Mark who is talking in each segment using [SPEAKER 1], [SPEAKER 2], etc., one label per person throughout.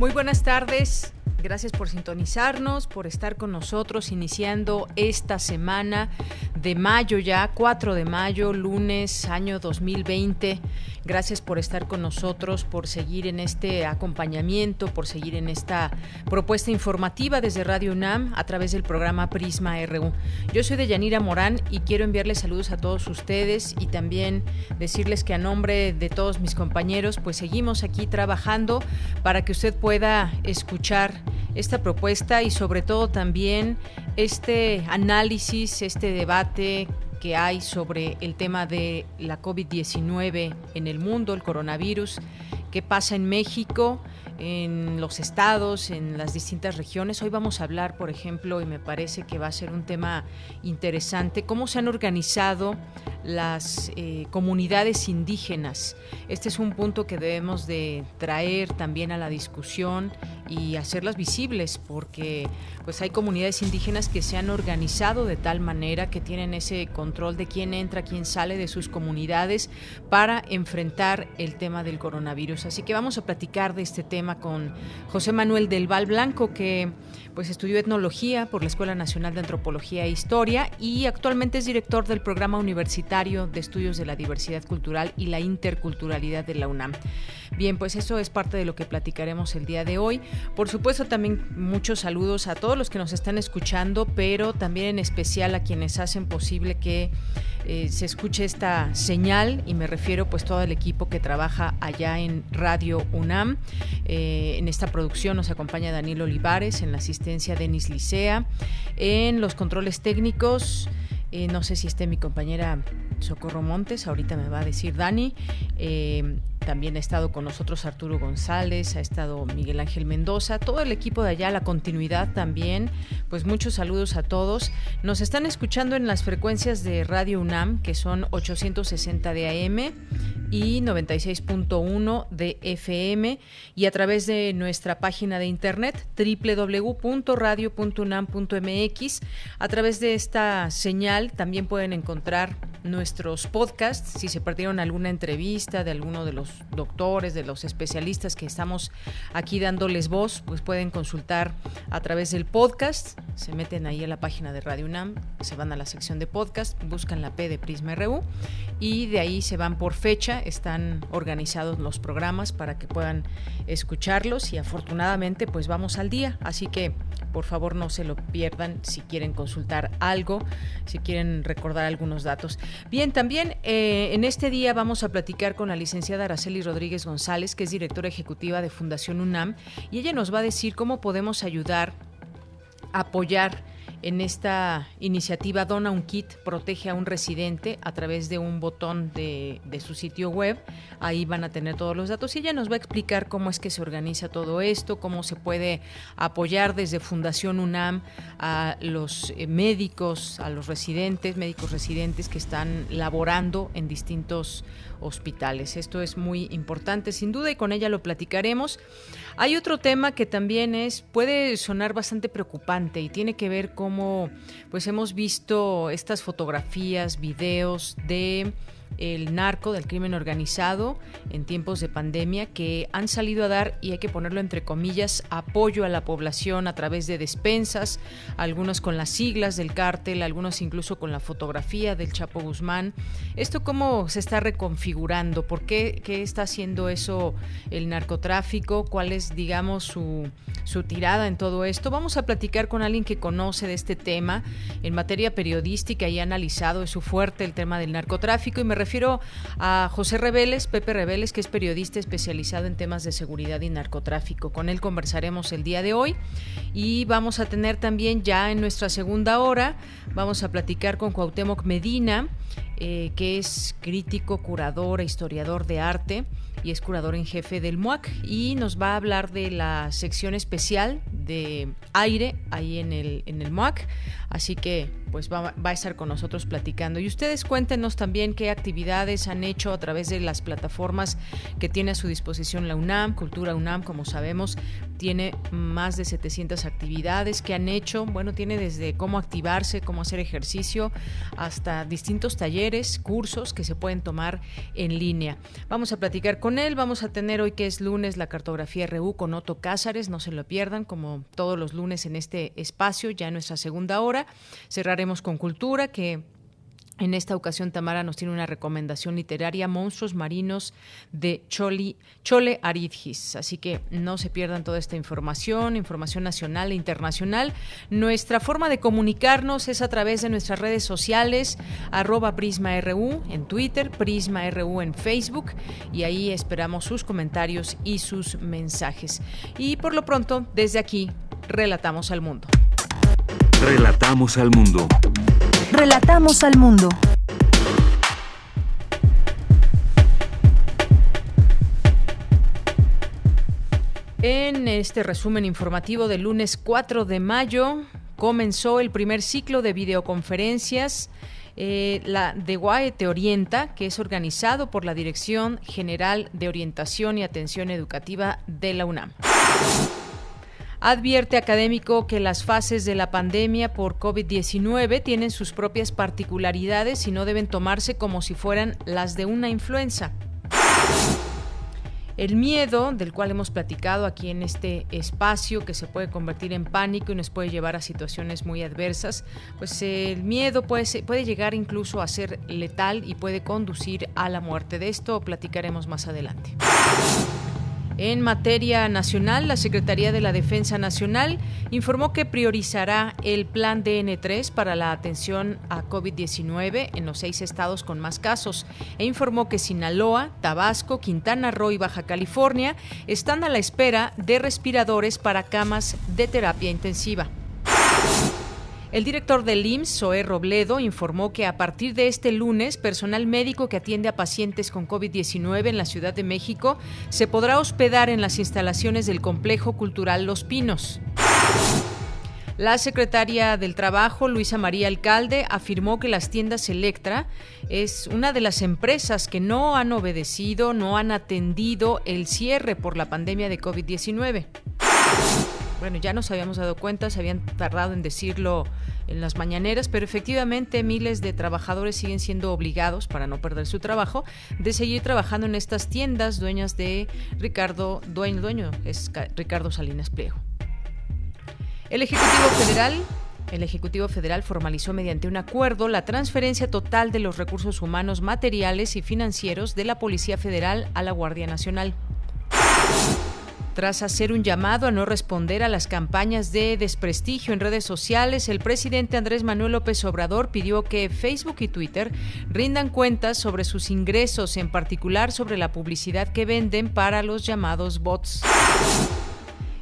[SPEAKER 1] Muy buenas tardes. Gracias por sintonizarnos, por estar con nosotros iniciando esta semana de mayo ya, 4 de mayo, lunes, año 2020. Gracias por estar con nosotros, por seguir en este acompañamiento, por seguir en esta propuesta informativa desde Radio UNAM a través del programa Prisma RU. Yo soy de Yanira Morán y quiero enviarles saludos a todos ustedes y también decirles que a nombre de todos mis compañeros, pues seguimos aquí trabajando para que usted pueda escuchar esta propuesta y sobre todo también este análisis, este debate que hay sobre el tema de la COVID-19 en el mundo, el coronavirus, qué pasa en México, en los estados, en las distintas regiones. Hoy vamos a hablar, por ejemplo, y me parece que va a ser un tema interesante, cómo se han organizado las eh, comunidades indígenas. Este es un punto que debemos de traer también a la discusión y hacerlas visibles porque pues hay comunidades indígenas que se han organizado de tal manera que tienen ese control de quién entra, quién sale de sus comunidades para enfrentar el tema del coronavirus. Así que vamos a platicar de este tema con José Manuel del Val Blanco que pues estudió etnología por la Escuela Nacional de Antropología e Historia y actualmente es director del Programa Universitario de Estudios de la Diversidad Cultural y la Interculturalidad de la UNAM. Bien, pues eso es parte de lo que platicaremos el día de hoy. Por supuesto, también muchos saludos a todos los que nos están escuchando, pero también en especial a quienes hacen posible que eh, se escuche esta señal y me refiero pues todo el equipo que trabaja allá en Radio UNAM. Eh, en esta producción nos acompaña Daniel Olivares, en la asistencia Denis Licea, en los controles técnicos. Eh, no sé si esté mi compañera Socorro Montes, ahorita me va a decir Dani. También ha estado con nosotros Arturo González, ha estado Miguel Ángel Mendoza, todo el equipo de allá, la continuidad también. Pues muchos saludos a todos. Nos están escuchando en las frecuencias de Radio UNAM, que son 860 de AM y 96.1 de FM y a través de nuestra página de internet www.radio.unam.mx. A través de esta señal también pueden encontrar nuestros podcasts, si se perdieron alguna entrevista de alguno de los doctores, de los especialistas que estamos aquí dándoles voz, pues pueden consultar a través del podcast, se meten ahí a la página de Radio UNAM, se van a la sección de podcast, buscan la P de Prisma RU y de ahí se van por fecha, están organizados los programas para que puedan escucharlos y afortunadamente pues vamos al día, así que por favor no se lo pierdan si quieren consultar algo, si quieren recordar algunos datos. Bien, también eh, en este día vamos a platicar con la licenciada Araceli Rodríguez González, que es directora ejecutiva de Fundación UNAM, y ella nos va a decir cómo podemos ayudar, apoyar en esta iniciativa Dona un Kit, protege a un residente a través de un botón de, su sitio web. Ahí van a tener todos los datos y ella nos va a explicar cómo es que se organiza todo esto, cómo se puede apoyar desde Fundación UNAM a los eh, médicos, a los residentes, médicos residentes que están laborando en distintos hospitales. Esto es muy importante sin duda y con ella lo platicaremos. Hay otro tema que también es puede sonar bastante preocupante y tiene que ver cómo pues hemos visto estas fotografías, videos de el narco, del crimen organizado en tiempos de pandemia, que han salido a dar, y hay que ponerlo entre comillas, apoyo a la población a través de despensas, algunos con las siglas del cártel, algunos incluso con la fotografía del Chapo Guzmán. ¿Esto cómo se está reconfigurando? ¿Por qué, qué está haciendo eso el narcotráfico? ¿Cuál es, digamos, su, su tirada en todo esto? Vamos a platicar con alguien que conoce de este tema en materia periodística y ha analizado, es su fuerte el tema del narcotráfico y me refiero a José Reveles, Pepe Reveles, que es periodista especializado en temas de seguridad y narcotráfico. Con él conversaremos el día de hoy y vamos a tener también ya en nuestra segunda hora, vamos a platicar con Cuauhtémoc Medina, eh, que es crítico, curador e historiador de arte y es curador en jefe del MUAC y nos va a hablar de la sección especial de aire ahí en el, en el MUAC. Así que pues va, a estar con nosotros platicando. Y ustedes cuéntenos también qué actividades han hecho a través de las plataformas que tiene a su disposición la UNAM. Cultura UNAM, como sabemos, tiene más de 700 actividades que han hecho. Bueno, tiene desde cómo activarse, cómo hacer ejercicio, hasta distintos talleres, cursos que se pueden tomar en línea. Vamos a platicar con él. Vamos a tener hoy que es lunes la cartografía RU con Otto Cázares. No se lo pierdan, como todos los lunes en este espacio, ya en nuestra segunda hora. Cerraremos con cultura, que en esta ocasión Tamara nos tiene una recomendación literaria, Monstruos Marinos de Choli, Chole Aridgis. Así que no se pierdan toda esta información, información nacional e internacional. Nuestra forma de comunicarnos es a través de nuestras redes sociales, arroba PrismaRU en Twitter, PrismaRU en Facebook y ahí esperamos sus comentarios y sus mensajes. Y por lo pronto, desde aquí, relatamos al mundo.
[SPEAKER 2] Relatamos al mundo.
[SPEAKER 3] Relatamos al mundo.
[SPEAKER 1] En este resumen informativo del lunes 4 de mayo comenzó el primer ciclo de videoconferencias eh, la de GUAE Te Orienta, que es organizado por la Dirección General de Orientación y Atención Educativa de la UNAM. Advierte académico que las fases de la pandemia por COVID-19 tienen sus propias particularidades y no deben tomarse como si fueran las de una influenza. El miedo, del cual hemos platicado aquí en este espacio, que se puede convertir en pánico y nos puede llevar a situaciones muy adversas, pues el miedo puede, puede llegar incluso a ser letal y puede conducir a la muerte. De esto platicaremos más adelante. En materia nacional, la Secretaría de la Defensa Nacional informó que priorizará el plan DN3 para la atención a COVID-19 en los seis estados con más casos e informó que Sinaloa, Tabasco, Quintana Roo y Baja California están a la espera de respiradores para camas de terapia intensiva. El director del IMSS, Zoé Robledo, informó que a partir de este lunes, personal médico que atiende a pacientes con COVID-19 en la Ciudad de México se podrá hospedar en las instalaciones del Complejo Cultural Los Pinos. La secretaria del Trabajo, Luisa María Alcalde, afirmó que las tiendas Electra es una de las empresas que no han obedecido, no han atendido el cierre por la pandemia de COVID-19 bueno, ya nos habíamos dado cuenta, se habían tardado en decirlo en las mañaneras, pero efectivamente miles de trabajadores siguen siendo obligados, para no perder su trabajo, de seguir trabajando en estas tiendas dueñas de Ricardo, dueño, dueño es Ricardo Salinas Pliego. El Ejecutivo Federal el Ejecutivo Federal formalizó mediante un acuerdo la transferencia total de los recursos humanos, materiales y financieros de la Policía Federal a la Guardia Nacional. Tras hacer un llamado a no responder a las campañas de desprestigio en redes sociales, el presidente Andrés Manuel López Obrador pidió que Facebook y Twitter rindan cuentas sobre sus ingresos, en particular sobre la publicidad que venden para los llamados bots.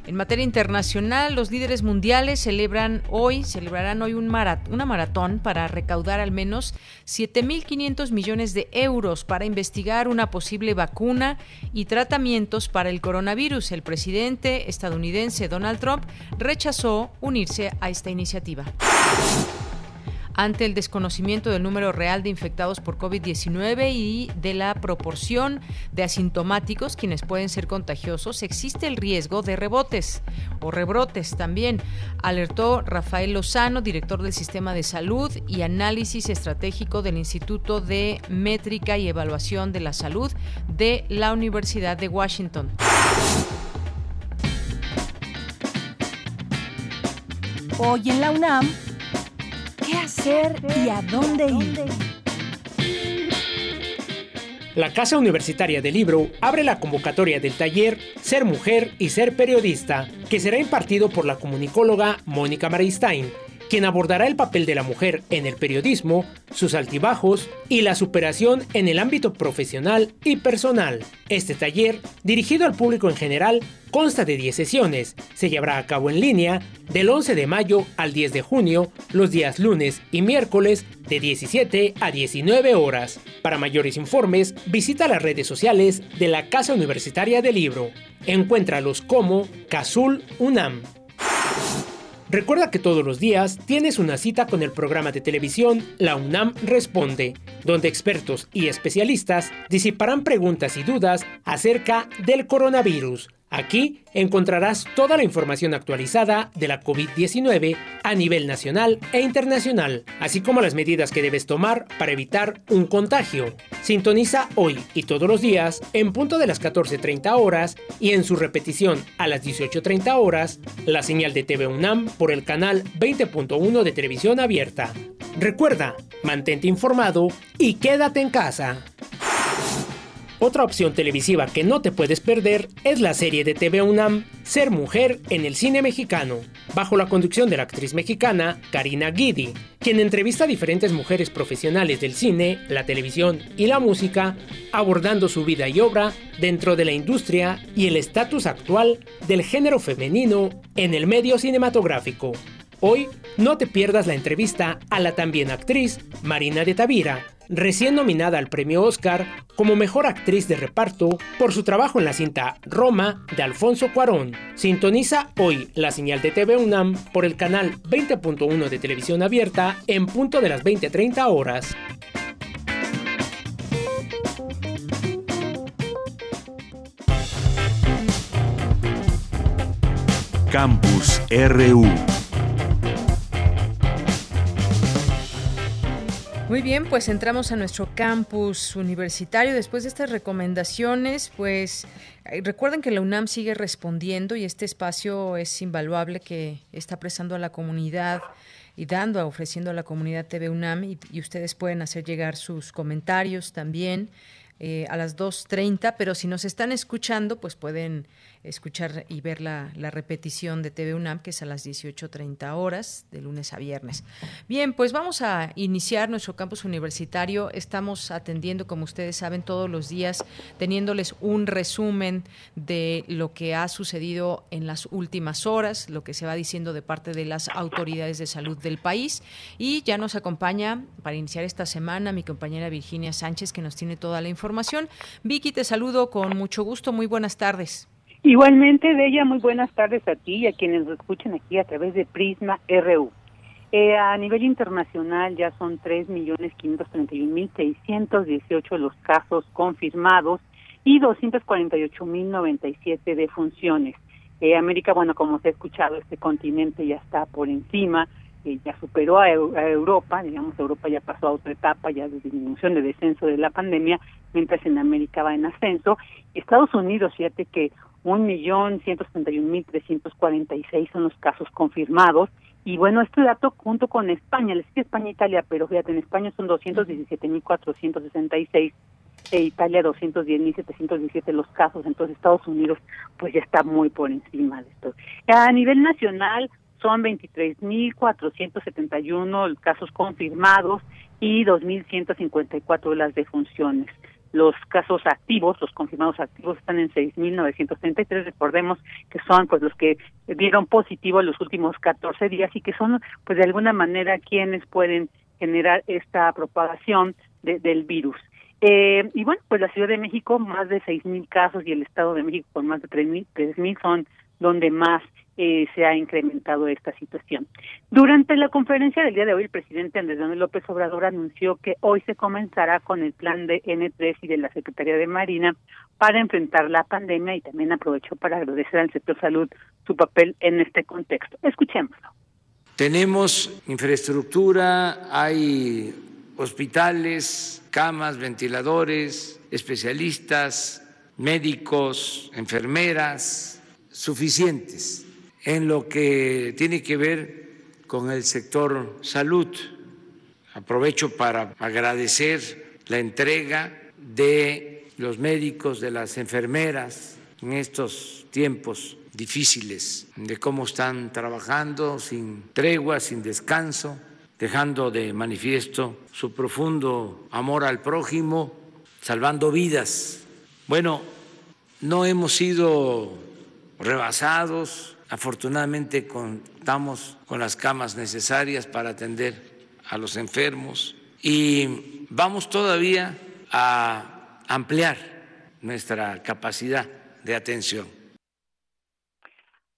[SPEAKER 1] En materia internacional, los líderes mundiales celebran hoy, celebrarán hoy un una maratón para recaudar al menos 7.500 millones de euros para investigar una posible vacuna y tratamientos para el coronavirus. El presidente estadounidense Donald Trump rechazó unirse a esta iniciativa ante el desconocimiento del número real de infectados por COVID-19 y de la proporción de asintomáticos quienes pueden ser contagiosos, existe el riesgo de rebotes o rebrotes también, alertó Rafael Lozano, director del Sistema de Salud y Análisis Estratégico del Instituto de Métrica y Evaluación de la Salud de la Universidad de Washington.
[SPEAKER 3] Hoy en la UNAM, ¿Qué hacer y a dónde ir?
[SPEAKER 4] La Casa Universitaria del Libro abre la convocatoria del taller Ser Mujer y Ser Periodista, que será impartido por la comunicóloga Mónica Maristain quien abordará el papel de la mujer en el periodismo, sus altibajos y la superación en el ámbito profesional y personal. Este taller, dirigido al público en general, consta de 10 sesiones. Se llevará a cabo en línea del 11 de mayo al 10 de junio, los días lunes y miércoles de 17 a 19 horas. Para mayores informes, visita las redes sociales de la Casa Universitaria del Libro. Encuéntralos como Casul UNAM. Recuerda que todos los días tienes una cita con el programa de televisión La UNAM Responde, donde expertos y especialistas disiparán preguntas y dudas acerca del coronavirus Aquí encontrarás toda la información actualizada de la COVID-19 a nivel nacional e internacional, así como las medidas que debes tomar para evitar un contagio. Sintoniza hoy y todos los días en punto de las 14.30 horas y en su repetición a las 18.30 horas la señal de TV UNAM por el canal 20.1 de televisión abierta. Recuerda, mantente informado y quédate en casa. Otra opción televisiva que no te puedes perder es la serie de TV UNAM Ser Mujer en el Cine Mexicano, bajo la conducción de la actriz mexicana Karina Guidi, quien entrevista a diferentes mujeres profesionales del cine, la televisión y la música, abordando su vida y obra dentro de la industria y el estatus actual del género femenino en el medio cinematográfico. Hoy no te pierdas la entrevista a la también actriz Marina de Tavira, recién nominada al premio Oscar como mejor actriz de reparto por su trabajo en la cinta Roma de Alfonso Cuarón. Sintoniza hoy la señal de TV UNAM por el canal 20.1 de televisión abierta en punto de las 20:30 horas.
[SPEAKER 2] Campus RU
[SPEAKER 1] Muy bien, pues entramos a nuestro campus universitario. Después de estas recomendaciones, pues eh, recuerden que la UNAM sigue respondiendo y este espacio es invaluable que está prestando a la comunidad y dando, ofreciendo a la comunidad TV UNAM y, ustedes pueden hacer llegar sus comentarios también. Eh, a las 2.30, pero si nos están escuchando, pues pueden escuchar y ver la, repetición de TV UNAM, que es a las 18.30 horas, de lunes a viernes. Bien, pues vamos a iniciar nuestro campus universitario. Estamos atendiendo, como ustedes saben, todos los días, teniéndoles un resumen de lo que ha sucedido en las últimas horas, lo que se va diciendo de parte de las autoridades de salud del país. Y ya nos acompaña para iniciar esta semana mi compañera Virginia Sánchez, que nos tiene toda la información. Vicky, te saludo con mucho gusto. Muy buenas tardes.
[SPEAKER 5] Igualmente, de ella, muy buenas tardes a ti y a quienes nos escuchan aquí a través de Prisma RU. Eh, a nivel internacional ya son 3.531.618 los casos confirmados y 248.097 defunciones. Eh, América, bueno, como se ha escuchado, este continente ya está por encima, eh, ya superó a, Europa, digamos, Europa ya pasó a otra etapa ya de disminución, de descenso de la pandemia, mientras en América va en ascenso. Estados Unidos, fíjate que un millón ciento mil trescientos cuarenta y seis son los casos confirmados. Y bueno este dato junto con España les decía España e Italia pero fíjate en España son doscientos diecisiete mil cuatrocientos sesenta y seis e Italia doscientos diez mil setecientos diecisiete los casos. Entonces Estados Unidos pues ya está muy por encima de esto. A nivel nacional son veintitrés mil cuatrocientos setenta y uno casos confirmados y dos mil ciento cincuenta y cuatro las defunciones los casos activos, los confirmados activos están en 6.933, recordemos que son pues los que dieron positivo en los últimos 14 días y que son pues de alguna manera quienes pueden generar esta propagación del virus. Eh, y bueno, pues la Ciudad de México más de 6.000 casos y el Estado de México con más de 3.000 son donde más eh, se ha incrementado esta situación. Durante la conferencia del día de hoy, el presidente Andrés Manuel López Obrador anunció que hoy se comenzará con el plan de N3 y de la Secretaría de Marina para enfrentar la pandemia y también aprovechó para agradecer al sector salud su papel en este contexto. Escuchémoslo.
[SPEAKER 6] Tenemos infraestructura, hay hospitales, camas, ventiladores, especialistas, médicos, enfermeras suficientes en lo que tiene que ver con el sector salud. Aprovecho para agradecer la entrega de los médicos, de las enfermeras en estos tiempos difíciles, de cómo están trabajando sin tregua, sin descanso, dejando de manifiesto su profundo amor al prójimo, salvando vidas. Bueno, no hemos sido rebasados, afortunadamente contamos con las camas necesarias para atender a los enfermos y vamos todavía a ampliar nuestra capacidad de atención.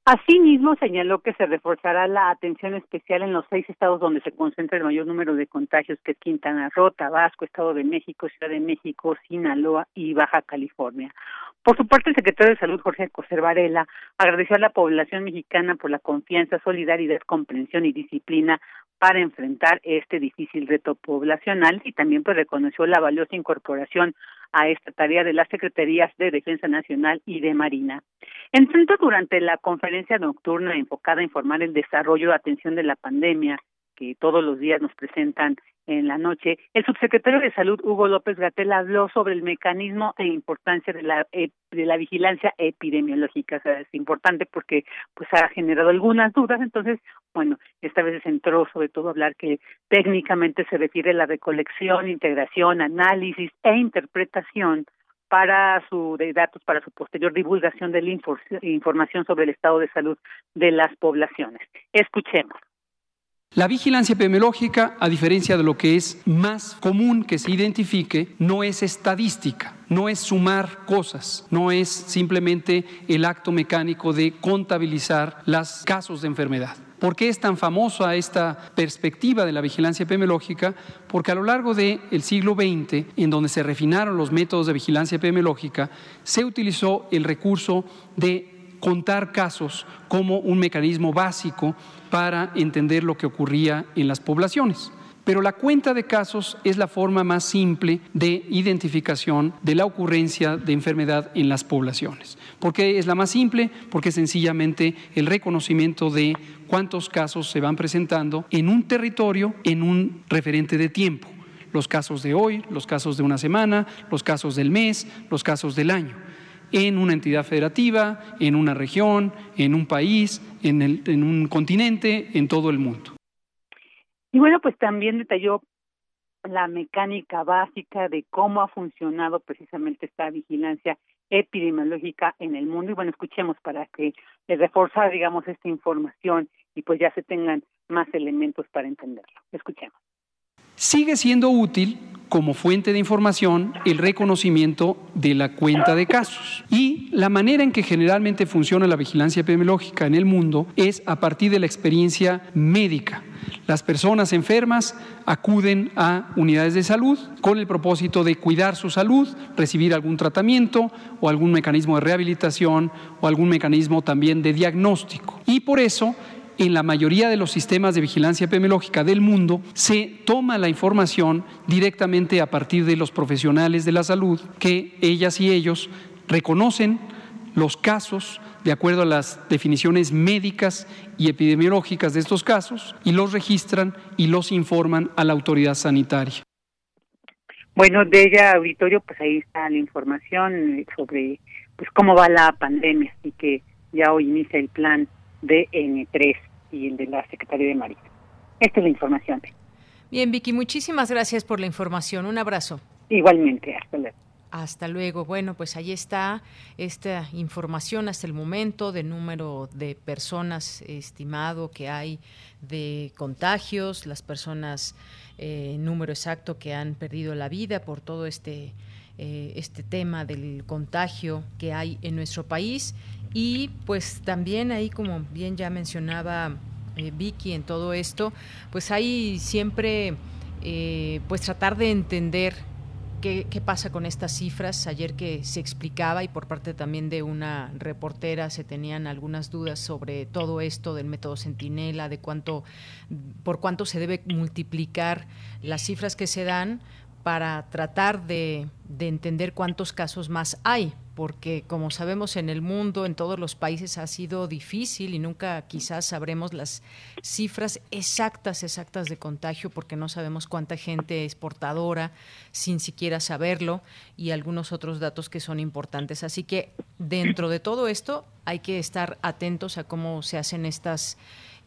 [SPEAKER 5] Asimismo, señaló que se reforzará la atención especial en los seis estados donde se concentra el mayor número de contagios, que es Quintana Roo, Tabasco, Estado de México, Ciudad de México, Sinaloa y Baja California. Por su parte, el secretario de Salud, Jorge Coser Varela, agradeció a la población mexicana por la confianza, solidaridad, comprensión y disciplina para enfrentar este difícil reto poblacional y también pues reconoció la valiosa incorporación a esta tarea de las Secretarías de Defensa Nacional y de Marina. En tanto, durante la conferencia nocturna enfocada a informar el desarrollo de atención de la pandemia que todos los días nos presentan en la noche, el subsecretario de Salud, Hugo López Gatel, habló sobre el mecanismo e importancia de la, eh, de la vigilancia epidemiológica. O sea, es importante porque pues ha generado algunas dudas. Entonces, bueno, esta vez se centró sobre todo a hablar que técnicamente se refiere a la recolección, integración, análisis e interpretación para su de datos para su posterior divulgación de la información sobre el estado de salud de las poblaciones. Escuchemos.
[SPEAKER 7] La vigilancia epidemiológica, a diferencia de lo que es más común que se identifique, no es estadística, no es sumar cosas, no es simplemente el acto mecánico de contabilizar los casos de enfermedad. ¿Por qué es tan famosa esta perspectiva de la vigilancia epidemiológica? Porque a lo largo del siglo XX, en donde se refinaron los métodos de vigilancia epidemiológica, se utilizó el recurso de contar casos como un mecanismo básico para entender lo que ocurría en las poblaciones. Pero la cuenta de casos es la forma más simple de identificación de la ocurrencia de enfermedad en las poblaciones. ¿Por qué es la más simple? Porque sencillamente el reconocimiento de cuántos casos se van presentando en un territorio en un referente de tiempo. Los casos de hoy, los casos de una semana, los casos del mes, los casos del año en una entidad federativa, en una región, en un país, en, el, en un continente, en todo el mundo.
[SPEAKER 5] Y bueno, pues también detalló la mecánica básica de cómo ha funcionado precisamente esta vigilancia epidemiológica en el mundo. Y bueno, escuchemos para que le reforzar, digamos, esta información y pues ya se tengan más elementos para entenderlo. Escuchemos.
[SPEAKER 7] Sigue siendo útil como fuente de información el reconocimiento de la cuenta de casos. Y la manera en que generalmente funciona la vigilancia epidemiológica en el mundo es a partir de la experiencia médica. Las personas enfermas acuden a unidades de salud con el propósito de cuidar su salud, recibir algún tratamiento o algún mecanismo de rehabilitación o algún mecanismo también de diagnóstico. Y por eso en la mayoría de los sistemas de vigilancia epidemiológica del mundo se toma la información directamente a partir de los profesionales de la salud que ellas y ellos reconocen los casos de acuerdo a las definiciones médicas y epidemiológicas de estos casos y los registran y los informan a la autoridad sanitaria.
[SPEAKER 5] Bueno, de ella, auditorio, pues ahí está la información sobre pues cómo va la pandemia y que ya hoy inicia el plan de N3 y el de la Secretaría de Marina. Esta es la información.
[SPEAKER 1] Bien, Vicky, muchísimas gracias por la información. Un abrazo.
[SPEAKER 5] Igualmente, hasta luego.
[SPEAKER 1] Hasta luego. Bueno, pues ahí está esta información hasta el momento de número de personas estimado que hay de contagios, las personas, eh, número exacto que han perdido la vida por todo este, eh, este tema del contagio que hay en nuestro país y pues también ahí, como bien ya mencionaba eh, Vicky en todo esto, pues hay siempre eh, pues tratar de entender Qué, pasa con estas cifras. Ayer que se explicaba y por parte también de una reportera se tenían algunas dudas sobre todo esto del método Centinela, de cuánto, por cuánto se debe multiplicar las cifras que se dan para tratar de entender cuántos casos más hay porque como sabemos en el mundo, en todos los países ha sido difícil y nunca quizás sabremos las cifras exactas, exactas de contagio, porque no sabemos cuánta gente es portadora sin siquiera saberlo y algunos otros datos que son importantes. Así que dentro de todo esto hay que estar atentos a cómo se hacen estas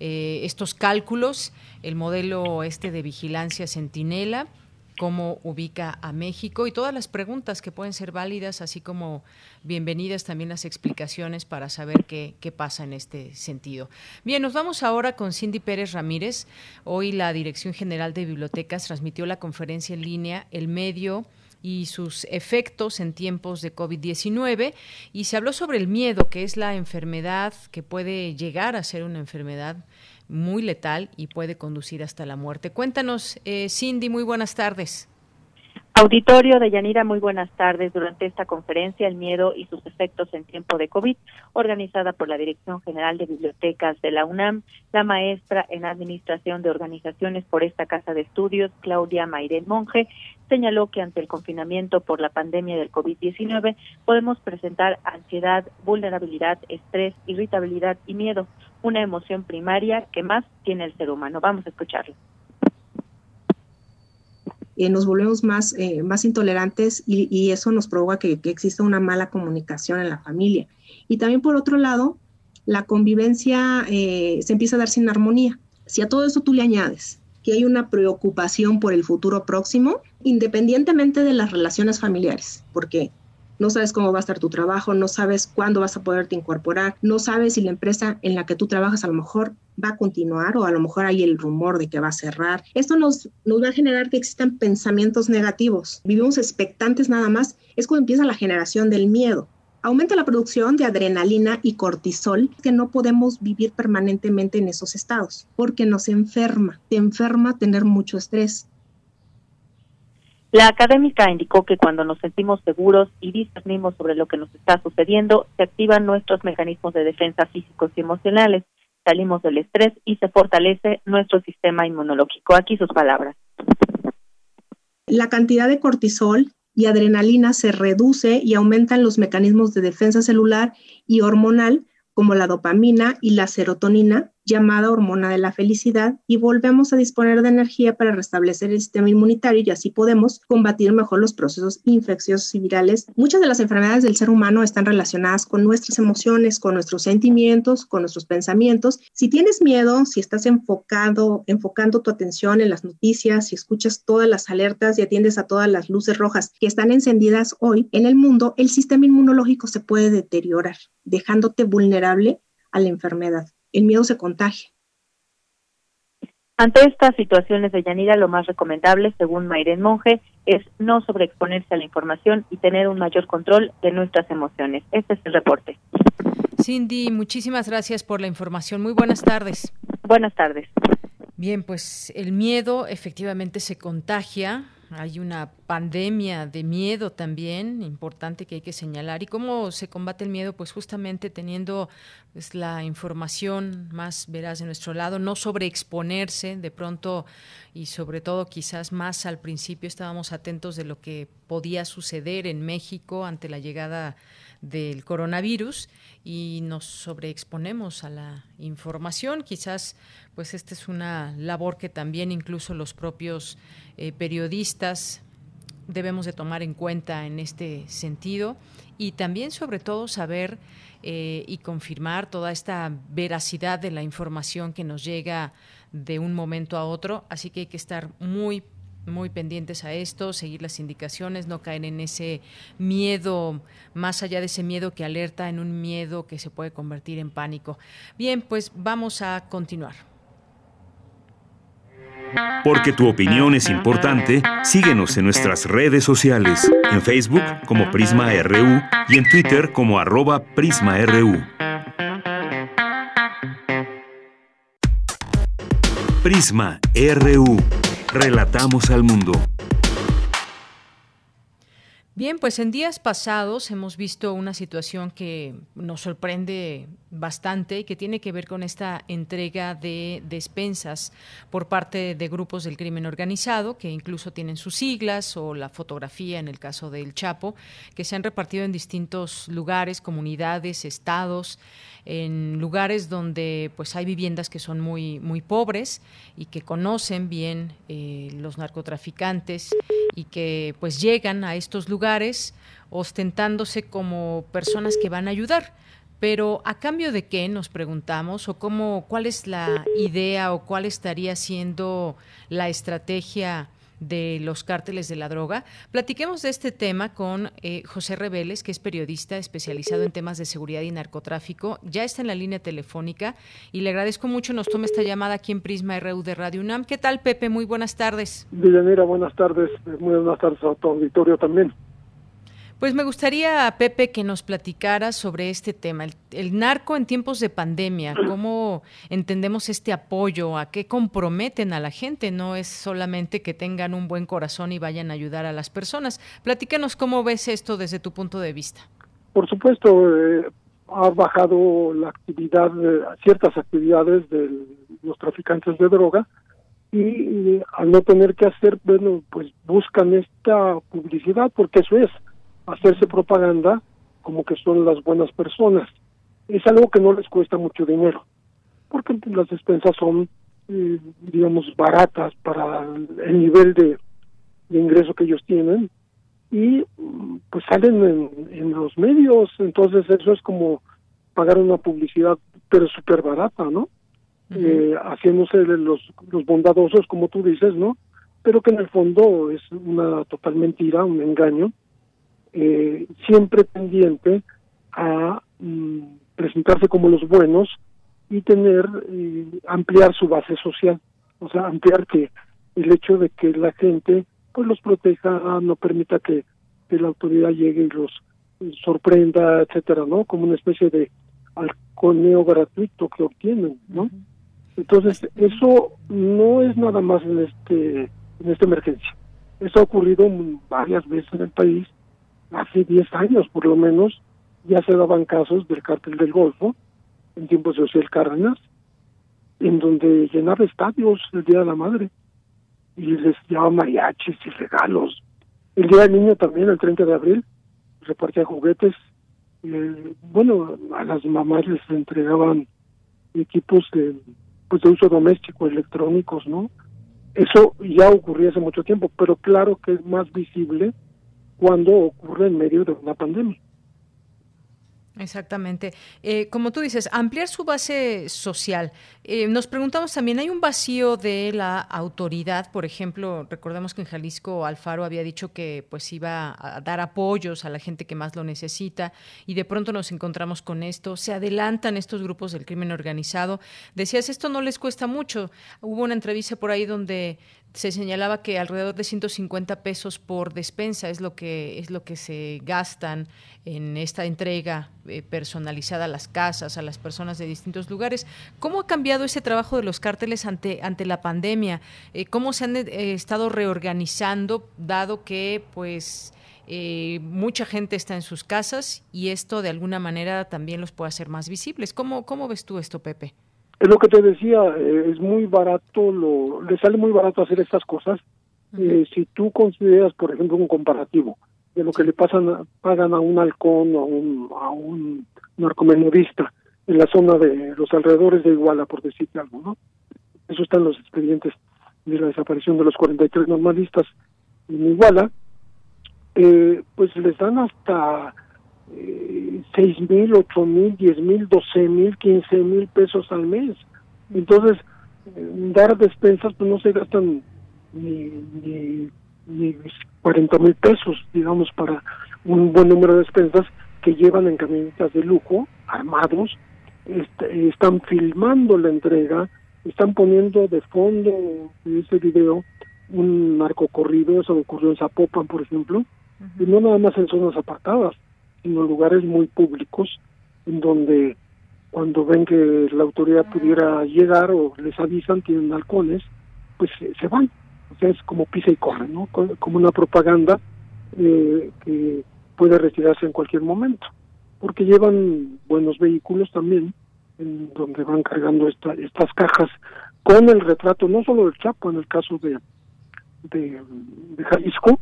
[SPEAKER 1] eh, estos cálculos, el modelo este de vigilancia centinela cómo ubica a México y todas las preguntas que pueden ser válidas, así como bienvenidas también las explicaciones para saber qué, qué, pasa en este sentido. Bien, nos vamos ahora con Cindy Pérez Ramírez. Hoy la Dirección General de Bibliotecas transmitió la conferencia en línea El Medio y sus efectos en tiempos de COVID-19 y se habló sobre el miedo, que es la enfermedad que puede llegar a ser una enfermedad muy letal y puede conducir hasta la muerte. Cuéntanos, eh, Cindy, muy buenas tardes.
[SPEAKER 8] Auditorio de Yanira, muy buenas tardes. Durante esta conferencia, El miedo y sus efectos en tiempo de COVID, organizada por la Dirección General de Bibliotecas de la UNAM, la maestra en Administración de Organizaciones por esta Casa de Estudios, Claudia Mairén Monge, señaló que ante el confinamiento por la pandemia del COVID-19 podemos presentar ansiedad, vulnerabilidad, estrés, irritabilidad y miedo, una emoción primaria que más tiene el ser humano. Vamos a escucharlo.
[SPEAKER 9] Eh, nos volvemos más, eh, más intolerantes y, eso nos provoca que, exista una mala comunicación en la familia. Y también por otro lado, la convivencia eh, se empieza a dar sin armonía. Si a todo eso tú le añades que hay una preocupación por el futuro próximo, independientemente de las relaciones familiares, porque no sabes cómo va a estar tu trabajo, no sabes cuándo vas a poderte incorporar, no sabes si la empresa en la que tú trabajas a lo mejor va a continuar o a lo mejor hay el rumor de que va a cerrar. Esto nos, nos va a generar que existan pensamientos negativos. Vivimos expectantes nada más. Es cuando empieza la generación del miedo. Aumenta la producción de adrenalina y cortisol, que no podemos vivir permanentemente en esos estados, porque nos enferma, te enferma tener mucho estrés,
[SPEAKER 8] la académica indicó que cuando nos sentimos seguros y discernimos sobre lo que nos está sucediendo, se activan nuestros mecanismos de defensa físicos y emocionales, salimos del estrés y se fortalece nuestro sistema inmunológico. Aquí sus palabras.
[SPEAKER 9] La cantidad de cortisol y adrenalina se reduce y aumentan los mecanismos de defensa celular y hormonal como la dopamina y la serotonina, llamada hormona de la felicidad, y volvemos a disponer de energía para restablecer el sistema inmunitario y así podemos combatir mejor los procesos infecciosos y virales. Muchas de las enfermedades del ser humano están relacionadas con nuestras emociones, con nuestros sentimientos, con nuestros pensamientos. Si tienes miedo, si estás enfocado, enfocando tu atención en las noticias, si escuchas todas las alertas y atiendes a todas las luces rojas que están encendidas hoy en el mundo, el sistema inmunológico se puede deteriorar, dejándote vulnerable a la enfermedad el miedo se contagia.
[SPEAKER 8] Ante estas situaciones de Yanira, lo más recomendable, según Mayren Monge, es no sobreexponerse a la información y tener un mayor control de nuestras emociones. Este es el reporte.
[SPEAKER 1] Cindy, muchísimas gracias por la información. Muy buenas tardes.
[SPEAKER 8] Buenas tardes.
[SPEAKER 1] Bien, pues el miedo efectivamente se contagia hay una pandemia de miedo también, importante que hay que señalar. ¿Y cómo se combate el miedo? Pues justamente teniendo pues, la información más veraz de nuestro lado, no sobreexponerse de pronto y sobre todo quizás más al principio estábamos atentos de lo que podía suceder en México ante la llegada del coronavirus y nos sobreexponemos a la información. Quizás, pues, esta es una labor que también incluso los propios eh, periodistas debemos de tomar en cuenta en este sentido y también, sobre todo, saber eh, y confirmar toda esta veracidad de la información que nos llega de un momento a otro. Así que hay que estar muy muy pendientes a esto, seguir las indicaciones, no caer en ese miedo, más allá de ese miedo que alerta, en un miedo que se puede convertir en pánico. Bien, pues vamos a continuar.
[SPEAKER 2] Porque tu opinión es importante, síguenos en nuestras redes sociales, en Facebook como Prisma RU y en Twitter como arroba PrismaRU. Prisma RU. Relatamos al mundo.
[SPEAKER 1] Bien, pues en días pasados hemos visto una situación que nos sorprende bastante y que tiene que ver con esta entrega de despensas por parte de grupos del crimen organizado, que incluso tienen sus siglas o la fotografía en el caso del Chapo, que se han repartido en distintos lugares, comunidades, estados en lugares donde pues hay viviendas que son muy muy pobres y que conocen bien eh, los narcotraficantes y que pues llegan a estos lugares ostentándose como personas que van a ayudar. Pero a cambio de qué nos preguntamos o cómo cuál es la idea o cuál estaría siendo la estrategia de los cárteles de la droga. Platiquemos de este tema con eh, José Reveles, que es periodista especializado en temas de seguridad y narcotráfico. Ya está en la línea telefónica y le agradezco mucho nos tome esta llamada aquí en Prisma RU de Radio UNAM. ¿Qué tal, Pepe? Muy buenas tardes.
[SPEAKER 10] Villanera, buenas tardes. Muy buenas tardes a tu auditorio también.
[SPEAKER 1] Pues me gustaría, Pepe, que nos platicara sobre este tema, el, narco en tiempos de pandemia, cómo entendemos este apoyo, a qué comprometen a la gente, no es solamente que tengan un buen corazón y vayan a ayudar a las personas. Platícanos cómo ves esto desde tu punto de vista.
[SPEAKER 10] Por supuesto, eh, ha bajado la actividad, ciertas actividades de los traficantes de droga, y al no tener que hacer, bueno, pues buscan esta publicidad, porque eso es, hacerse propaganda como que son las buenas personas. Es algo que no les cuesta mucho dinero, porque las despensas son, eh, digamos, baratas para el nivel de, ingreso que ellos tienen y pues salen en, los medios, entonces eso es como pagar una publicidad, pero súper barata, ¿no? eh, haciéndose los, los bondadosos, como tú dices, ¿no? Pero que en el fondo es una total mentira, un engaño, eh, siempre pendiente a mm, presentarse como los buenos y tener, eh, ampliar su base social, o sea, ampliar que el hecho de que la gente pues los proteja, no permita que, la autoridad llegue y los sorprenda, etcétera, ¿no? Como una especie de alconeo gratuito que obtienen, ¿no? Entonces, eso no es nada más en este en esta emergencia. Eso ha ocurrido varias veces en el país hace 10 años por lo menos, ya se daban casos del cártel del Golfo, en tiempos de José Cárdenas, en donde llenaba estadios el Día de la Madre y les llevaba mariachis y regalos. El Día del Niño también, el 30 de abril, repartía juguetes. Eh, bueno, a las mamás les entregaban equipos de, pues de uso doméstico, electrónicos, ¿no? Eso ya ocurría hace mucho tiempo, pero claro que es más visible cuando ocurre en medio de una pandemia.
[SPEAKER 1] Exactamente. Eh, como tú dices, ampliar su base social. Eh, nos preguntamos también, ¿hay un vacío de la autoridad? Por ejemplo, recordemos que en Jalisco Alfaro había dicho que pues iba a dar apoyos a la gente que más lo necesita y de pronto nos encontramos con esto. Se adelantan estos grupos del crimen organizado. Decías, esto no les cuesta mucho. Hubo una entrevista por ahí donde se señalaba que alrededor de 150 pesos por despensa es lo que es lo que se gastan en esta entrega eh, personalizada a las casas, a las personas de distintos lugares. ¿Cómo ha cambiado ese trabajo de los cárteles ante ante la pandemia? Eh, ¿Cómo se han eh, estado reorganizando dado que pues mucha gente está en sus casas y esto de alguna manera también los puede hacer más visibles? ¿Cómo cómo ves tú esto, Pepe?
[SPEAKER 10] Es lo que te decía, eh, es muy barato, lo, le sale muy barato hacer estas cosas. Eh, si tú consideras, por ejemplo, un comparativo de lo que le pasan, pagan a un halcón o a un, a un narcomenudista en la zona de los alrededores de Iguala, por decirte algo, ¿no? Eso está en los expedientes de la desaparición de los 43 normalistas en Iguala, eh, pues les dan hasta seis mil, ocho mil, diez mil, doce mil, quince mil pesos al mes. Entonces, dar despensas, pues no se gastan ni, ni, ni 40 mil pesos, digamos, para un buen número de despensas que llevan en camionetas de lujo, armados, están filmando la entrega, están poniendo de fondo en ese video un narcocorrido, eso ocurrió en Zapopan, por ejemplo, y no nada más en zonas apartadas, sino lugares muy públicos en donde cuando ven que la autoridad pudiera llegar o les avisan tienen halcones, pues se van. O sea, es como pisa y corre, ¿no? Como una propaganda eh, que puede retirarse en cualquier momento, porque llevan buenos vehículos también, en donde van cargando esta, estas cajas con el retrato, no solo del Chapo, en el caso de, de, Jalisco,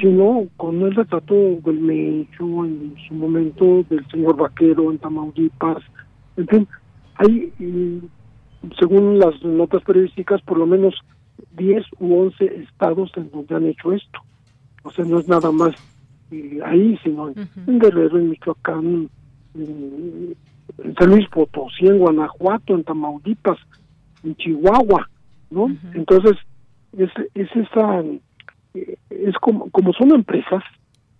[SPEAKER 10] sino con el retrato del Mencho en su momento, del señor Vaquero en Tamaulipas, en fin, hay, según las notas periodísticas, por lo menos 10 u 11 estados en donde han hecho esto. O sea, no es nada más eh, ahí, sino en Guerrero, en Michoacán, en, San Luis Potosí, en Guanajuato, en Tamaulipas, en Chihuahua, ¿no? Entonces, es, es esa, es como, como son empresas,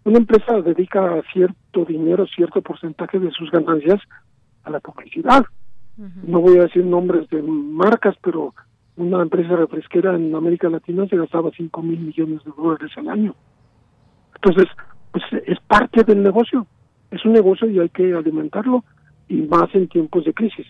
[SPEAKER 10] una empresa dedica cierto dinero, cierto porcentaje de sus ganancias a la publicidad. No voy a decir nombres de marcas, pero una empresa refresquera en América Latina se gastaba 5 mil millones de dólares al año. Entonces, pues es parte del negocio. Es un negocio y hay que alimentarlo, y más en tiempos de crisis.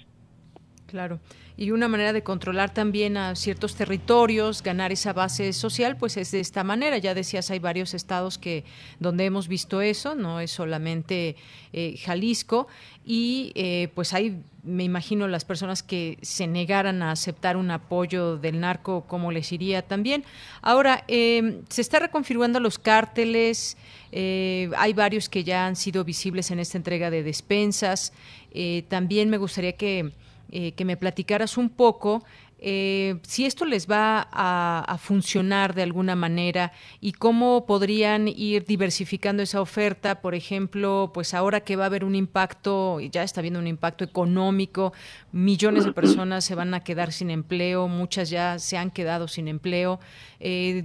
[SPEAKER 1] Claro. Y una manera de controlar también a ciertos territorios, ganar esa base social, pues es de esta manera. Ya decías, hay varios estados que donde hemos visto eso, no es solamente eh, Jalisco. Y eh, pues hay, me imagino, las personas que se negaran a aceptar un apoyo del narco, ¿cómo les iría también? Ahora, em, se está reconfigurando los cárteles, eh, hay varios que ya han sido visibles en esta entrega de despensas. también me gustaría que eh, que me platicaras un poco eh, si esto les va a, funcionar de alguna manera y cómo podrían ir diversificando esa oferta, por ejemplo, pues ahora que va a haber un impacto, ya está habiendo un impacto económico, millones de personas se van a quedar sin empleo, muchas ya se han quedado sin empleo, eh,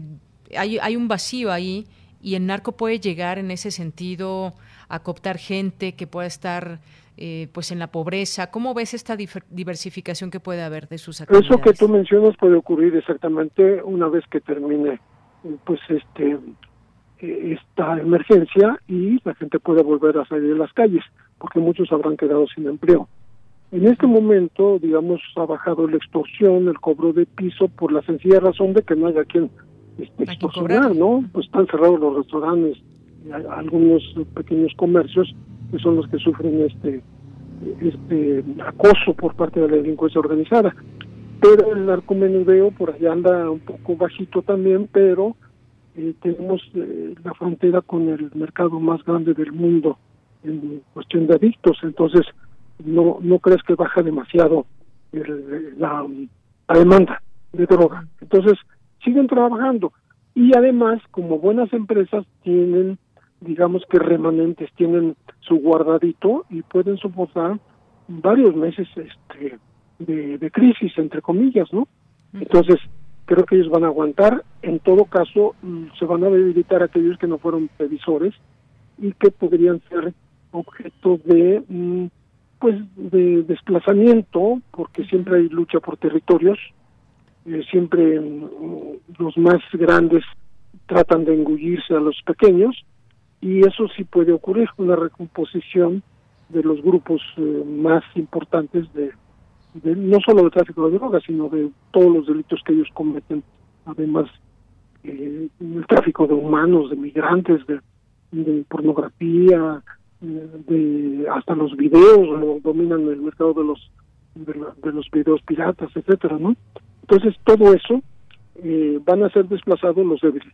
[SPEAKER 1] hay, hay un vacío ahí y el narco puede llegar en ese sentido a cooptar gente que pueda estar eh, pues en la pobreza. ¿Cómo ves esta diversificación que puede haber de sus actividades?
[SPEAKER 10] Eso que tú mencionas puede ocurrir exactamente una vez que termine pues este eh, esta emergencia y la gente puede volver a salir de las calles, porque muchos habrán quedado sin empleo. En este momento, digamos, ha bajado la extorsión, el cobro de piso, por la sencilla razón de que no haya quien este, extorsionar, ¿no? Pues están cerrados los restaurantes, algunos pequeños comercios, que son los que sufren este este acoso por parte de la delincuencia organizada. Pero el narcomenudeo por allá anda un poco bajito también, pero eh, tenemos eh, la frontera con el mercado más grande del mundo en cuestión de adictos, entonces no no crees que baja demasiado la, la demanda de droga. Entonces siguen trabajando y además como buenas empresas tienen digamos que remanentes tienen su guardadito y pueden soportar varios meses este de, crisis entre comillas no entonces creo que ellos van a aguantar. En todo caso mm, se van a debilitar aquellos que no fueron previsores y que podrían ser objeto de mm, pues de desplazamiento porque siempre hay lucha por territorios. Eh, siempre mm, los más grandes tratan de engullirse a los pequeños y eso sí puede ocurrir, una recomposición de los grupos eh, más importantes de, no solo de tráfico de drogas, sino de todos los delitos que ellos cometen, además eh, el tráfico de humanos, de migrantes, de, pornografía, eh, de hasta los videos, dominan el mercado de los de, los videos piratas, etcétera, ¿no? Entonces todo eso van a ser desplazados los débiles,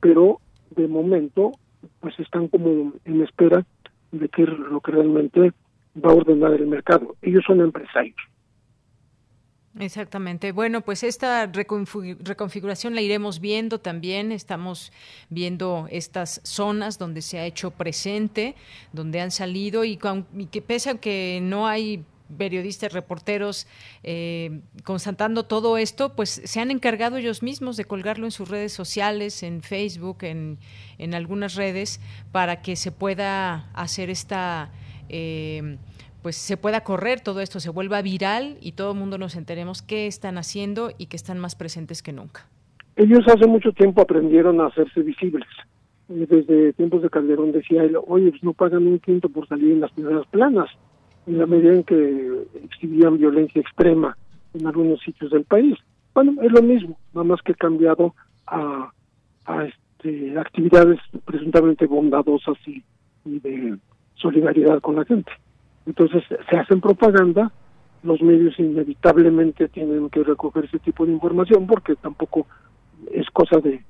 [SPEAKER 10] pero de momento pues están como en espera de que lo que realmente va a ordenar el mercado. Ellos son empresarios.
[SPEAKER 1] Exactamente. Bueno, pues esta reconfiguración la iremos viendo también. Estamos viendo estas zonas donde se ha hecho presente, donde han salido y, que pese a que no hay periodistas, reporteros, eh, constatando todo esto, pues se han encargado ellos mismos de colgarlo en sus redes sociales, en Facebook, en, en algunas redes, para que se pueda hacer esta... Eh, pues se pueda correr todo esto, se vuelva viral y todo el mundo nos enteremos qué están haciendo y que están más presentes que nunca.
[SPEAKER 10] Ellos hace mucho tiempo aprendieron a hacerse visibles. Desde tiempos de Calderón decía oye, pues no pagan un quinto por salir en las primeras planas en la medida en que exhibían violencia extrema en algunos sitios del país. Bueno, es lo mismo, nada más que cambiado a, de actividades presuntamente bondadosas y, de solidaridad con la gente. Entonces se hacen propaganda, los medios inevitablemente tienen que recoger ese tipo de información porque tampoco es cosa de,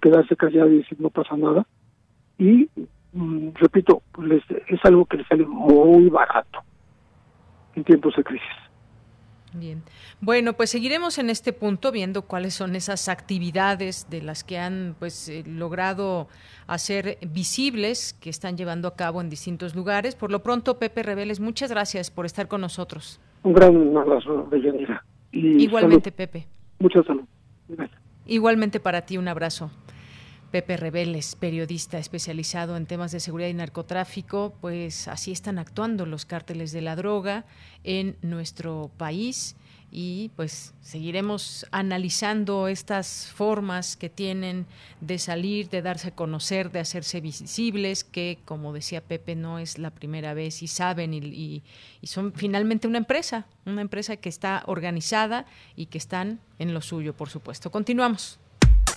[SPEAKER 10] quedarse callado y decir no pasa nada. Y mm, repito, pues es algo que les sale muy barato en tiempos de crisis.
[SPEAKER 1] Bien. Bueno, pues seguiremos en este punto viendo cuáles son esas actividades de las que han pues eh, logrado hacer visibles que están llevando a cabo en distintos lugares. Por lo pronto, Pepe Reveles, muchas gracias por estar con nosotros.
[SPEAKER 10] Un gran abrazo, Bellanira.
[SPEAKER 1] Igualmente, Pepe.
[SPEAKER 10] Mucha salud.
[SPEAKER 1] Igualmente para ti, un abrazo. Pepe Rebeles, periodista especializado en temas de seguridad y narcotráfico, pues así están actuando los cárteles de la droga en nuestro país y pues seguiremos analizando estas formas que tienen de salir, de darse a conocer, de hacerse visibles, que como decía Pepe no es la primera vez y saben y, y son finalmente una empresa, una empresa que está organizada y que están en lo suyo, por supuesto. Continuamos.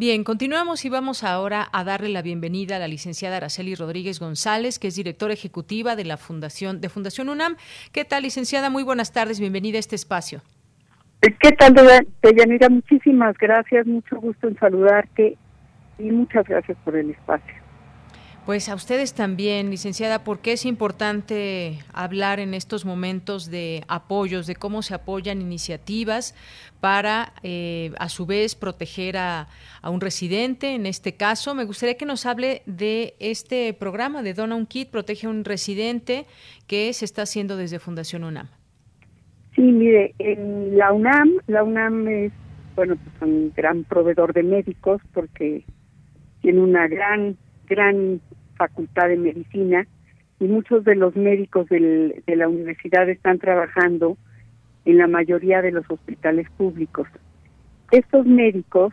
[SPEAKER 1] Bien, continuamos y vamos ahora a darle la bienvenida a la licenciada Araceli Rodríguez González, que es directora ejecutiva de la Fundación de Fundación UNAM. ¿Qué tal, licenciada? Muy buenas tardes, bienvenida a este espacio.
[SPEAKER 11] ¿Qué tal, Deyanira? Muchísimas gracias, mucho gusto en saludarte y muchas gracias por el espacio.
[SPEAKER 1] Pues a ustedes también, licenciada, porque es importante hablar en estos momentos de apoyos, de cómo se apoyan iniciativas para, eh, a su vez, proteger a, a, un residente. En este caso, me gustaría que nos hable de este programa de Dona un Kit, Protege a un Residente, que se está haciendo desde Fundación UNAM.
[SPEAKER 11] Sí, mire, en la UNAM, la UNAM es, bueno, pues un gran proveedor de médicos porque tiene una gran, gran facultad de medicina y muchos de los médicos del, de la universidad están trabajando en la mayoría de los hospitales públicos. Estos médicos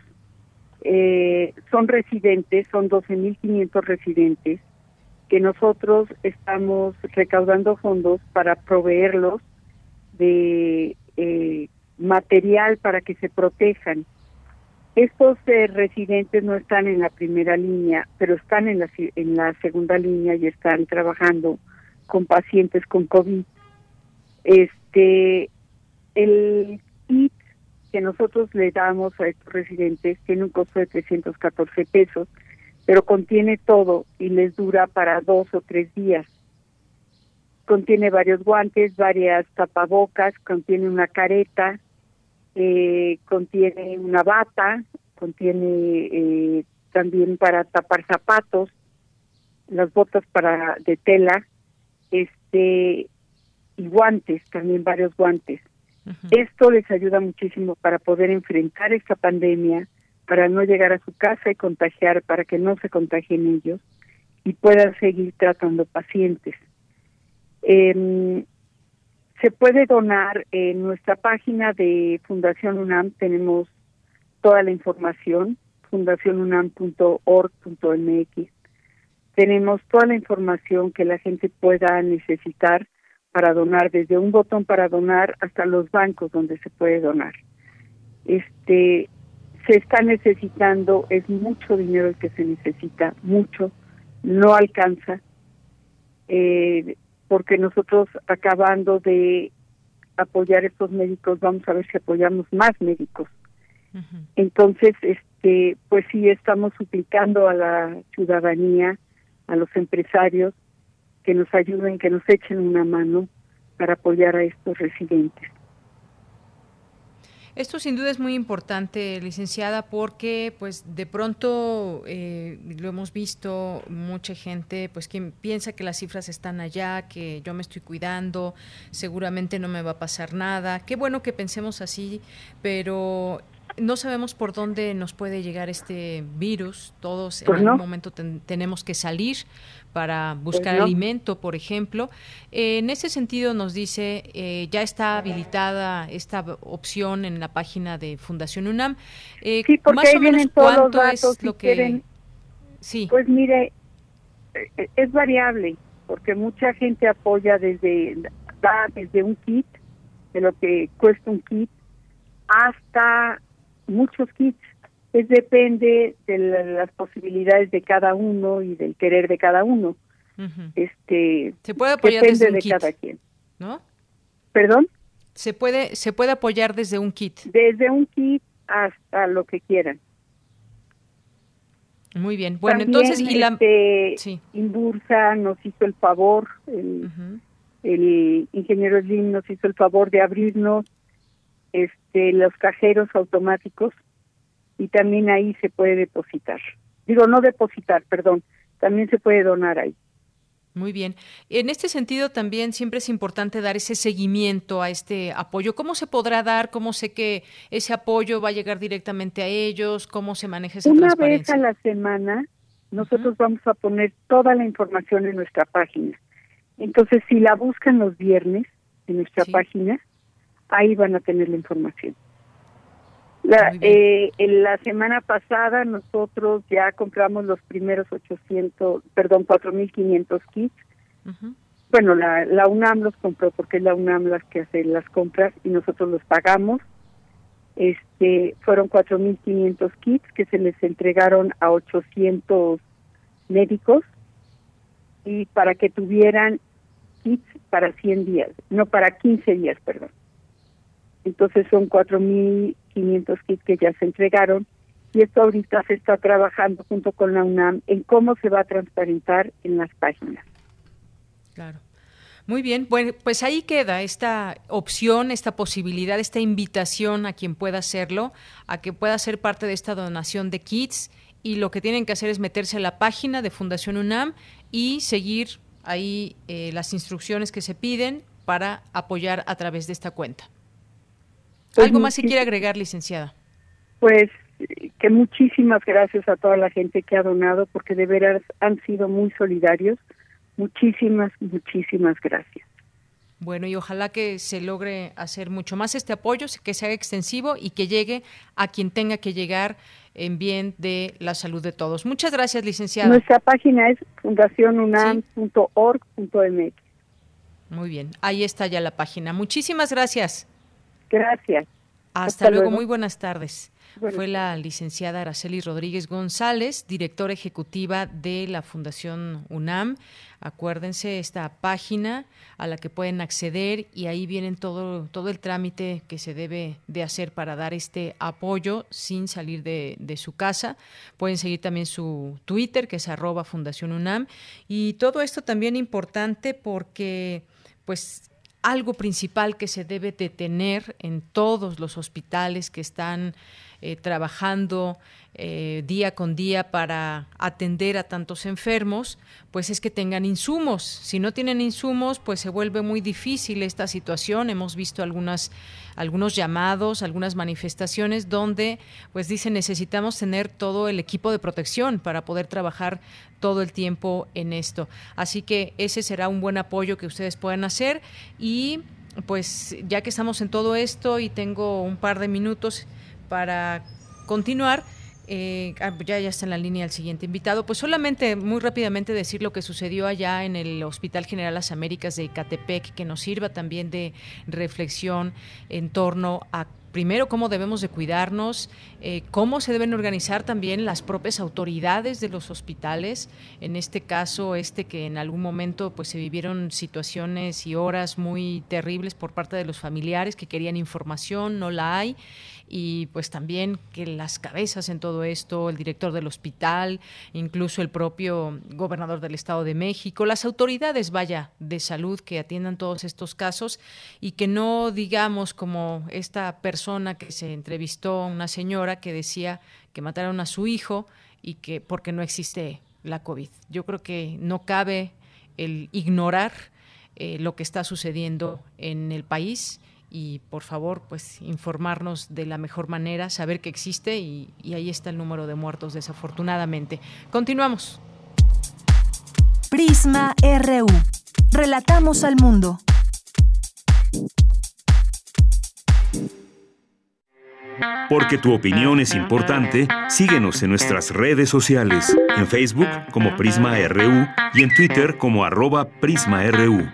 [SPEAKER 11] eh, son residentes, son 12.500 residentes, que nosotros estamos recaudando fondos para proveerlos de eh, material para que se protejan. Estos eh, residentes no están en la primera línea, pero están en la, en la segunda línea y están trabajando con pacientes con COVID. Este, el kit que nosotros le damos a estos residentes tiene un costo de 314 pesos, pero contiene todo y les dura para dos o tres días contiene varios guantes, varias tapabocas, contiene una careta, eh, contiene una bata, contiene eh, también para tapar zapatos, las botas para de tela, este y guantes, también varios guantes. Esto les ayuda muchísimo para poder enfrentar esta pandemia, para no llegar a su casa y contagiar, para que no se contagien ellos y puedan seguir tratando pacientes. Eh, se puede donar en nuestra página de Fundación UNAM, tenemos toda la información, fundacionunam.org.mx. Tenemos toda la información que la gente pueda necesitar para donar, desde un botón para donar hasta los bancos donde se puede donar. Este se está necesitando, es mucho dinero el que se necesita, mucho, no alcanza. Eh, porque nosotros acabando de apoyar estos médicos vamos a ver si apoyamos más médicos. Entonces, este, pues sí estamos suplicando a la ciudadanía, a los empresarios que nos ayuden, que nos echen una mano para apoyar a estos residentes.
[SPEAKER 1] Esto sin duda es muy importante, licenciada, porque pues de pronto eh, lo hemos visto mucha gente pues que piensa que las cifras están allá, que yo me estoy cuidando, seguramente no me va a pasar nada. Qué bueno que pensemos así, pero no sabemos por dónde nos puede llegar este virus. Todos en pues algún momento tenemos que salir para pues buscar alimento, por ejemplo. en ese sentido, nos dice, eh, ya está habilitada esta opción en la página de Fundación UNAM.
[SPEAKER 11] Eh, sí, porque más o menos cuánto es lo que... sí. Pues mire, eh, es variable, porque mucha gente apoya desde, desde un kit, de lo que cuesta un kit, hasta muchos kits. Es depende de las posibilidades de cada uno y del querer de cada uno. Este
[SPEAKER 1] se puede apoyar desde
[SPEAKER 11] de
[SPEAKER 1] kit,
[SPEAKER 11] cada quien.
[SPEAKER 1] ¿No?
[SPEAKER 11] ¿Perdón?
[SPEAKER 1] Se puede se puede apoyar desde un kit.
[SPEAKER 11] Desde un kit hasta lo que quieran.
[SPEAKER 1] Muy bien. Bueno, entonces y la
[SPEAKER 11] este, sí. Inbursa nos hizo el favor, el, el ingeniero Slim nos hizo el favor de abrirnos este los cajeros automáticos y también ahí se puede depositar. Digo, no depositar, perdón, también se puede donar ahí.
[SPEAKER 1] Muy bien. En este sentido también siempre es importante dar ese seguimiento a este apoyo. ¿Cómo se podrá dar? ¿Cómo sé que ese apoyo va a llegar directamente a ellos? ¿Cómo se maneja esa
[SPEAKER 11] Una vez a la semana nosotros vamos a poner toda la información en nuestra página. Entonces, si la buscan los viernes en nuestra página, ahí van a tener la información. La, eh, en la semana pasada nosotros ya compramos los primeros 800, perdón, 4.500 kits. Bueno, la, la UNAM los compró porque es la UNAM las que hace las compras y nosotros los pagamos. Este, fueron 4.500 kits que se les entregaron a 800 médicos y para que tuvieran kits para 100 días, no para 15 días, perdón. Entonces son 4.500 kits que ya se entregaron y esto ahorita se está trabajando junto con la UNAM en cómo se va a transparentar en las páginas.
[SPEAKER 1] Claro. Muy bien, bueno, pues ahí queda esta opción, esta posibilidad, esta invitación a quien pueda hacerlo, a que pueda ser parte de esta donación de kits y lo que tienen que hacer es meterse a la página de Fundación UNAM y seguir ahí eh, las instrucciones que se piden para apoyar a través de esta cuenta. Pues ¿Algo más si quiere agregar, licenciada?
[SPEAKER 11] Pues que muchísimas gracias a toda la gente que ha donado, porque de veras han sido muy solidarios. Muchísimas, muchísimas gracias.
[SPEAKER 1] Bueno, y ojalá que se logre hacer mucho más este apoyo, que sea extensivo y que llegue a quien tenga que llegar en bien de la salud de todos. Muchas gracias, licenciada.
[SPEAKER 11] Nuestra página es fundacionunam.org.mx.
[SPEAKER 1] Muy bien, ahí está ya la página. Muchísimas gracias.
[SPEAKER 11] Gracias.
[SPEAKER 1] Hasta, luego. muy buenas tardes. Fue la licenciada Araceli Rodríguez González, directora ejecutiva de la Fundación UNAM. Acuérdense esta página a la que pueden acceder y ahí vienen todo, todo el trámite que se debe de hacer para dar este apoyo sin salir de, de su casa. Pueden seguir también su Twitter, que es arroba Fundación UNAM. Y todo esto también importante porque pues algo principal que se debe de tener en todos los hospitales que están eh, trabajando eh, día con día para atender a tantos enfermos, pues es que tengan insumos. Si no tienen insumos, pues se vuelve muy difícil esta situación. Hemos visto algunas, algunos llamados, algunas manifestaciones donde pues dicen necesitamos tener todo el equipo de protección para poder trabajar todo el tiempo en esto. Así que ese será un buen apoyo que ustedes puedan hacer y pues ya que estamos en todo esto y tengo un par de minutos para continuar, eh, ah, ya, está en la línea el siguiente invitado. Pues solamente muy rápidamente decir lo que sucedió allá en el Hospital General Las Américas de Icatepec, que nos sirva también de reflexión en torno a primero cómo debemos de cuidarnos, eh, cómo se deben organizar también las propias autoridades de los hospitales, en este caso este que en algún momento pues se vivieron situaciones y horas muy terribles por parte de los familiares que querían información, no la hay y pues también que las cabezas en todo esto, el director del hospital, incluso el propio gobernador del Estado de México, las autoridades, vaya, de salud que atiendan todos estos casos y que no digamos como esta persona que se entrevistó, una señora que decía que mataron a su hijo y que porque no existe la COVID. Yo creo que no cabe el ignorar eh, lo que está sucediendo en el país y por favor, pues informarnos de la mejor manera, saber que existe y, y ahí está el número de muertos desafortunadamente. Continuamos.
[SPEAKER 3] Prisma RU. Relatamos al mundo.
[SPEAKER 2] Porque tu opinión es importante, síguenos en nuestras redes sociales, en Facebook como Prisma RU y en Twitter como arroba PrismaRU.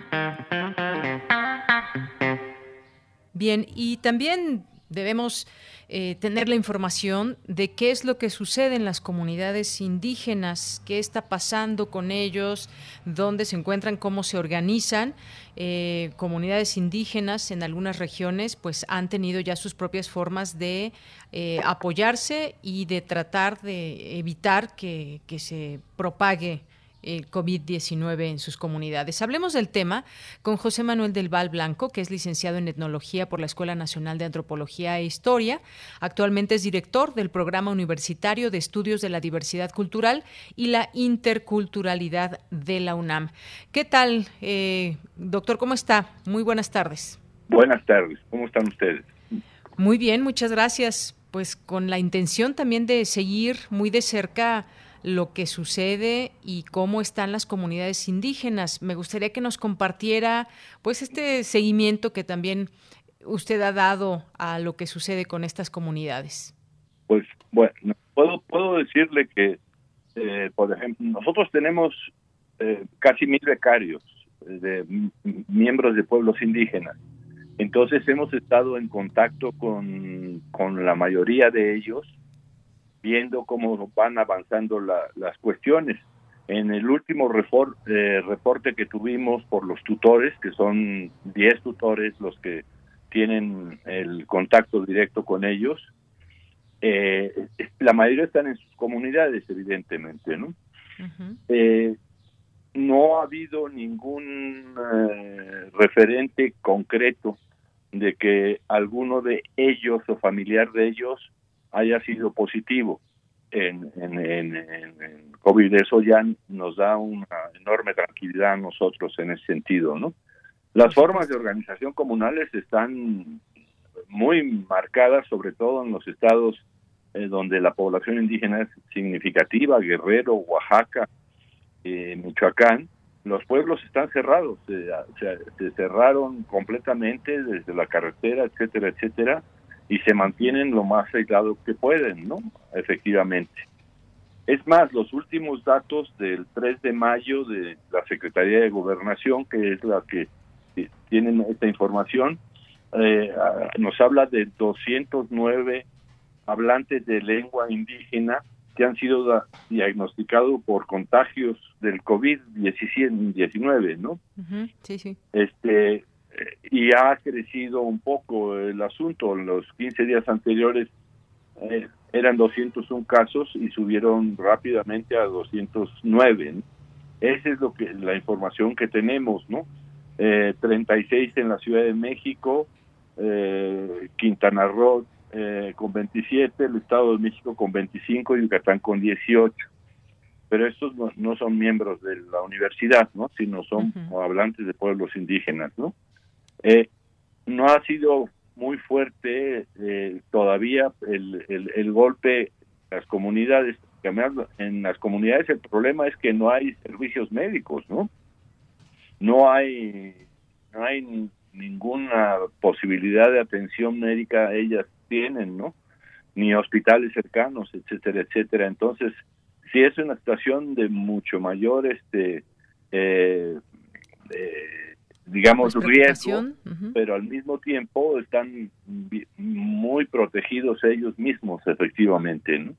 [SPEAKER 1] Bien, y también debemos eh, tener la información de qué es lo que sucede en las comunidades indígenas, qué está pasando con ellos, dónde se encuentran, cómo se organizan. Eh, comunidades indígenas en algunas regiones pues han tenido ya sus propias formas de eh, apoyarse y de tratar de evitar que, que se propague el COVID-19 en sus comunidades. Hablemos del tema con José Manuel del Val Blanco, que es licenciado en Etnología por la Escuela Nacional de Antropología e Historia. Actualmente es director del Programa Universitario de Estudios de la Diversidad Cultural y la Interculturalidad de la UNAM. ¿Qué tal, eh, doctor? ¿Cómo está? Muy buenas tardes.
[SPEAKER 12] Buenas tardes. ¿Cómo están ustedes?
[SPEAKER 1] Muy bien, muchas gracias. Pues con la intención también de seguir muy de cerca lo que sucede y cómo están las comunidades indígenas. Me gustaría que nos compartiera pues este seguimiento que también usted ha dado a lo que sucede con estas comunidades.
[SPEAKER 12] Pues bueno, puedo, puedo decirle que, eh, por ejemplo, nosotros tenemos eh, casi mil becarios eh, de miembros de pueblos indígenas. Entonces hemos estado en contacto con, con la mayoría de ellos viendo cómo van avanzando las cuestiones. En el último eh, reporte que tuvimos por los tutores, que son 10 tutores los que tienen el contacto directo con ellos, eh, la mayoría están en sus comunidades, evidentemente, ¿no? Eh, no ha habido ningún referente concreto de que alguno de ellos o familiar de ellos haya sido positivo en, en, COVID. Eso ya nos da una enorme tranquilidad a nosotros en ese sentido, ¿no? Las formas de organización comunales están muy marcadas, sobre todo en los estados eh, donde la población indígena es significativa, Guerrero, Oaxaca, eh, Michoacán. Los pueblos están cerrados, se cerraron completamente desde la carretera, etcétera, etcétera y se mantienen lo más aislados que pueden, ¿no? Efectivamente. Es más, los últimos datos del 3 de mayo de la Secretaría de Gobernación, que es la que tienen esta información, eh, nos habla de 209 hablantes de lengua indígena que han sido diagnosticados por contagios del COVID-19, ¿no?
[SPEAKER 1] Sí, sí.
[SPEAKER 12] Este, y ha crecido un poco el asunto. En los 15 días anteriores eh, eran 201 casos y subieron rápidamente a 209. Esa es lo que la información que tenemos, ¿no? Eh, 36 en la Ciudad de México, eh, Quintana Roo eh, con 27, el Estado de México con 25 y Yucatán con 18. Pero estos no, son miembros de la universidad, ¿no? Sino son hablantes de pueblos indígenas, ¿no? Eh, no ha sido muy fuerte eh, todavía el, el, golpe las comunidades. En las comunidades el problema es que no hay servicios médicos, ¿no? No hay, no hay ninguna posibilidad de atención médica ellas tienen, ¿no? Ni hospitales cercanos, etcétera, etcétera. Entonces, sí es una situación de mucho mayor este eh, digamos,
[SPEAKER 1] pues,
[SPEAKER 12] riesgo, pero al mismo tiempo están muy protegidos ellos mismos, efectivamente, ¿no?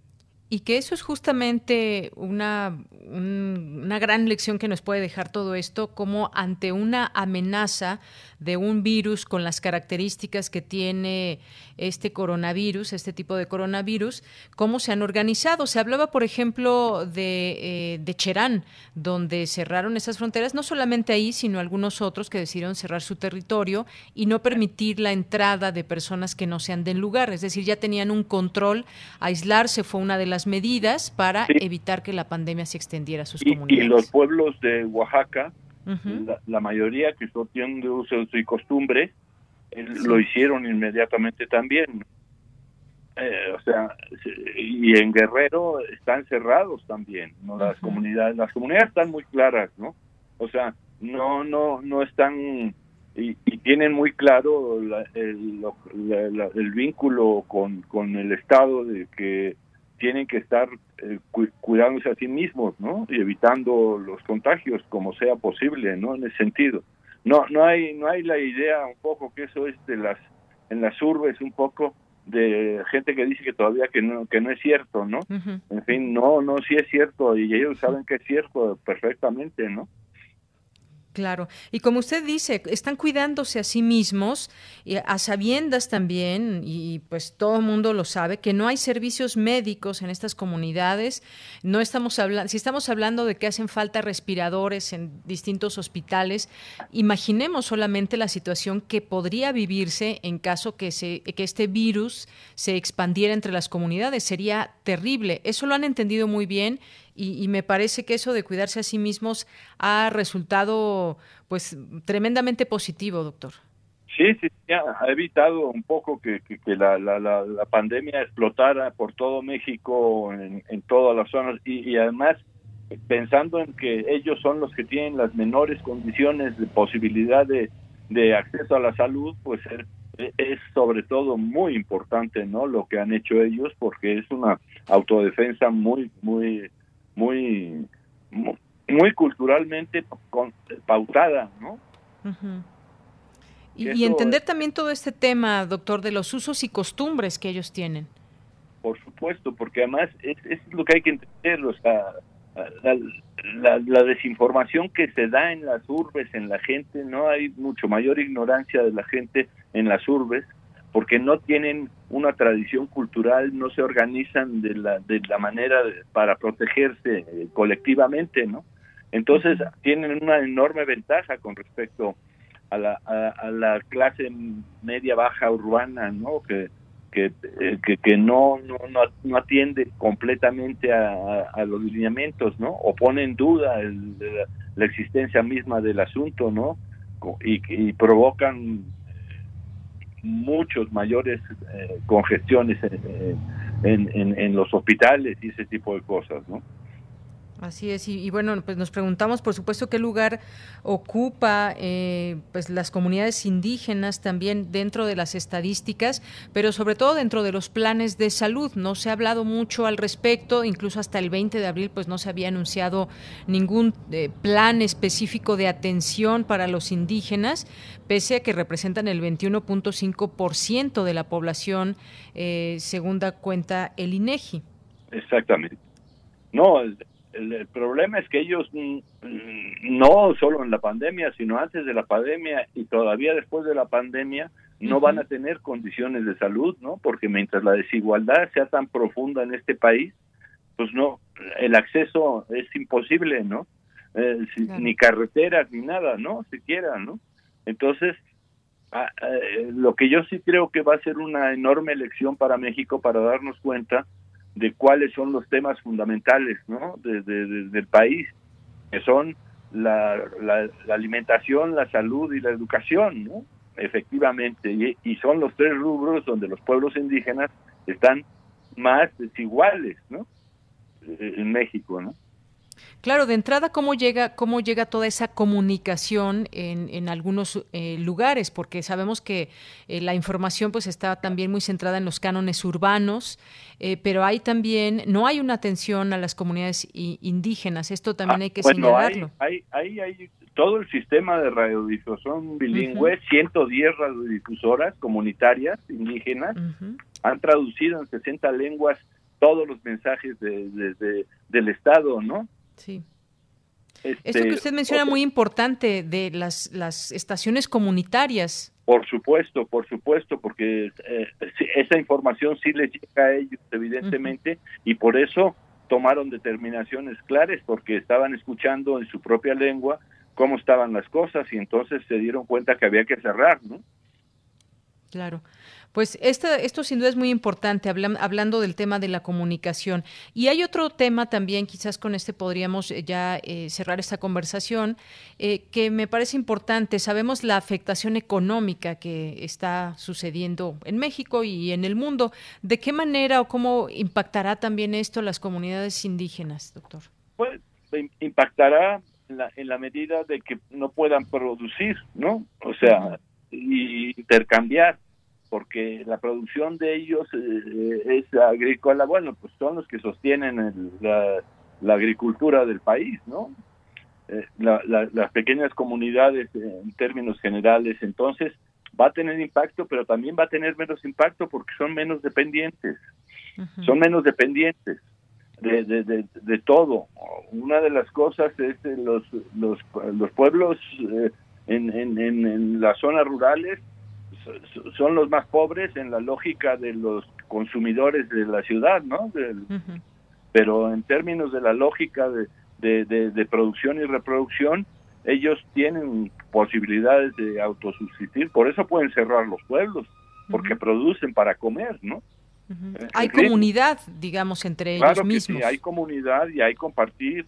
[SPEAKER 1] Y que eso es justamente una, una gran lección que nos puede dejar todo esto, como ante una amenaza de un virus con las características que tiene este coronavirus, este tipo de coronavirus, cómo se han organizado. Se hablaba, por ejemplo, de, eh, de Cherán, donde cerraron esas fronteras, no solamente ahí, sino algunos otros que decidieron cerrar su territorio y no permitir la entrada de personas que no sean del lugar. Es decir, ya tenían un control, aislarse fue una de las medidas para evitar que la pandemia se extendiera a sus comunidades.
[SPEAKER 12] Y los pueblos de Oaxaca, la, mayoría que son de uso y costumbre, lo hicieron inmediatamente también. Eh, o sea, y en Guerrero están cerrados también, ¿no? Las comunidades, las comunidades están muy claras, ¿no? O sea, no, no, no están y, tienen muy claro el, el, vínculo con, con el Estado de que tienen que estar eh, cuidándose a sí mismos, ¿no? Y evitando los contagios como sea posible, ¿no? En ese sentido. No, no hay, no hay la idea un poco que eso es de las, en las urbes un poco de gente que dice que todavía que no, que no es cierto, ¿no? En fin, no, no, sí es cierto y ellos saben que es cierto perfectamente, ¿no?
[SPEAKER 1] Claro. Y como usted dice, están cuidándose a sí mismos, a sabiendas también, y pues todo el mundo lo sabe, que no hay servicios médicos en estas comunidades. No estamos hablando, si estamos hablando de que hacen falta respiradores en distintos hospitales, imaginemos solamente la situación que podría vivirse en caso que, se, que este virus se expandiera entre las comunidades. Sería terrible. Eso lo han entendido muy bien y, me parece que eso de cuidarse a sí mismos ha resultado pues tremendamente positivo, doctor.
[SPEAKER 12] Sí, sí, ha evitado un poco que, la, la, la, pandemia explotara por todo México, en, en todas las zonas, y, además pensando en que ellos son los que tienen las menores condiciones de posibilidad de, de acceso a la salud, pues es sobre todo muy importante, ¿no? Lo que han hecho ellos, porque es una autodefensa muy, muy muy, muy, culturalmente pautada, ¿no?
[SPEAKER 1] y, entender también todo este tema, doctor, de los usos y costumbres que ellos tienen.
[SPEAKER 12] Por supuesto, porque además es, es lo que hay que entender, o sea, la, la, desinformación que se da en las urbes, en la gente, no hay mucho mayor ignorancia de la gente en las urbes, porque no tienen una tradición cultural, no se organizan de la, de la manera para protegerse eh, colectivamente, ¿no? Entonces tienen una enorme ventaja con respecto a la, a, la clase media baja urbana, ¿no? Que, que, eh, que, no, no, no, atiende completamente a, los lineamientos, ¿no? O pone en duda la, existencia misma del asunto, ¿no? Y, y provocan muchos mayores eh, congestiones en, en, en, los hospitales y ese tipo de cosas, ¿no?
[SPEAKER 1] Así es, y, bueno, pues nos preguntamos, por supuesto, qué lugar ocupa eh, pues las comunidades indígenas también dentro de las estadísticas, pero sobre todo dentro de los planes de salud. No se ha hablado mucho al respecto, incluso hasta el 20 de abril, pues no se había anunciado ningún eh, plan específico de atención para los indígenas, pese a que representan el 21.5% de la población, eh, según da cuenta el INEGI.
[SPEAKER 12] Exactamente. No, el, problema es que ellos mm, mm, no solo en la pandemia, sino antes de la pandemia y todavía después de la pandemia no van a tener condiciones de salud, ¿no? Porque mientras la desigualdad sea tan profunda en este país, pues no, el acceso es imposible, ¿no? Eh, ni carreteras ni nada, ¿no? Siquiera, ¿no? Entonces, ah, eh, lo que yo sí creo que va a ser una enorme elección para México para darnos cuenta de cuáles son los temas fundamentales ¿no? de, del país, que son la, la, alimentación, la salud y la educación, ¿no? efectivamente, y, y, son los tres rubros donde los pueblos indígenas están más desiguales ¿no? en México. ¿no?
[SPEAKER 1] Claro, de entrada, ¿cómo llega, cómo llega toda esa comunicación en, en algunos eh, lugares? Porque sabemos que eh, la información pues está también muy centrada en los cánones urbanos, eh, pero hay también, no hay una atención a las comunidades indígenas. Esto también hay que ah, señalarlo.
[SPEAKER 12] Hay, hay, hay, todo el sistema de radiodifusión bilingüe, 110 radiodifusoras comunitarias indígenas, han traducido en 60 lenguas todos los mensajes de, del Estado, ¿no?
[SPEAKER 1] Sí. Esto que este, usted menciona muy importante de las, las estaciones comunitarias.
[SPEAKER 12] Por supuesto, por supuesto, porque eh, esa información sí les llega a ellos, evidentemente, y por eso tomaron determinaciones claras, porque estaban escuchando en su propia lengua cómo estaban las cosas y entonces se dieron cuenta que había que cerrar, ¿no?
[SPEAKER 1] Claro. Pues esto sin duda es muy importante, hablando del tema de la comunicación. Y hay otro tema también, quizás con este podríamos eh, ya eh, cerrar esta conversación, eh, que me parece importante. Sabemos la afectación económica que está sucediendo en México y en el mundo. ¿De qué manera o cómo impactará también esto a las comunidades indígenas, doctor?
[SPEAKER 12] Pues impactará en la, en la medida de que no puedan producir, ¿no? O sea, y intercambiar porque la producción de ellos eh, es agrícola, bueno, pues son los que sostienen la, agricultura del país, ¿no? Eh, las pequeñas comunidades en términos generales, entonces va a tener impacto, pero también va a tener menos impacto porque son menos dependientes, son menos dependientes de, de, de, todo. Una de las cosas es los, los, los pueblos eh, en, en, en las zonas rurales son los más pobres en la lógica de los consumidores de la ciudad, ¿no? Pero en términos de la lógica de, de, producción y reproducción, ellos tienen posibilidades de autosubsistir, por eso pueden cerrar los pueblos, porque producen para comer, ¿no?
[SPEAKER 1] Hay comunidad, digamos, entre ellos mismos.
[SPEAKER 12] Sí, hay comunidad y hay compartir,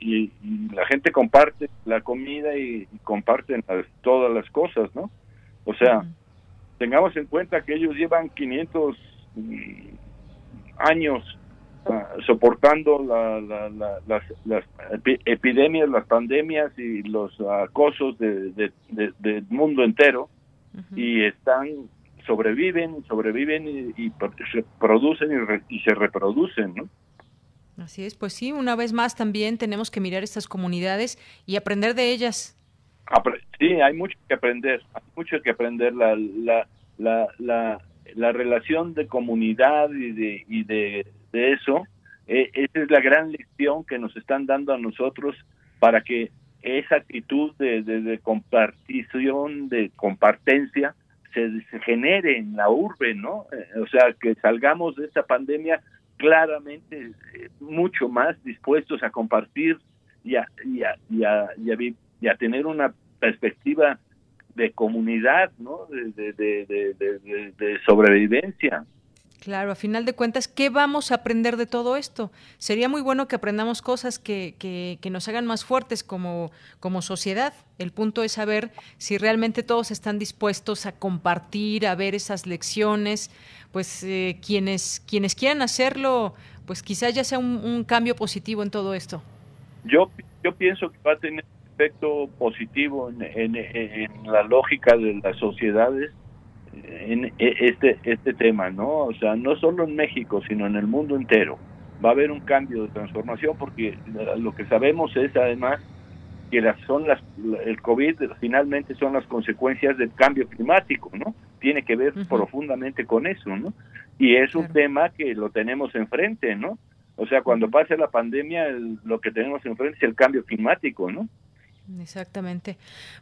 [SPEAKER 12] y, la gente comparte la comida y, comparten todas las cosas, ¿no? O sea, tengamos en cuenta que ellos llevan 500 mm, años ah, soportando las, epidemias, las pandemias y los acosos del mundo entero y están sobreviven, sobreviven y, producen y, se reproducen, ¿no?
[SPEAKER 1] Así es, pues sí, una vez más también tenemos que mirar estas comunidades y aprender de ellas.
[SPEAKER 12] Sí, hay mucho que aprender, hay mucho que aprender la, la, la, la, la relación de comunidad y de, y de, eso. Eh, esa es la gran lección que nos están dando a nosotros para que esa actitud de, de, compartición, de compartencia, se, genere en la urbe, ¿no? Eh, o sea, que salgamos de esta pandemia claramente eh, mucho más dispuestos a compartir y a, y a, y a, y a tener una perspectiva de comunidad, ¿no? De, de, sobrevivencia.
[SPEAKER 1] Claro, a final de cuentas, ¿qué vamos a aprender de todo esto? Sería muy bueno que aprendamos cosas que, que, nos hagan más fuertes como, como sociedad. El punto es saber si realmente todos están dispuestos a compartir, a ver esas lecciones. Pues eh, quienes, quienes quieran hacerlo, pues quizás ya sea un, cambio positivo en todo esto.
[SPEAKER 12] Yo, yo pienso que va a tener efecto positivo en, la lógica de las sociedades en e, este este tema, ¿no? O sea, no solo en México, sino en el mundo entero. Va a haber un cambio de transformación porque lo que sabemos es además que las son las el COVID finalmente son las consecuencias del cambio climático, ¿no? Tiene que ver profundamente con eso, ¿no? Y es un tema que lo tenemos enfrente, ¿no? O sea, cuando pase la pandemia, lo que tenemos enfrente es el cambio climático, ¿no?
[SPEAKER 1] Exactamente.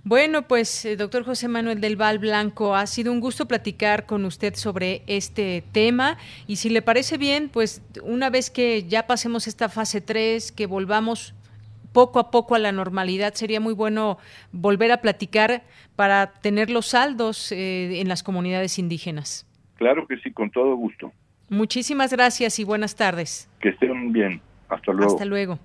[SPEAKER 1] Bueno, pues eh, doctor José Manuel del Val Blanco, ha sido un gusto platicar con usted sobre este tema y si le parece bien, pues una vez que ya pasemos esta fase 3, que volvamos poco a poco a la normalidad, sería muy bueno volver a platicar para tener los saldos eh, en las comunidades indígenas.
[SPEAKER 12] Claro que sí, con todo gusto.
[SPEAKER 1] Muchísimas gracias y buenas tardes.
[SPEAKER 12] Que estén bien. Hasta luego.
[SPEAKER 1] Hasta luego.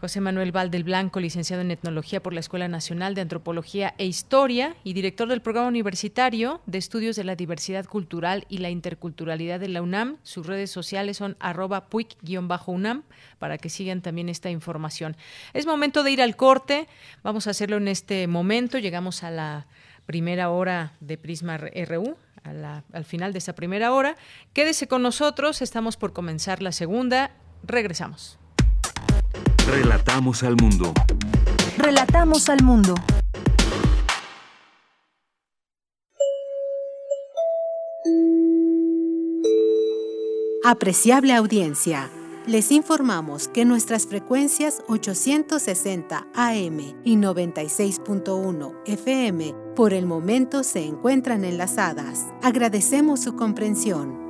[SPEAKER 1] José Manuel Valdel Blanco, licenciado en Etnología por la Escuela Nacional de Antropología e Historia y director del Programa Universitario de Estudios de la Diversidad Cultural y la Interculturalidad de la UNAM. Sus redes sociales son arroba puic-unam para que sigan también esta información. Es momento de ir al corte. Vamos a hacerlo en este momento. Llegamos a la primera hora de Prisma RU. al final de esta primera hora. Quédese con nosotros, estamos por comenzar la segunda. Regresamos.
[SPEAKER 2] Relatamos al mundo.
[SPEAKER 3] Relatamos al mundo.
[SPEAKER 13] Apreciable audiencia. Les informamos que nuestras frecuencias 860 AM y 96.1 FM por el momento se encuentran enlazadas. Agradecemos su comprensión.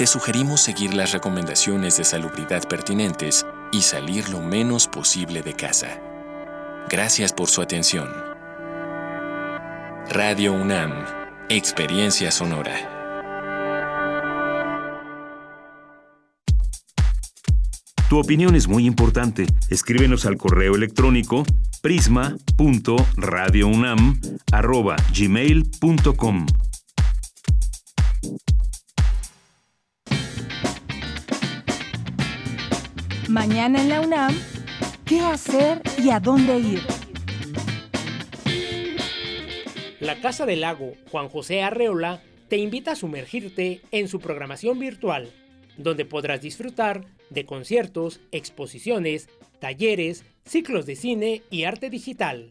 [SPEAKER 14] Te sugerimos seguir las recomendaciones de salubridad pertinentes y salir lo menos posible de casa. Gracias por su atención. Radio UNAM, Experiencia Sonora.
[SPEAKER 2] Tu opinión es muy importante. Escríbenos al correo electrónico prisma.radiounam@gmail.com.
[SPEAKER 3] Mañana en la UNAM, ¿qué hacer y a dónde ir?
[SPEAKER 4] La Casa del Lago Juan José Arreola te invita a sumergirte en su programación virtual, donde podrás disfrutar de conciertos, exposiciones, talleres, ciclos de cine y arte digital.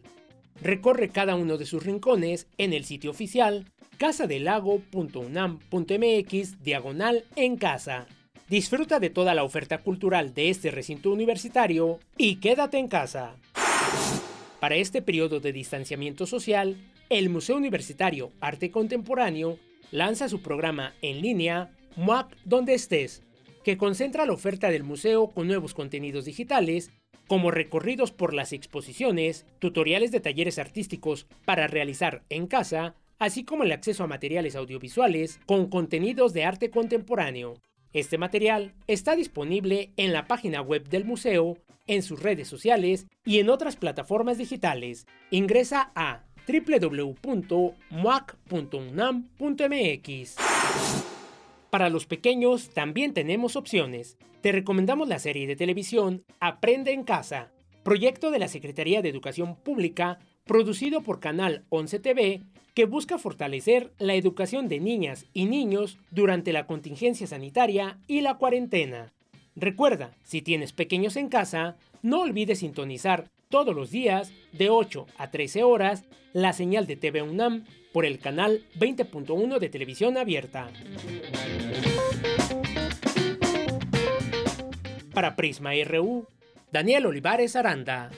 [SPEAKER 4] Recorre cada uno de sus rincones en el sitio oficial casadelago.unam.mx diagonal en casa. Disfruta de toda la oferta cultural de este recinto universitario y quédate en casa. Para este periodo de distanciamiento social, el Museo Universitario Arte Contemporáneo lanza su programa en línea MUAC Donde Estés, que concentra la oferta del museo con nuevos contenidos digitales, como recorridos por las exposiciones, tutoriales de talleres artísticos para realizar en casa, así como el acceso a materiales audiovisuales con contenidos de arte contemporáneo. Este material está disponible en la página web del museo, en sus redes sociales y en otras plataformas digitales. Ingresa a www.muac.unam.mx. Para los pequeños también tenemos opciones. Te recomendamos la serie de televisión Aprende en casa, proyecto de la Secretaría de Educación Pública, producido por Canal 11 TV que busca fortalecer la educación de niñas y niños durante la contingencia sanitaria y la cuarentena. Recuerda, si tienes pequeños en casa, no olvides sintonizar todos los días de 8 a 13 horas la señal de TV UNAM por el canal 20.1 de televisión abierta. Para Prisma RU, Daniel Olivares Aranda.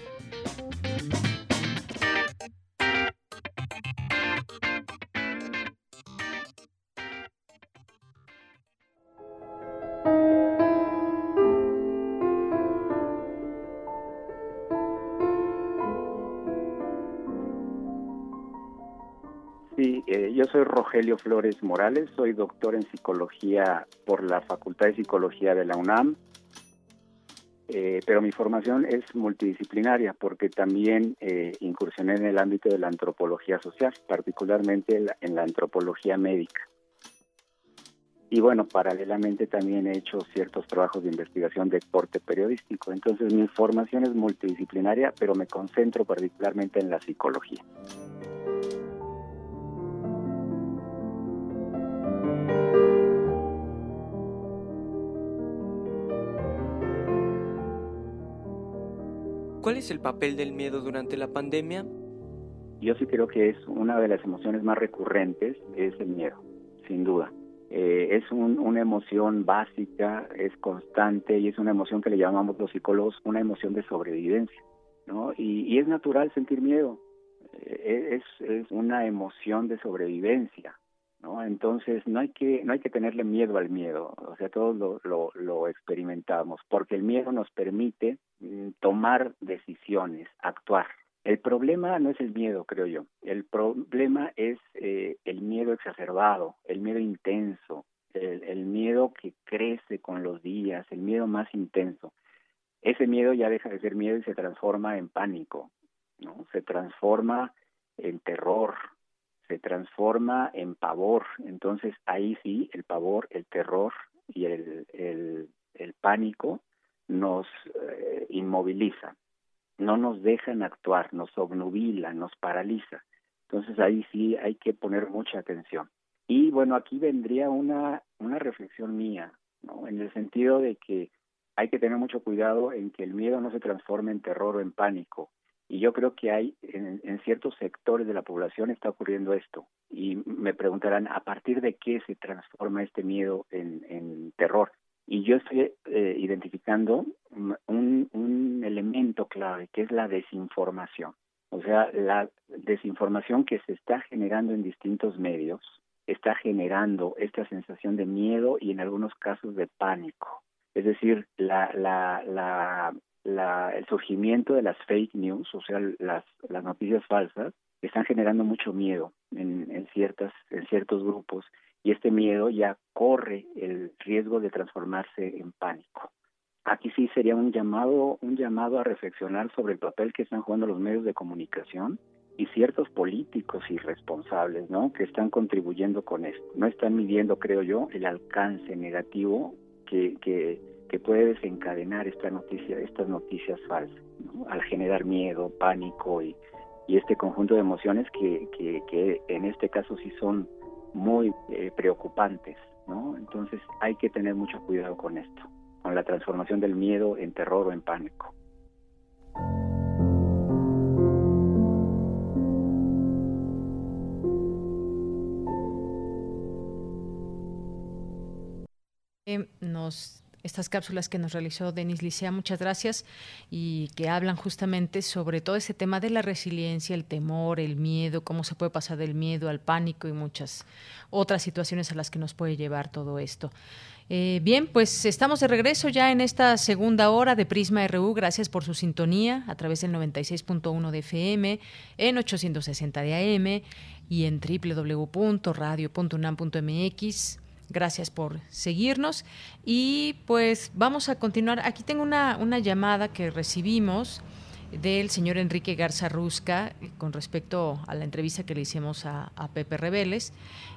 [SPEAKER 15] Soy Rogelio Flores Morales, soy doctor en psicología por la Facultad de Psicología de la UNAM, eh, pero mi formación es multidisciplinaria porque también eh, incursioné en el ámbito de la antropología social, particularmente en la antropología médica. Y bueno, paralelamente también he hecho ciertos trabajos de investigación de corte periodístico. Entonces mi formación es multidisciplinaria, pero me concentro particularmente en la psicología.
[SPEAKER 16] ¿Cuál es el papel del miedo durante la pandemia?
[SPEAKER 15] Yo sí creo que es una de las emociones más recurrentes, es el miedo, sin duda. eh, es una emoción básica, es constante y es una emoción que le llamamos los psicólogos una emoción de sobrevivencia, ¿no? Y, es natural sentir miedo, eh, es, es una emoción de sobrevivencia, ¿no? Entonces no hay que no hay que tenerle miedo al miedo, o sea, todos lo, lo, experimentamos, porque el miedo nos permite mm, tomar decisiones, actuar, el problema no es el miedo, creo yo. El problema es eh, el miedo exacerbado, el miedo intenso, el, miedo que crece con los días, el miedo más intenso. Ese miedo ya deja de ser miedo y se transforma en pánico, ¿no? Se transforma en terror, se transforma en pavor. Entonces ahí sí, el pavor, el terror y el, el, pánico nos eh, inmoviliza no nos dejan actuar, nos obnubila, nos paraliza. Entonces ahí sí hay que poner mucha atención. Y bueno, aquí vendría una, una reflexión mía, ¿no? En el sentido de que hay que tener mucho cuidado en que el miedo no se transforme en terror o en pánico. Y yo creo que hay, en, ciertos sectores de la población está ocurriendo esto. Y me preguntarán, ¿a partir de qué se transforma este miedo en, terror? Y yo estoy eh, identificando un elemento clave, que es la desinformación. O sea, la desinformación que se está generando en distintos medios está generando esta sensación de miedo y en algunos casos de pánico. Es decir, la, la, la, la, el surgimiento de las fake news, o sea, las, las noticias falsas, están generando mucho miedo en, en, ciertas, en ciertos grupos y este miedo ya corre el riesgo de transformarse en pánico. Aquí sí sería un llamado, un llamado a reflexionar sobre el papel que están jugando los medios de comunicación y ciertos políticos irresponsables, ¿no? Que están contribuyendo con esto. No están midiendo, creo yo, el alcance negativo que, que, que puede desencadenar esta noticia, estas noticias falsas, ¿no? Al generar miedo, pánico y, este conjunto de emociones que, que, que en este caso sí son muy eh, preocupantes, ¿no? Entonces hay que tener mucho cuidado con esto, con la transformación del miedo en terror o en pánico.
[SPEAKER 1] Estas cápsulas que nos realizó Denis Licea, muchas gracias, y que hablan justamente sobre todo ese tema de la resiliencia, el temor, el miedo, cómo se puede pasar del miedo al pánico y muchas otras situaciones a las que nos puede llevar todo esto. Eh, bien, pues estamos de regreso ya en esta segunda hora de Prisma RU. Gracias por su sintonía a través del 96.1 de FM, en 860 de AM y en www.radio.unam.mx Gracias por seguirnos y pues vamos a continuar. Aquí tengo una, una llamada que recibimos del señor Enrique Garza Rusca con respecto a la entrevista que le hicimos a, Pepe Rebeles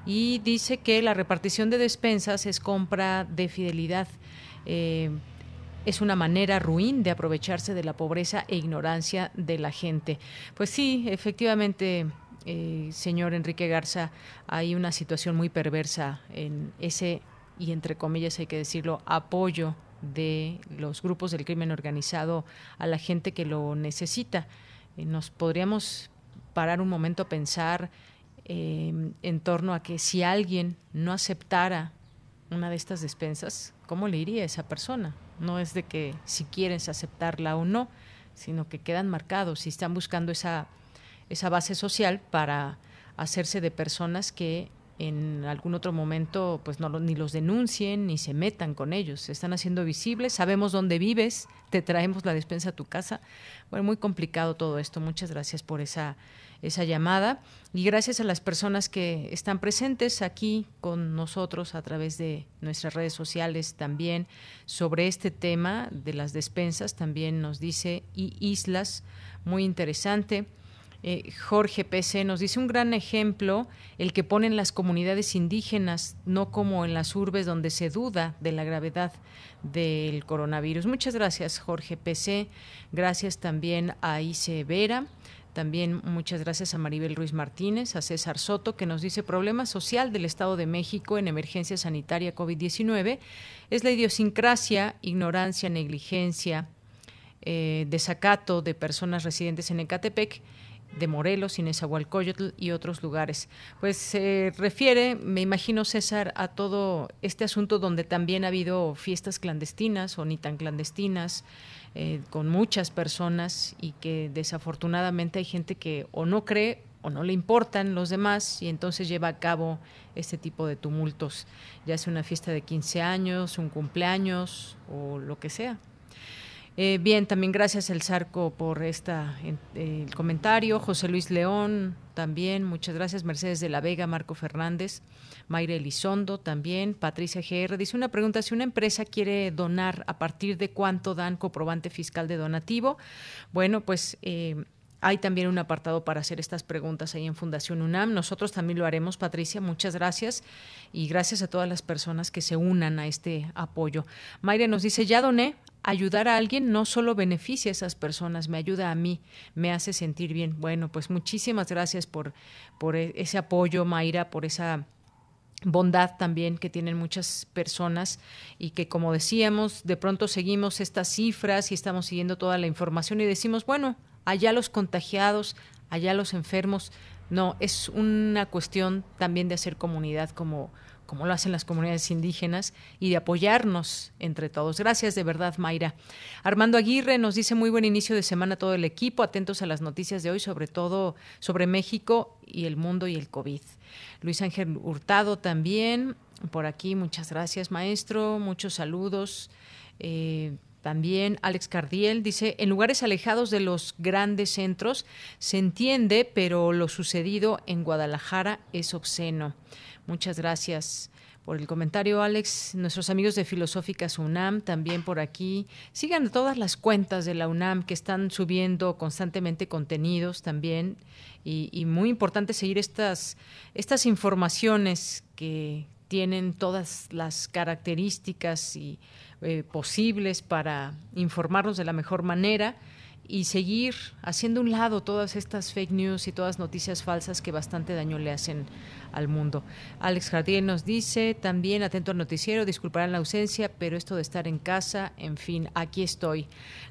[SPEAKER 1] y dice que la repartición de despensas es compra de fidelidad. Eh, es una manera ruin de aprovecharse de la pobreza e ignorancia de la gente. Pues sí, efectivamente, eh, señor Enrique Garza, hay una situación muy perversa en ese, y entre comillas hay que decirlo, apoyo de los grupos del crimen organizado a la gente que lo necesita. Eh, nos podríamos parar un momento a pensar em, en torno a que si alguien no aceptara una de estas despensas, ¿cómo le iría a esa persona? No es de que si quieres aceptarla o no, sino que quedan marcados y están buscando esa esa base social para hacerse de personas que en algún otro momento pues no ni los denuncien ni se metan con ellos, se están haciendo visibles, sabemos dónde vives, te traemos la despensa a tu casa. Bueno, muy complicado todo esto. Muchas gracias por esa esa llamada y gracias a las personas que están presentes aquí con nosotros a través de nuestras redes sociales también sobre este tema de las despensas, también nos dice y Islas, muy interesante. Eh, Jorge PC nos dice un gran ejemplo el que ponen las comunidades indígenas, no como en las urbes donde se duda de la gravedad del coronavirus. Muchas gracias, Jorge PC. Gracias también a Ice Vera. También muchas gracias a Maribel Ruiz Martínez, a César Soto, que nos dice problema social del Estado de México en emergencia sanitaria COVID-19 es la idiosincrasia, ignorancia, negligencia, eh, desacato de personas residentes en Ecatepec de Morelos, Inezahualcóyotl y otros lugares. Pues se refiere, me imagino César, a todo este asunto donde también ha habido fiestas clandestinas o ni tan clandestinas, eh, con muchas personas y que desafortunadamente hay gente que o no cree o no le importan los demás y entonces lleva a cabo este tipo de tumultos, ya sea una fiesta de 15 años, un cumpleaños o lo que sea. Eh, bien, también gracias El Zarco por esta el comentario. José Luis León también, muchas gracias. Mercedes de la Vega, Marco Fernández, Mayra Elizondo también, Patricia GR. Dice una pregunta, si una empresa quiere donar, ¿a partir de cuánto dan comprobante fiscal de donativo? Bueno, pues... Eh, hay también un apartado para hacer estas preguntas ahí en Fundación UNAM. Nosotros también lo haremos, Patricia. Muchas gracias. Y gracias a todas las personas que se unan a este apoyo. Mayra nos dice, ya doné, ayudar a alguien no solo beneficia a esas personas, me ayuda a mí, me hace sentir bien. Bueno, pues muchísimas gracias por, por e, ese apoyo, Mayra, por esa bondad también que tienen muchas personas y que como decíamos, de pronto seguimos estas cifras y estamos siguiendo toda la información y decimos, bueno, allá los contagiados, allá los enfermos. No, es una cuestión también de hacer comunidad como como lo hacen las comunidades indígenas, y de apoyarnos entre todos. Gracias de verdad, Mayra. Armando Aguirre nos dice muy buen inicio de semana todo el equipo, atentos a las noticias de hoy, sobre todo sobre México y el mundo y el COVID. Luis Ángel Hurtado también, por aquí, muchas gracias, maestro, muchos saludos. Eh, también Alex Cardiel dice, en lugares alejados de los grandes centros se entiende, pero lo sucedido en Guadalajara es obsceno. Muchas gracias por el comentario, Alex. Nuestros amigos de Filosóficas UNAM también por aquí. Sigan todas las cuentas de la UNAM que están subiendo constantemente contenidos también. Y, muy importante seguir estas, estas informaciones que tienen todas las características y, eh, posibles para informarnos de la mejor manera y seguir haciendo un lado todas estas fake news y todas noticias falsas que bastante daño le hacen al mundo. Alex Jardiel nos dice también, atento al noticiero, disculparán la ausencia, pero esto de estar en casa, en fin, aquí estoy.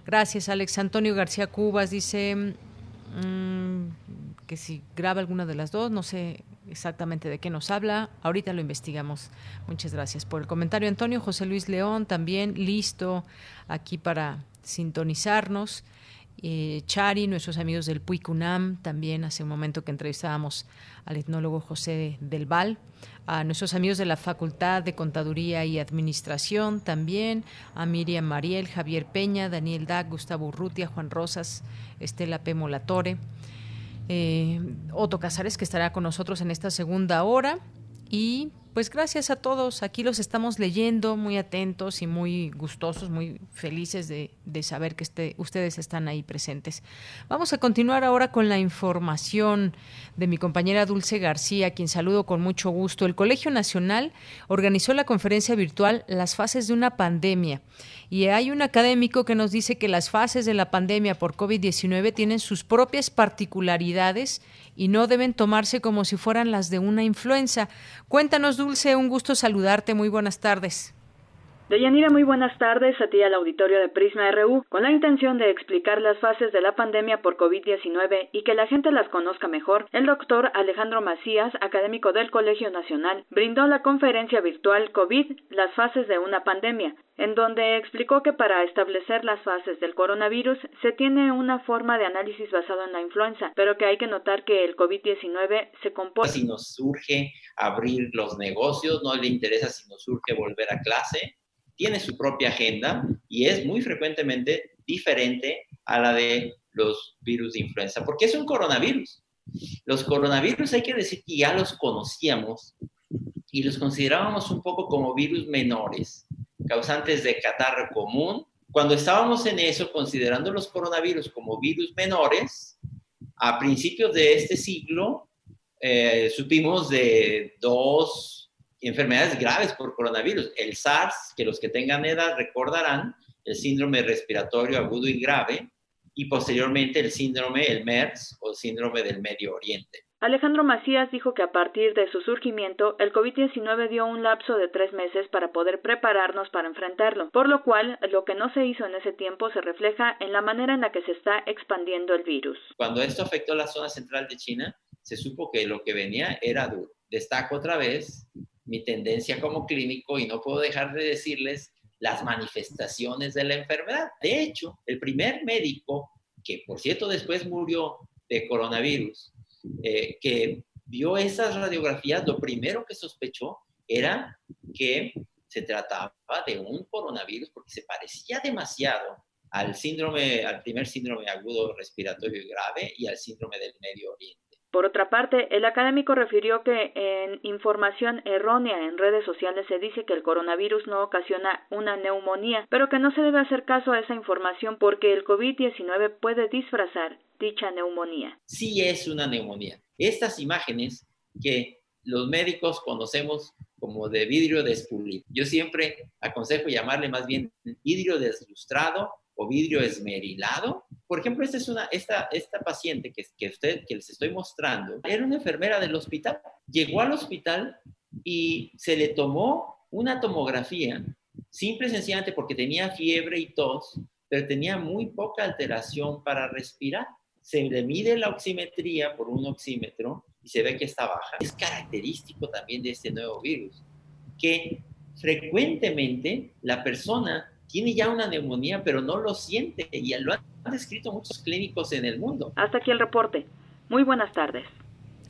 [SPEAKER 1] Gracias, Alex. Antonio García Cubas dice mm, que si graba alguna de las dos, no sé exactamente de qué nos habla. Ahorita lo investigamos. Muchas gracias por el comentario, Antonio. José Luis León también listo aquí para sintonizarnos. Eh, Chari, nuestros amigos del Puicunam, también hace un momento que entrevistábamos al etnólogo José del Val, a nuestros amigos de la Facultad de Contaduría y Administración también, a Miriam Mariel, Javier Peña, Daniel Dag, Gustavo Urrutia, Juan Rosas, Estela P. Molatore, eh, Otto Casares, que estará con nosotros en esta segunda hora, y pues gracias a todos, aquí los estamos leyendo muy atentos y muy gustosos, muy felices de, saber que este, ustedes están ahí presentes. Vamos a continuar ahora con la información de mi compañera Dulce García, quien saludo con mucho gusto. El Colegio Nacional organizó la conferencia virtual Las fases de una pandemia y hay un académico que nos dice que las fases de la pandemia por COVID-19 tienen sus propias particularidades y no deben tomarse como si fueran las de una influenza. Cuéntanos, Dulce, un gusto saludarte. Muy buenas tardes.
[SPEAKER 17] Deyanira, muy buenas tardes a ti al auditorio de Prisma RU. Con la intención de explicar las fases de la pandemia por COVID-19 y que la gente las conozca mejor, el doctor Alejandro Macías, académico del Colegio Nacional, brindó la conferencia virtual COVID, las fases de una pandemia, en donde explicó que para establecer las fases del coronavirus se tiene una forma de análisis basado en la influenza, pero que hay que notar que el COVID-19 se comporta.
[SPEAKER 18] Si nos surge abrir los negocios, no le interesa si nos surge volver a clase, tiene su propia agenda y es muy frecuentemente diferente a la de los virus de influenza, porque es un coronavirus. Los coronavirus hay que decir que ya los conocíamos y los considerábamos un poco como virus menores, causantes de catarro común. Cuando estábamos en eso, considerando los coronavirus como virus menores, a principios de este siglo, eh, supimos de dos enfermedades graves por coronavirus. El SARS, que los que tengan edad recordarán, el síndrome respiratorio agudo y grave, y posteriormente el síndrome, el MERS o síndrome del Medio Oriente.
[SPEAKER 17] Alejandro Macías dijo que a partir de su surgimiento, el COVID-19 dio un lapso de tres meses para poder prepararnos para enfrentarlo, por lo cual lo que no se hizo en ese tiempo se refleja en la manera en la que se está expandiendo el virus.
[SPEAKER 18] Cuando esto afectó la zona central de China, se supo que lo que venía era duro. Destaco otra vez mi tendencia como clínico y no puedo dejar de decirles las manifestaciones de la enfermedad. De hecho, el primer médico, que por cierto después murió de coronavirus, eh, que vio esas radiografías, lo primero que sospechó era que se trataba de un coronavirus porque se parecía demasiado al síndrome, al primer síndrome agudo respiratorio grave y al síndrome del Medio Oriente.
[SPEAKER 17] Por otra parte, el académico refirió que en información errónea en redes sociales se dice que el coronavirus no ocasiona una neumonía, pero que no se debe hacer caso a esa información porque el COVID-19 puede disfrazar dicha neumonía.
[SPEAKER 18] Sí es una neumonía. Estas imágenes que los médicos conocemos como de vidrio despulido. Yo siempre aconsejo llamarle más bien vidrio deslustrado o vidrio esmerilado. Por ejemplo, esta es una, esta, esta paciente que, que, usted, que les estoy mostrando, era una enfermera del hospital. Llegó al hospital y se le tomó una tomografía, simple y sencillamente porque tenía fiebre y tos, pero tenía muy poca alteración para respirar. Se le mide la oximetría por un oxímetro y se ve que está baja. Es característico también de este nuevo virus, que frecuentemente la persona tiene ya una neumonía, pero no lo siente y lo han descrito muchos clínicos en el mundo.
[SPEAKER 17] Hasta aquí el reporte. Muy buenas tardes.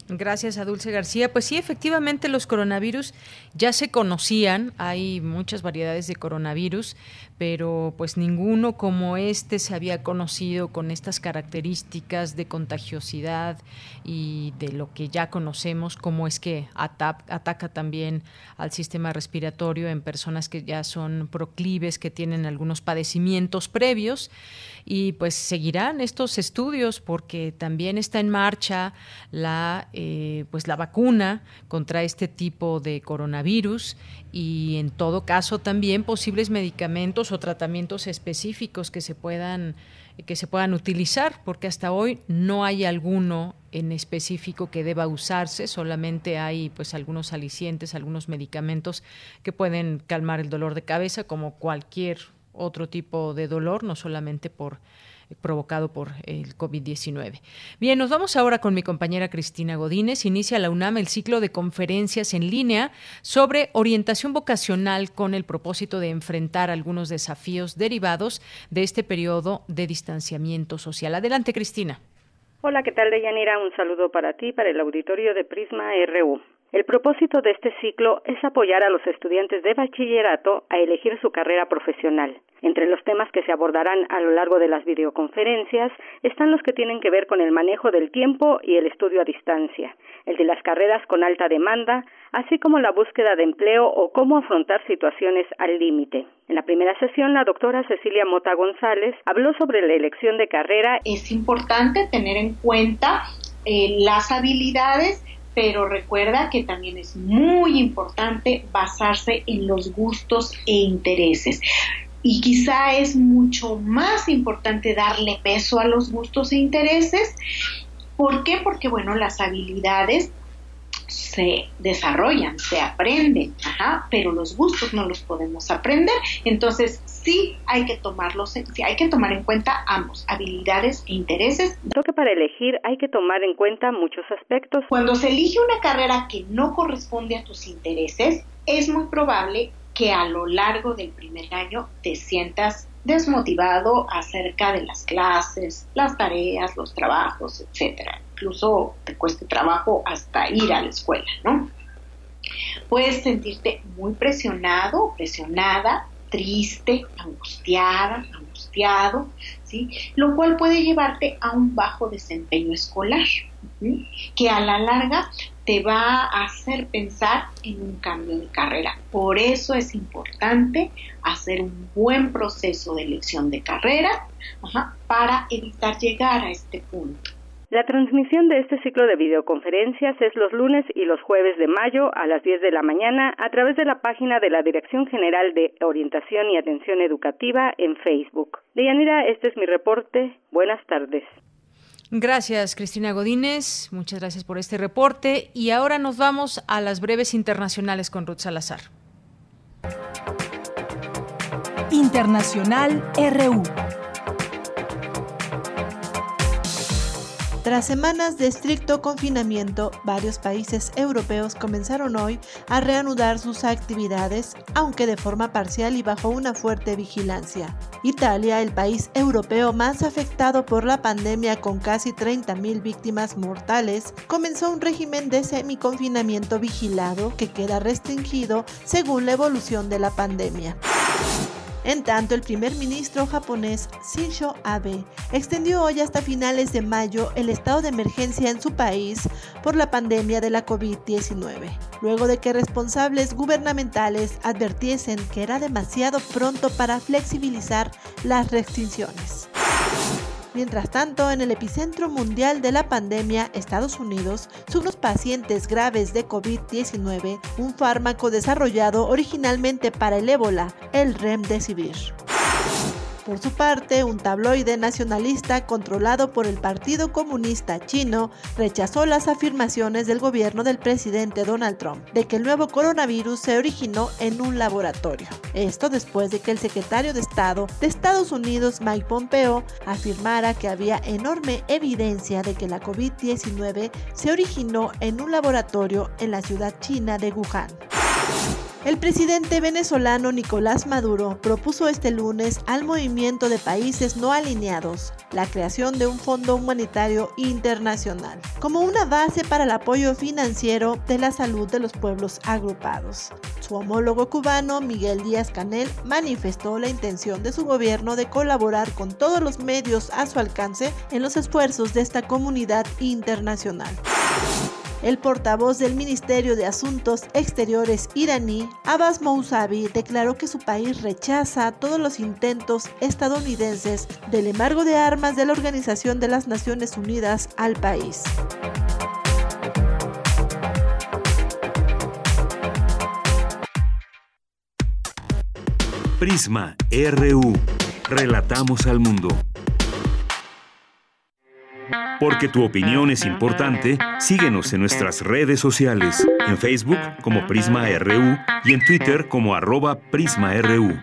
[SPEAKER 1] Gracias a Dulce García. Pues sí, efectivamente los coronavirus ya se conocían, hay muchas variedades de coronavirus, pero pues ninguno como este se había conocido con estas características de contagiosidad y de lo que ya conocemos, cómo es que ataca también al sistema respiratorio en personas que ya son proclives, que tienen algunos padecimientos previos y pues seguirán estos estudios porque también está en marcha la eh, pues la vacuna contra este tipo de coronavirus y en todo caso también posibles medicamentos o tratamientos específicos que se puedan que se puedan utilizar porque hasta hoy no hay alguno en específico que deba usarse, solamente hay pues algunos alicientes, algunos medicamentos que pueden calmar el dolor de cabeza como cualquier otro tipo de dolor, no solamente por provocado por el COVID-19. Bien, nos vamos ahora con mi compañera Cristina Godínez. Inicia la UNAM el ciclo de conferencias en línea sobre orientación vocacional con el propósito de enfrentar algunos desafíos derivados de este periodo de distanciamiento social. Adelante, Cristina.
[SPEAKER 19] Hola, ¿qué tal, Deyanira? Un saludo para ti, para el auditorio de Prisma RU. El propósito de este ciclo es apoyar a los estudiantes de bachillerato a elegir su carrera profesional. Entre los temas que se abordarán a lo largo de las videoconferencias están los que tienen que ver con el manejo del tiempo y el estudio a distancia, el de las carreras con alta demanda, así como la búsqueda de empleo o cómo afrontar situaciones al límite. En la primera sesión, la doctora Cecilia Mota González habló sobre la elección de carrera.
[SPEAKER 20] Es importante tener en cuenta eh, las habilidades pero recuerda que también es muy importante basarse en los gustos e intereses. Y quizá es mucho más importante darle peso a los gustos e intereses. ¿Por qué? Porque, bueno, las habilidades se desarrollan, se aprenden, pero los gustos no los podemos aprender. Entonces, sí hay que tomarlos, sí hay que tomar en cuenta ambos, habilidades e intereses.
[SPEAKER 19] Creo que para elegir hay que tomar en cuenta muchos aspectos.
[SPEAKER 20] Cuando se elige una carrera que no corresponde a tus intereses, es muy probable que a lo largo del primer año te sientas desmotivado acerca de las clases, las tareas, los trabajos, etcétera. Incluso te cueste trabajo hasta ir a la escuela, ¿no? Puedes sentirte muy presionado, presionada, triste, angustiada, angustiado, ¿sí? Lo cual puede llevarte a un bajo desempeño escolar, que a la larga te va a hacer pensar en un cambio de carrera. Por eso es importante hacer un buen proceso de elección de carrera para evitar llegar a este punto.
[SPEAKER 19] La transmisión de este ciclo de videoconferencias es los lunes y los jueves de mayo a las 10 de la mañana a través de la página de la Dirección General de Orientación y Atención Educativa en Facebook. Deyanira, este es mi reporte. Buenas tardes.
[SPEAKER 1] Gracias, Cristina Godínez. Muchas gracias por este reporte. Y ahora nos vamos a las breves internacionales con Ruth Salazar.
[SPEAKER 3] Internacional RU.
[SPEAKER 21] Tras semanas de estricto confinamiento, varios países europeos comenzaron hoy a reanudar sus actividades, aunque de forma parcial y bajo una fuerte vigilancia. Italia, el país europeo más afectado por la pandemia con casi 30.000 víctimas mortales, comenzó un régimen de semiconfinamiento vigilado que queda restringido según la evolución de la pandemia. En tanto, el primer ministro japonés Shinzo Abe extendió hoy hasta finales de mayo el estado de emergencia en su país por la pandemia de la COVID-19, luego de que responsables gubernamentales advirtiesen que era demasiado pronto para flexibilizar las restricciones. Mientras tanto, en el epicentro mundial de la pandemia, Estados Unidos, son los pacientes graves de COVID-19, un fármaco desarrollado originalmente para el ébola, el Remdesivir. Por su parte, un tabloide nacionalista controlado por el Partido Comunista Chino rechazó las afirmaciones del gobierno del presidente Donald Trump de que el nuevo coronavirus se originó en un laboratorio. Esto después de que el secretario de Estado de Estados Unidos, Mike Pompeo, afirmara que había enorme evidencia de que la COVID-19 se originó en un laboratorio en la ciudad china de Wuhan. El presidente venezolano Nicolás Maduro propuso este lunes al movimiento de países no alineados la creación de un fondo humanitario internacional como una base para el apoyo financiero de la salud de los pueblos agrupados. Su homólogo cubano, Miguel Díaz Canel, manifestó la intención de su gobierno de colaborar con todos los medios a su alcance en los esfuerzos de esta comunidad internacional. El portavoz del Ministerio de Asuntos Exteriores iraní, Abbas Mousavi, declaró que su país rechaza todos los intentos estadounidenses del embargo de armas de la Organización de las Naciones Unidas al país.
[SPEAKER 2] Prisma RU. Relatamos al mundo. Porque tu opinión es importante, síguenos en nuestras redes sociales, en Facebook como Prisma RU y en Twitter como arroba PrismaRU.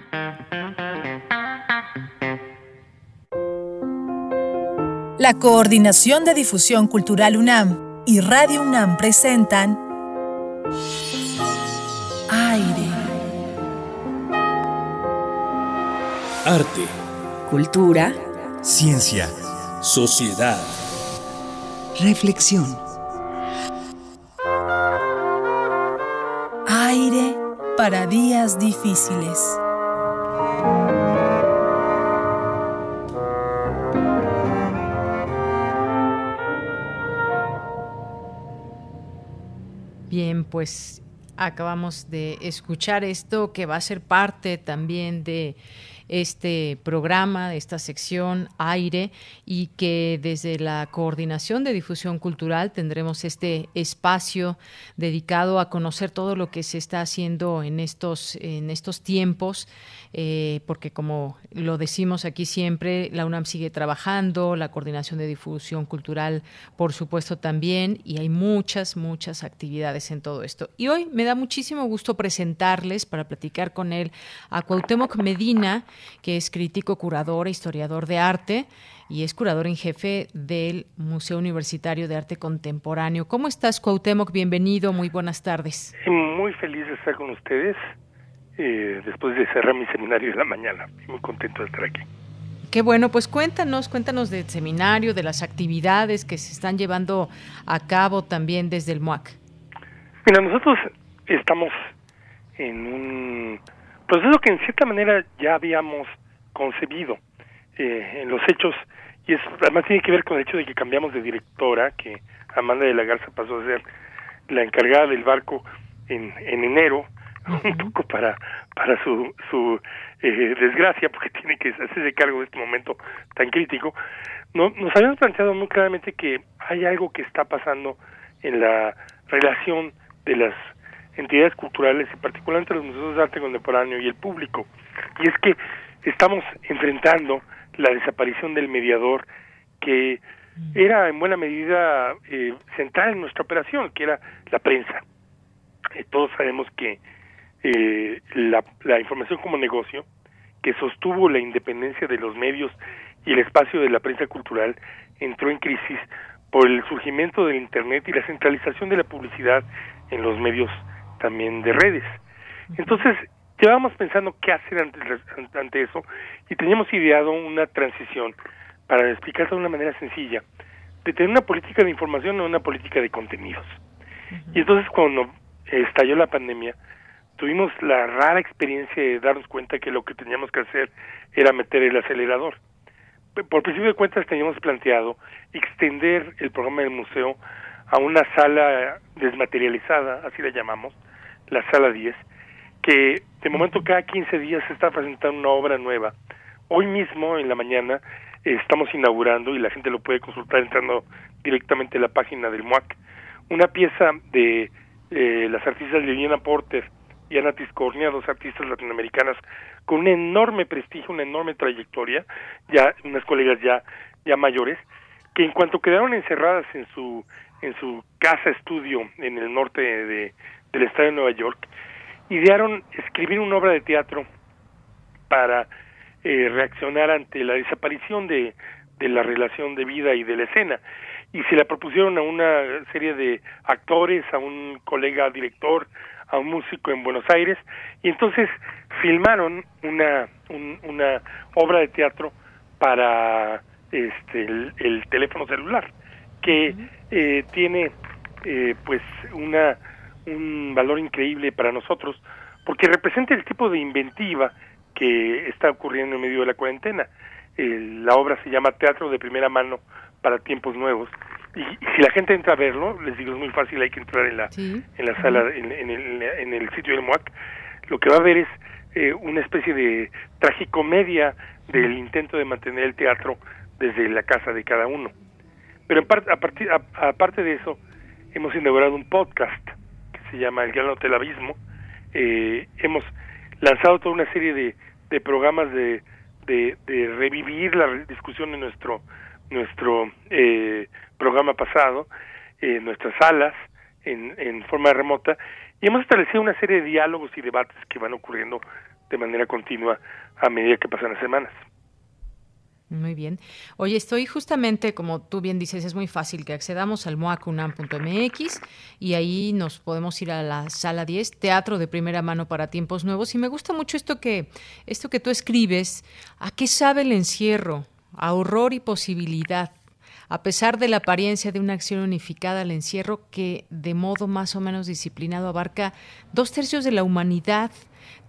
[SPEAKER 3] La Coordinación de Difusión Cultural UNAM y Radio UNAM presentan Aire.
[SPEAKER 22] Arte.
[SPEAKER 23] Cultura.
[SPEAKER 22] Ciencia. Sociedad.
[SPEAKER 23] Reflexión.
[SPEAKER 3] Aire para días difíciles.
[SPEAKER 1] Bien, pues acabamos de escuchar esto que va a ser parte también de este programa, esta sección Aire, y que desde la Coordinación de Difusión Cultural tendremos este espacio dedicado a conocer todo lo que se está haciendo en estos, en estos tiempos, eh, porque como lo decimos aquí siempre, la UNAM sigue trabajando, la Coordinación de Difusión Cultural, por supuesto, también, y hay muchas, muchas actividades en todo esto. Y hoy me da muchísimo gusto presentarles, para platicar con él, a Cuauhtémoc Medina, que es crítico, curador e historiador de arte y es curador en jefe del Museo Universitario de Arte Contemporáneo. ¿Cómo estás, Cuauhtémoc? Bienvenido, muy buenas tardes.
[SPEAKER 24] Muy feliz de estar con ustedes eh, después de cerrar mi seminario de la mañana. Muy contento de estar aquí.
[SPEAKER 1] Qué bueno, pues cuéntanos, cuéntanos del seminario, de las actividades que se están llevando a cabo también desde el MUAC.
[SPEAKER 24] Mira, nosotros estamos en un proceso que en cierta manera ya habíamos concebido eh, en los hechos y es además tiene que ver con el hecho de que cambiamos de directora, que Amanda de la Garza pasó a ser la encargada del barco en, en enero, un poco para para su su eh, desgracia porque tiene que hacerse cargo de este momento tan crítico no nos habíamos planteado muy claramente que hay algo que está pasando en la relación de las entidades culturales y particularmente los museos de arte contemporáneo y el público y es que estamos enfrentando la desaparición del mediador que era en buena medida eh, central en nuestra operación, que era la prensa. Eh, todos sabemos que eh, la, la información como negocio, que sostuvo la independencia de los medios y el espacio de la prensa cultural, entró en crisis por el surgimiento del Internet y la centralización de la publicidad en los medios también de redes. Entonces, llevábamos pensando qué hacer ante, ante eso y teníamos ideado una transición para explicarlo de una manera sencilla, de tener una política de información o una política de contenidos. Y entonces cuando estalló la pandemia, tuvimos la rara experiencia de darnos cuenta que lo que teníamos que hacer era meter el acelerador. Por principio de cuentas teníamos planteado extender el programa del museo a una sala desmaterializada, así la llamamos, la sala 10, que de momento cada 15 días se está presentando una obra nueva. Hoy mismo, en la mañana, estamos inaugurando, y la gente lo puede consultar entrando directamente a la página del MUAC, una pieza de eh, las artistas Liliana Porter y Ana Tiscornia, dos artistas latinoamericanas con un enorme prestigio, una enorme trayectoria, ya unas colegas ya ya mayores, que en cuanto quedaron encerradas en su en su casa estudio en el norte de, del estado de Nueva York, idearon escribir una obra de teatro para eh, reaccionar ante la desaparición de, de la relación de vida y de la escena. Y se la propusieron a una serie de actores, a un colega director, a un músico en Buenos Aires, y entonces filmaron una, una obra de teatro para este, el, teléfono celular, que eh, tiene eh, pues una un valor increíble para nosotros porque representa el tipo de inventiva que está ocurriendo en medio de la cuarentena. la obra se llama Teatro de Primera Mano para Tiempos Nuevos. Y, si la gente entra a verlo, les digo es muy fácil, hay que entrar en la en la sala, en, el, en el sitio del MUAC, lo que va a ver es eh, una especie de tragicomedia del intento de mantener el teatro desde la casa de cada uno. Pero en a partir, aparte de eso, hemos inaugurado un podcast se llama El Gran Hotel Abismo. Eh, hemos lanzado toda una serie de, de programas de, de, revivir la discusión en nuestro nuestro eh, programa pasado, en nuestras salas, en, en forma remota, y hemos establecido una serie de diálogos y debates que van ocurriendo de manera continua a medida que pasan las semanas.
[SPEAKER 1] Muy bien. Oye, estoy justamente, como tú bien dices, es muy fácil que accedamos al moacunam.mx y ahí nos podemos ir a la sala 10, Teatro de Primera Mano para Tiempos Nuevos. Y me gusta mucho esto que, esto que tú escribes, ¿a qué sabe el encierro? A horror y posibilidad. A pesar de la apariencia de una acción unificada, el encierro que de modo más o menos disciplinado abarca dos tercios de la humanidad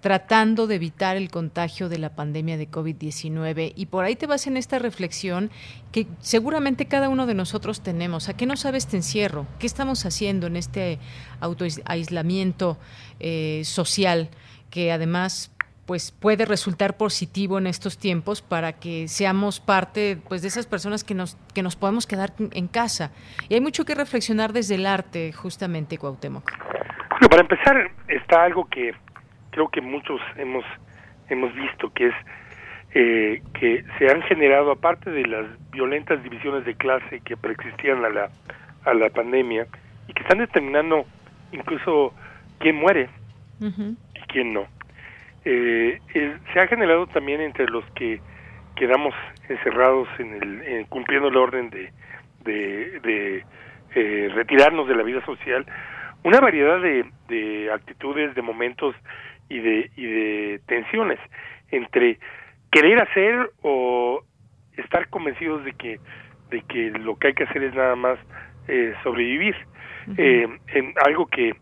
[SPEAKER 1] tratando de evitar el contagio de la pandemia de COVID-19. Y por ahí te vas en esta reflexión que seguramente cada uno de nosotros tenemos. ¿A qué no sabe este encierro? ¿Qué estamos haciendo en este autoaislamiento eh, social que además pues puede resultar positivo en estos tiempos para que seamos parte pues de esas personas que nos que nos podemos quedar en casa y hay mucho que reflexionar desde el arte justamente Cuauhtémoc.
[SPEAKER 24] Bueno, para empezar está algo que creo que muchos hemos hemos visto que es eh, que se han generado aparte de las violentas divisiones de clase que preexistían a la a la pandemia y que están determinando incluso quién muere y quién no. Eh, se ha generado también entre los que quedamos encerrados en el cumpliendo el orden de de, de eh, retirarnos de la vida social una variedad de, de actitudes de momentos y de, y de tensiones entre querer hacer o estar convencidos de que de que lo que hay que hacer es nada más eh, sobrevivir eh, en algo que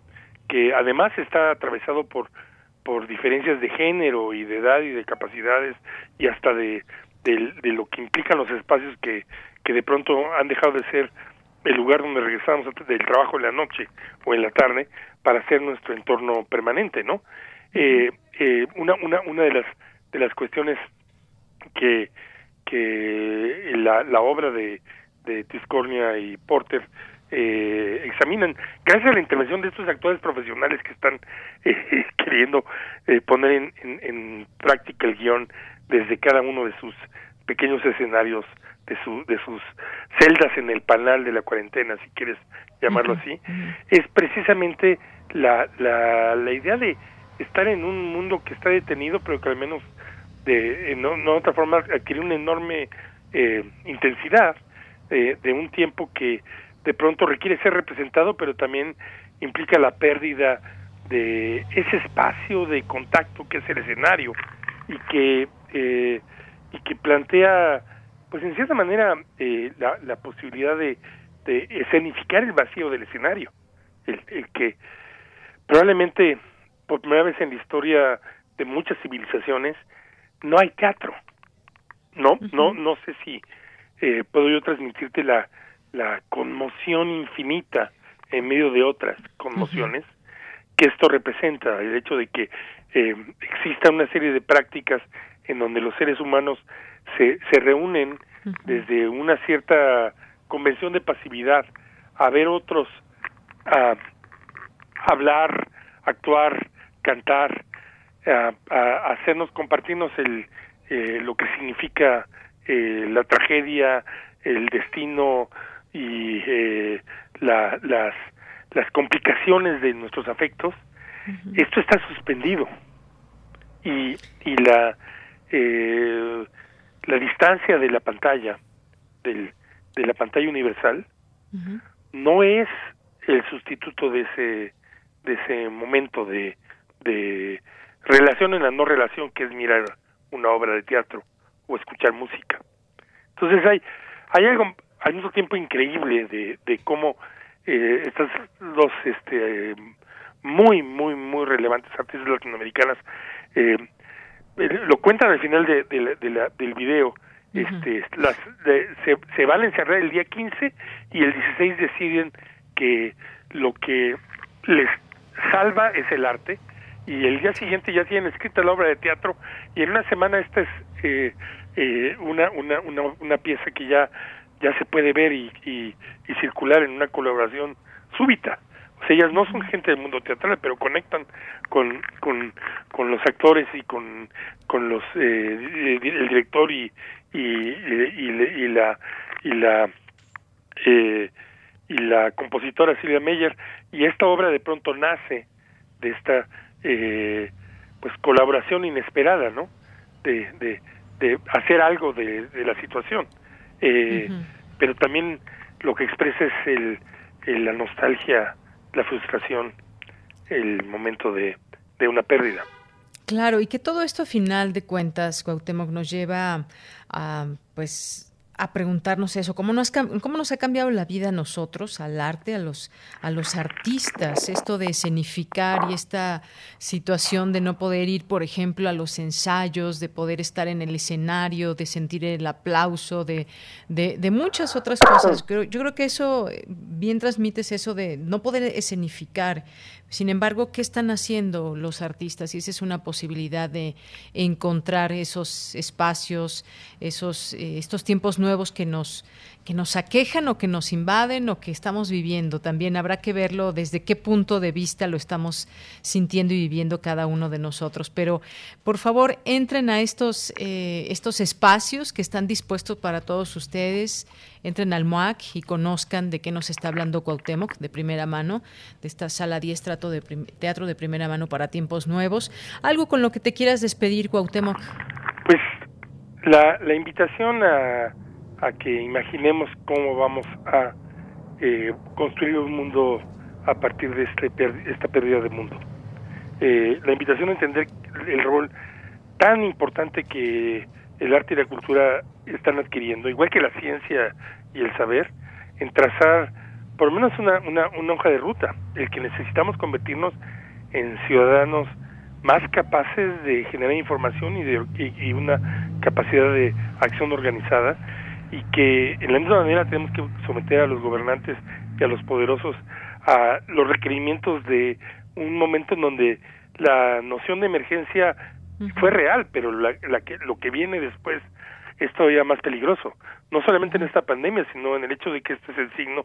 [SPEAKER 24] que además está atravesado por por diferencias de género y de edad y de capacidades y hasta de, de, de lo que implican los espacios que, que de pronto han dejado de ser el lugar donde regresamos del trabajo en la noche o en la tarde para hacer nuestro entorno permanente, ¿no? Eh, eh, una, una, una de las de las cuestiones que que la, la obra de, de Tiscornia y Porter eh, examinan gracias a la intervención de estos actores profesionales que están eh, queriendo eh, poner en, en, en, práctica el guion desde cada uno de sus pequeños escenarios de, su, de sus celdas en el panal de la cuarentena, si quieres llamarlo así, es precisamente la, la, la idea de estar en un mundo que está detenido, pero que al menos de no, no otra forma adquiere una enorme eh, intensidad eh, de un tiempo que de pronto requiere ser representado, pero también implica la pérdida de ese espacio de contacto que es el escenario y que eh, y que plantea pues en cierta manera eh, la, la posibilidad de, de escenificar el vacío del escenario el, el que probablemente por primera vez en la historia de muchas civilizaciones no hay teatro. No no no sé si eh, puedo yo transmitirte la la conmoción infinita en medio de otras conmociones que esto representa el hecho de que eh, exista una serie de prácticas en donde los seres humanos se, se reúnen desde una cierta convención de pasividad a ver otros a, hablar, actuar, cantar, a, a hacernos compartirnos el eh, lo que significa eh, la tragedia, el destino y eh, la, las las complicaciones de nuestros afectos, esto está suspendido. Y, y la eh, la distancia de la pantalla del, de la pantalla universal no es el sustituto de ese de ese momento de, de relación en la no relación que es mirar una obra de teatro o escuchar música. Entonces hay hay algo al mismo tiempo increíble de, de cómo eh, estas dos este muy muy muy relevantes artistas latinoamericanas eh, lo cuentan al final de, de, la, del video. Este las se, se van a encerrar el día 15 y el 16 deciden que lo que les salva es el arte y el día siguiente ya tienen escrita la obra de teatro y en una semana esta es eh, eh, una, una, una, una pieza que ya ya se puede ver y, y, circular en una colaboración súbita. O sea, ellas no son gente del mundo teatral, pero conectan con, con, con los actores y con, con los eh, el director y, y, y, la y la eh, y la compositora Silvia Meyer y esta obra de pronto nace de esta eh, pues colaboración inesperada, ¿no? De, de, de hacer algo de, de la situación eh, pero también lo que expresa es el, la nostalgia, la frustración, el momento de, de una pérdida.
[SPEAKER 1] Claro, y que todo esto a final de cuentas, Cuauhtémoc, nos lleva a, pues a preguntarnos eso, ¿cómo nos, cómo nos ha cambiado la vida a nosotros, al arte, a los, a los artistas, esto de escenificar y esta situación de no poder ir, por ejemplo, a los ensayos, de poder estar en el escenario, de sentir el aplauso, de, de, muchas otras cosas. Yo, yo creo que eso, bien transmites eso de no poder escenificar, sin embargo, ¿qué están haciendo los artistas? Y esa es una posibilidad de encontrar esos espacios, esos, eh, estos tiempos nuevos que nos, que nos aquejan o que nos invaden o que estamos viviendo. También habrá que verlo desde qué punto de vista lo estamos sintiendo y viviendo cada uno de nosotros. Pero por favor, entren a estos, eh, estos espacios que están dispuestos para todos ustedes. Entren al MOAC y conozcan de qué nos está hablando Cuauhtémoc de primera mano, de esta sala 10 trato de teatro de primera mano para tiempos nuevos. ¿Algo con lo que te quieras despedir, Cuauhtémoc?
[SPEAKER 24] Pues la, la invitación a a que imaginemos cómo vamos a eh, construir un mundo a partir de este, esta pérdida de mundo. Eh, la invitación a entender el rol tan importante que el arte y la cultura están adquiriendo, igual que la ciencia y el saber, en trazar por lo menos una, una, una hoja de ruta, el que necesitamos convertirnos en ciudadanos más capaces de generar información y, de, y una capacidad de acción organizada y que en la misma manera tenemos que someter a los gobernantes y a los poderosos a los requerimientos de un momento en donde la noción de emergencia fue real, pero la, que, lo que viene después es todavía más peligroso, no solamente en esta pandemia, sino en el hecho de que este es el signo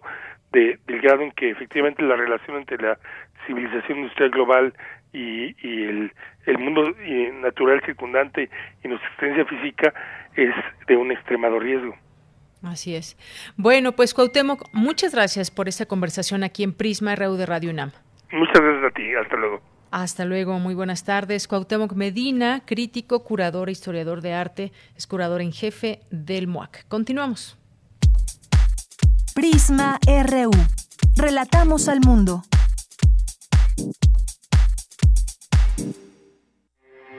[SPEAKER 24] de, del grado en que efectivamente la relación entre la civilización industrial global y, y el, el mundo natural circundante y nuestra existencia física es de un extremado riesgo.
[SPEAKER 1] Así es. Bueno, pues Cuauhtémoc, muchas gracias por esta conversación aquí en Prisma RU de Radio UNAM.
[SPEAKER 24] Muchas gracias a ti, hasta luego.
[SPEAKER 1] Hasta luego, muy buenas tardes. Cuauhtémoc Medina, crítico, curador e historiador de arte, es curador en jefe del MOAC. Continuamos.
[SPEAKER 3] Prisma RU. Relatamos al mundo.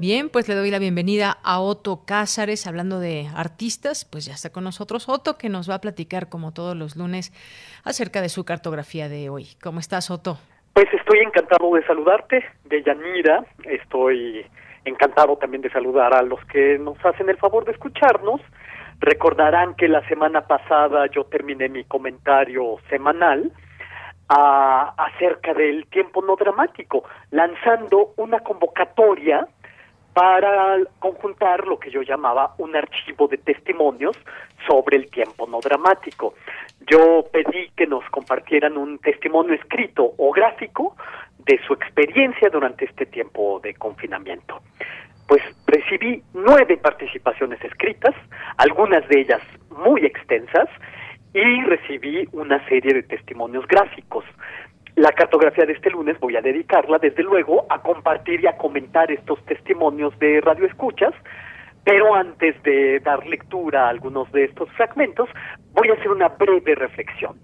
[SPEAKER 1] Bien, pues le doy la bienvenida a Otto Cázares, hablando de artistas, pues ya está con nosotros Otto, que nos va a platicar como todos los lunes acerca de su cartografía de hoy. ¿Cómo estás, Otto?
[SPEAKER 25] Pues estoy encantado de saludarte, de Yanira, estoy encantado también de saludar a los que nos hacen el favor de escucharnos. Recordarán que la semana pasada yo terminé mi comentario semanal ah, acerca del tiempo no dramático, lanzando una convocatoria para conjuntar lo que yo llamaba un archivo de testimonios sobre el tiempo no dramático. Yo pedí que nos compartieran un testimonio escrito o gráfico de su experiencia durante este tiempo de confinamiento. Pues recibí nueve participaciones escritas, algunas de ellas muy extensas, y recibí una serie de testimonios gráficos. La cartografía de este lunes voy a dedicarla, desde luego, a compartir y a comentar estos testimonios de radioescuchas, pero antes de dar lectura a algunos de estos fragmentos, voy a hacer una breve reflexión.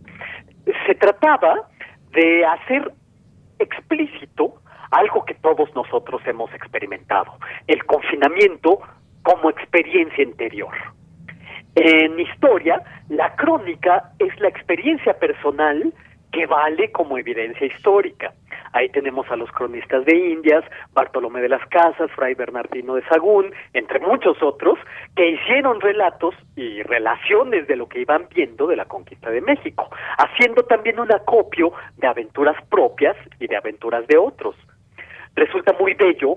[SPEAKER 25] Se trataba de hacer explícito algo que todos nosotros hemos experimentado, el confinamiento como experiencia interior. En historia, la crónica es la experiencia personal que vale como evidencia histórica. Ahí tenemos a los cronistas de Indias, Bartolomé de las Casas, Fray Bernardino de Sagún, entre muchos otros, que hicieron relatos y relaciones de lo que iban viendo de la conquista de México, haciendo también un acopio de aventuras propias y de aventuras de otros. Resulta muy bello,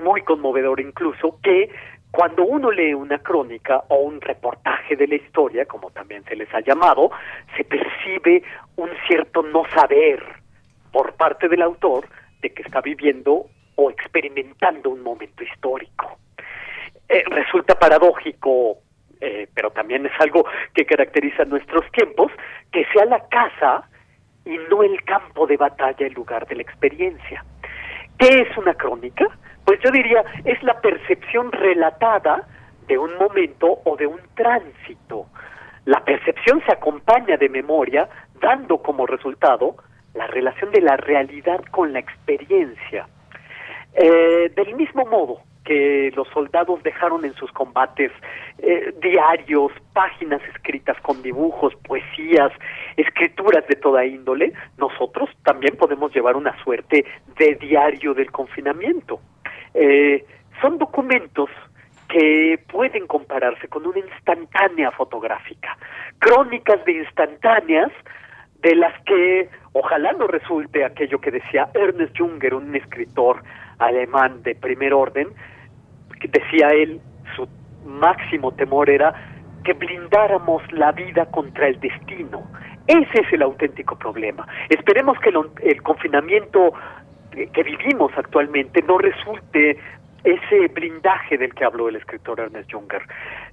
[SPEAKER 25] muy conmovedor incluso, que cuando uno lee una crónica o un reportaje de la historia, como también se les ha llamado, se percibe un cierto no saber por parte del autor de que está viviendo o experimentando un momento histórico. Eh, resulta paradójico, eh, pero también es algo que caracteriza nuestros tiempos, que sea la casa y no el campo de batalla el lugar de la experiencia. ¿Qué es una crónica? Pues yo diría, es la percepción relatada de un momento o de un tránsito. La percepción se acompaña de memoria, dando como resultado la relación de la realidad con la experiencia. Eh, del mismo modo que los soldados dejaron en sus combates eh, diarios, páginas escritas con dibujos, poesías, escrituras de toda índole, nosotros también podemos llevar una suerte de diario del confinamiento. Eh, son documentos que pueden compararse con una instantánea fotográfica, crónicas de instantáneas de las que ojalá no resulte aquello que decía Ernest Junger, un escritor alemán de primer orden, decía él, su máximo temor era que blindáramos la vida contra el destino. Ese es el auténtico problema. Esperemos que el confinamiento que vivimos actualmente no resulte ese blindaje del que habló el escritor Ernest Junger.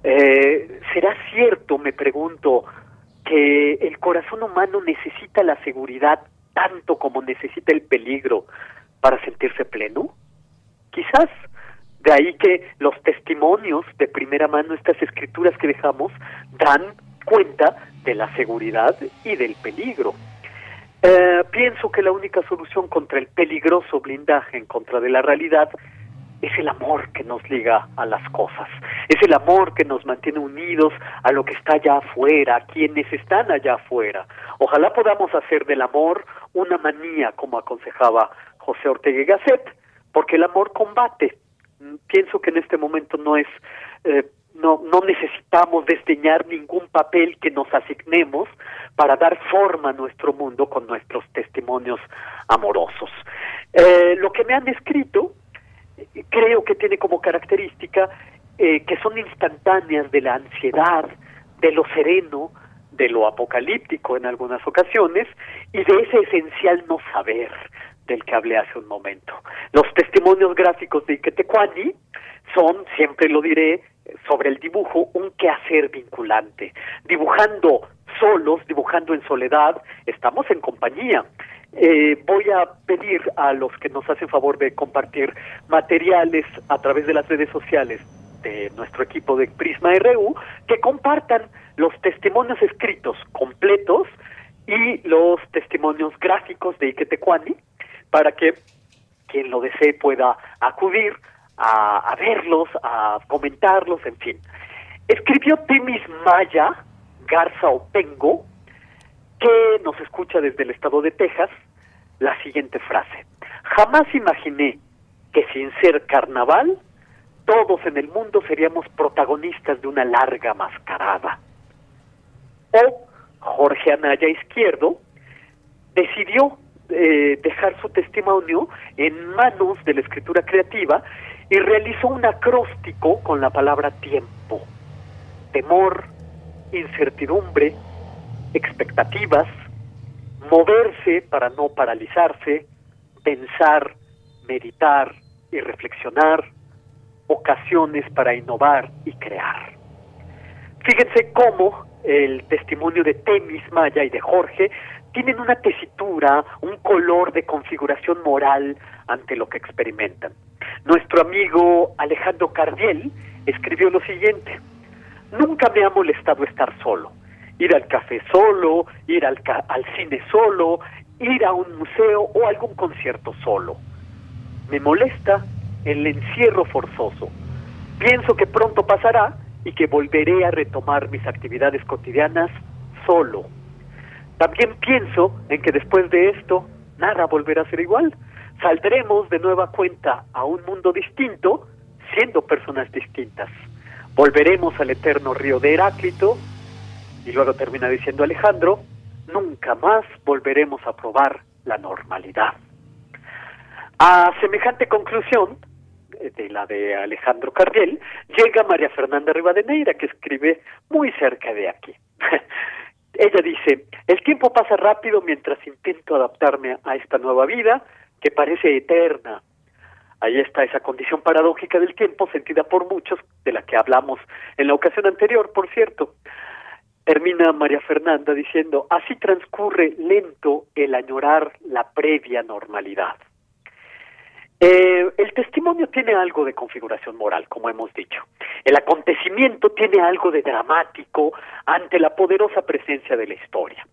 [SPEAKER 25] Eh, ¿Será cierto, me pregunto, que el corazón humano necesita la seguridad tanto como necesita el peligro para sentirse pleno? Quizás. De ahí que los testimonios de primera mano, estas escrituras que dejamos, dan cuenta de la seguridad y del peligro. Eh, pienso que la única solución contra el peligroso blindaje en contra de la realidad es el amor que nos liga a las cosas, es el amor que nos mantiene unidos a lo que está allá afuera, a quienes están allá afuera. Ojalá podamos hacer del amor una manía, como aconsejaba José Ortega y Gasset, porque el amor combate, pienso que en este momento no es eh, no, no necesitamos desdeñar ningún papel que nos asignemos para dar forma a nuestro mundo con nuestros testimonios amorosos. Eh, lo que me han escrito creo que tiene como característica eh, que son instantáneas de la ansiedad, de lo sereno, de lo apocalíptico en algunas ocasiones y de ese esencial no saber del que hablé hace un momento. Los testimonios gráficos de Iquetecuani son, siempre lo diré, sobre el dibujo un quehacer vinculante. Dibujando solos, dibujando en soledad, estamos en compañía. Eh, voy a pedir a los que nos hacen favor de compartir materiales a través de las redes sociales de nuestro equipo de Prisma RU que compartan los testimonios escritos completos y los testimonios gráficos de Iquetecuani para que quien lo desee pueda acudir a, verlos, a comentarlos, en fin. Escribió Temis Maya, Garza Opengo, que nos escucha desde el estado de Texas, la siguiente frase. Jamás imaginé que sin ser carnaval, todos en el mundo seríamos protagonistas de una larga mascarada. O Jorge Anaya Izquierdo decidió eh, dejar su testimonio en manos de la escritura creativa y realizó un acróstico con la palabra tiempo, temor, incertidumbre, expectativas, moverse para no paralizarse, pensar, meditar y reflexionar, ocasiones para innovar y crear. Fíjense cómo el testimonio de Temis Maya y de Jorge tienen una tesitura, un color de configuración moral ante lo que experimentan. Nuestro amigo Alejandro Cardiel escribió lo siguiente, nunca me ha molestado estar solo, ir al café solo, ir al, al cine solo, ir a un museo o algún concierto solo. Me molesta el encierro forzoso. Pienso que pronto pasará y que volveré a retomar mis actividades cotidianas solo. También pienso en que después de esto nada volverá a ser igual saldremos de nueva cuenta a un mundo distinto, siendo personas distintas. Volveremos al eterno río de Heráclito, y luego termina diciendo Alejandro, nunca más volveremos a probar la normalidad. A semejante conclusión, eh, de la de Alejandro Cardiel, llega María Fernanda Rivadeneira, que escribe muy cerca de aquí. Ella dice, el tiempo pasa rápido mientras intento adaptarme a esta nueva vida, que parece eterna. Ahí está esa condición paradójica del tiempo sentida por muchos, de la que hablamos en la ocasión anterior, por cierto. Termina María Fernanda diciendo, así transcurre lento el añorar la previa normalidad. Eh, el testimonio tiene algo de configuración moral, como hemos dicho. El acontecimiento tiene algo de dramático ante la poderosa presencia de la historia.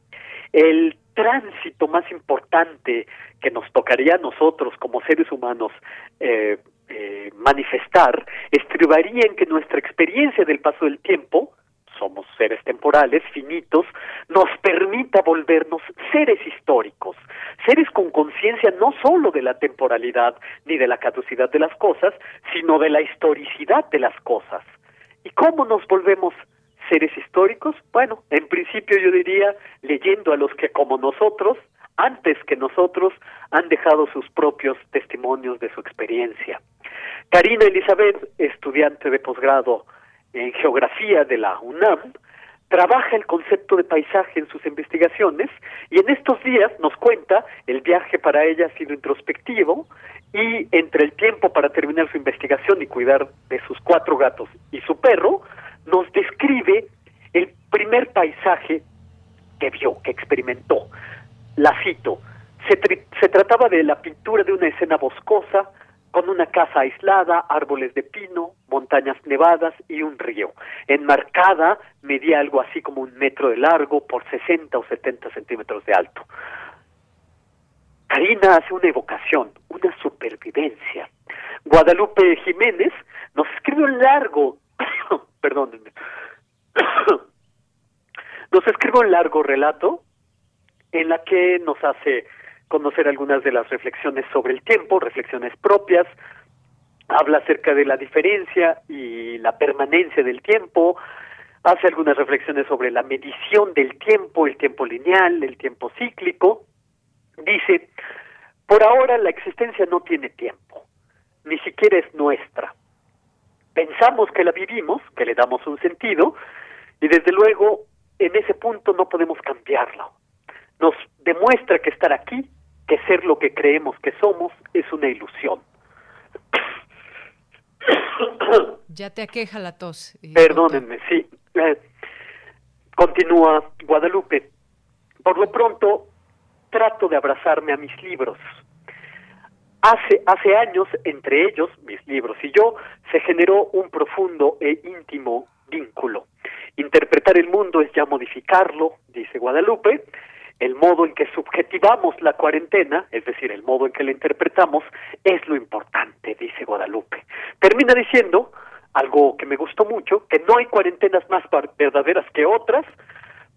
[SPEAKER 25] El tránsito más importante que nos tocaría a nosotros como seres humanos eh, eh, manifestar estribaría en que nuestra experiencia del paso del tiempo, somos seres temporales, finitos, nos permita volvernos seres históricos, seres con conciencia no sólo de la temporalidad ni de la caducidad de las cosas, sino de la historicidad de las cosas. ¿Y cómo nos volvemos seres históricos? Bueno, en principio yo diría leyendo a los que como nosotros, antes que nosotros, han dejado sus propios testimonios de su experiencia. Karina Elizabeth, estudiante de posgrado en geografía de la UNAM, trabaja el concepto de paisaje en sus investigaciones y en estos días nos cuenta el viaje para ella ha sido introspectivo y entre el tiempo para terminar su investigación y cuidar de sus cuatro gatos y su perro, nos describe el primer paisaje que vio, que experimentó. La cito, se, se trataba de la pintura de una escena boscosa, con una casa aislada, árboles de pino, montañas nevadas y un río. Enmarcada medía algo así como un metro de largo por 60 o 70 centímetros de alto. Karina hace una evocación, una supervivencia. Guadalupe Jiménez nos escribe un largo perdónenme, nos escribe un largo relato en la que nos hace conocer algunas de las reflexiones sobre el tiempo, reflexiones propias, habla acerca de la diferencia y la permanencia del tiempo, hace algunas reflexiones sobre la medición del tiempo, el tiempo lineal, el tiempo cíclico. Dice, por ahora la existencia no tiene tiempo, ni siquiera es nuestra. Pensamos que la vivimos, que le damos un sentido, y desde luego en ese punto no podemos cambiarlo. Nos demuestra que estar aquí, que ser lo que creemos que somos, es una ilusión.
[SPEAKER 1] Ya te aqueja la tos.
[SPEAKER 25] Perdónenme, sí. Eh, continúa Guadalupe. Por lo pronto, trato de abrazarme a mis libros. Hace, hace años, entre ellos, mis libros y yo, se generó un profundo e íntimo vínculo. Interpretar el mundo es ya modificarlo, dice Guadalupe. El modo en que subjetivamos la cuarentena, es decir, el modo en que la interpretamos, es lo importante, dice Guadalupe. Termina diciendo, algo que me gustó mucho, que no hay cuarentenas más verdaderas que otras,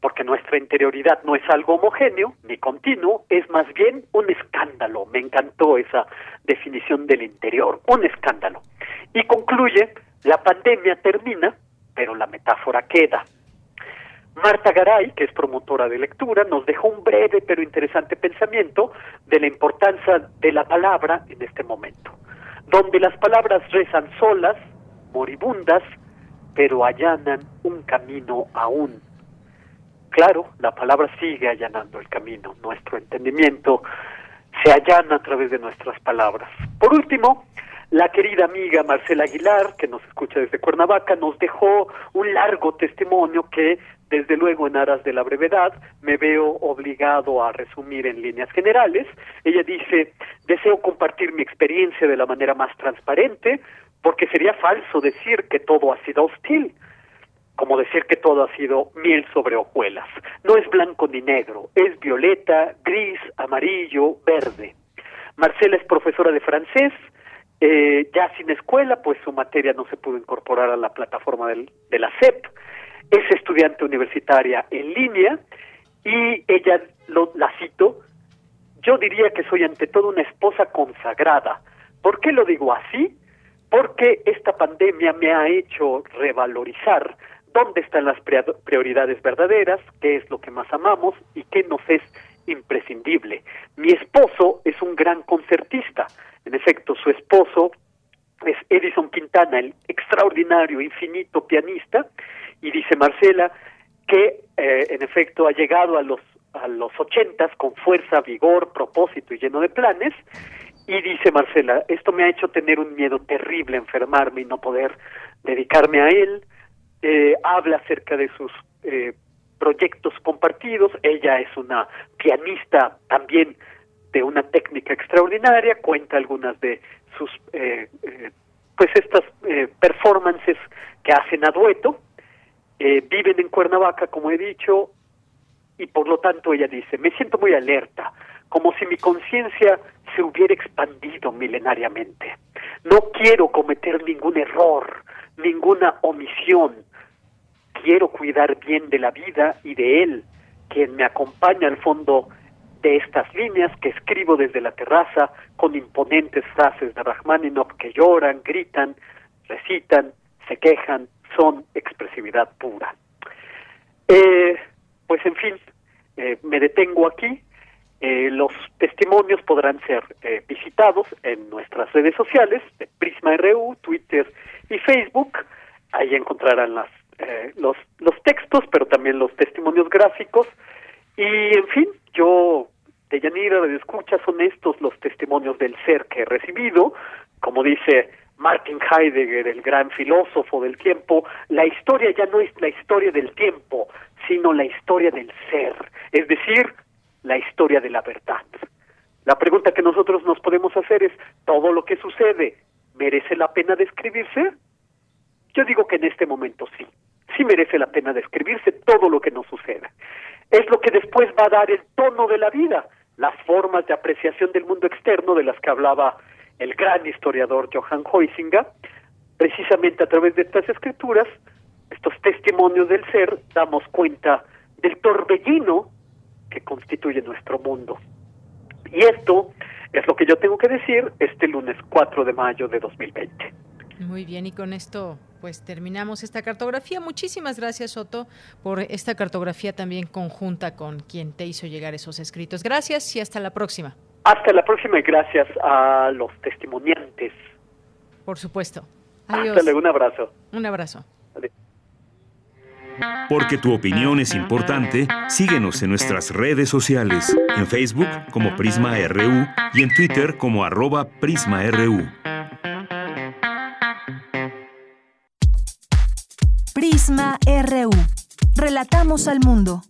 [SPEAKER 25] porque nuestra interioridad no es algo homogéneo ni continuo, es más bien un escándalo. Me encantó esa definición del interior, un escándalo. Y concluye, la pandemia termina, pero la metáfora queda. Marta Garay, que es promotora de lectura, nos dejó un breve pero interesante pensamiento de la importancia de la palabra en este momento, donde las palabras rezan solas, moribundas, pero allanan un camino aún. Claro, la palabra sigue allanando el camino, nuestro entendimiento se allana a través de nuestras palabras. Por último, la querida amiga Marcela Aguilar, que nos escucha desde Cuernavaca, nos dejó un largo testimonio que, desde luego en aras de la brevedad, me veo obligado a resumir en líneas generales. Ella dice, deseo compartir mi experiencia de la manera más transparente, porque sería falso decir que todo ha sido hostil, como decir que todo ha sido miel sobre hojuelas. No es blanco ni negro, es violeta, gris, amarillo, verde. Marcela es profesora de francés, eh, ya sin escuela, pues su materia no se pudo incorporar a la plataforma de la SEP. Es estudiante universitaria en línea y ella, lo, la cito, yo diría que soy ante todo una esposa consagrada. ¿Por qué lo digo así? porque esta pandemia me ha hecho revalorizar dónde están las prioridades verdaderas, qué es lo que más amamos y qué nos es imprescindible. Mi esposo es un gran concertista, en efecto, su esposo es Edison Quintana, el extraordinario, infinito pianista, y dice Marcela que eh, en efecto ha llegado a los a los ochentas con fuerza, vigor, propósito y lleno de planes, y dice Marcela, esto me ha hecho tener un miedo terrible, enfermarme y no poder dedicarme a él. Eh, habla acerca de sus eh, proyectos compartidos. Ella es una pianista también de una técnica extraordinaria. Cuenta algunas de sus, eh, pues estas performances que hacen a dueto. Viven en Cuernavaca, como he dicho, y por lo tanto ella dice, me siento muy alerta, como si mi conciencia se hubiera expandido milenariamente. No quiero cometer ningún error, ninguna omisión. Quiero cuidar bien de la vida y de él, quien me acompaña al fondo de estas líneas que escribo desde la terraza con imponentes frases de Rachmaninoff que lloran, gritan, recitan, se quejan, son expresividad pura. Eh, pues en fin, eh, me detengo aquí eh, los testimonios podrán ser visitados en nuestras redes sociales Prisma RU, Twitter y Facebook. Ahí encontrarán los, los textos, pero también los testimonios gráficos. Y en fin, yo, de Yanira, de escucha, son estos los testimonios del ser que he recibido. Como dice Martin Heidegger, el gran filósofo del tiempo, la historia ya no es la historia del tiempo, sino la historia del ser. Es decir, la historia de la verdad. La pregunta que nosotros nos podemos hacer es, ¿todo lo que sucede merece la pena describirse? Yo digo que en este momento sí, sí merece la pena describirse todo lo que nos suceda. Es lo que después va a dar el tono de la vida, las formas de apreciación del mundo externo de las que hablaba el gran historiador Johann Huizinga. Precisamente a través de estas escrituras, estos testimonios del ser, damos cuenta del torbellino que constituye nuestro mundo. Y esto Es lo que yo tengo que decir este lunes 4 de mayo de 2020.
[SPEAKER 1] Muy bien, y con esto pues terminamos esta cartografía. Muchísimas gracias, Soto, por esta cartografía también conjunta con quien te hizo llegar esos escritos. Gracias y hasta la próxima.
[SPEAKER 25] Hasta la próxima y gracias a los testimoniantes.
[SPEAKER 1] Por supuesto. Adiós.
[SPEAKER 25] Hasta luego, un abrazo.
[SPEAKER 1] Un abrazo.
[SPEAKER 2] Porque tu opinión es importante, síguenos en nuestras redes sociales, en Facebook como Prisma RU y en Twitter como arroba PrismaRU.
[SPEAKER 3] Prisma RU. Relatamos al mundo.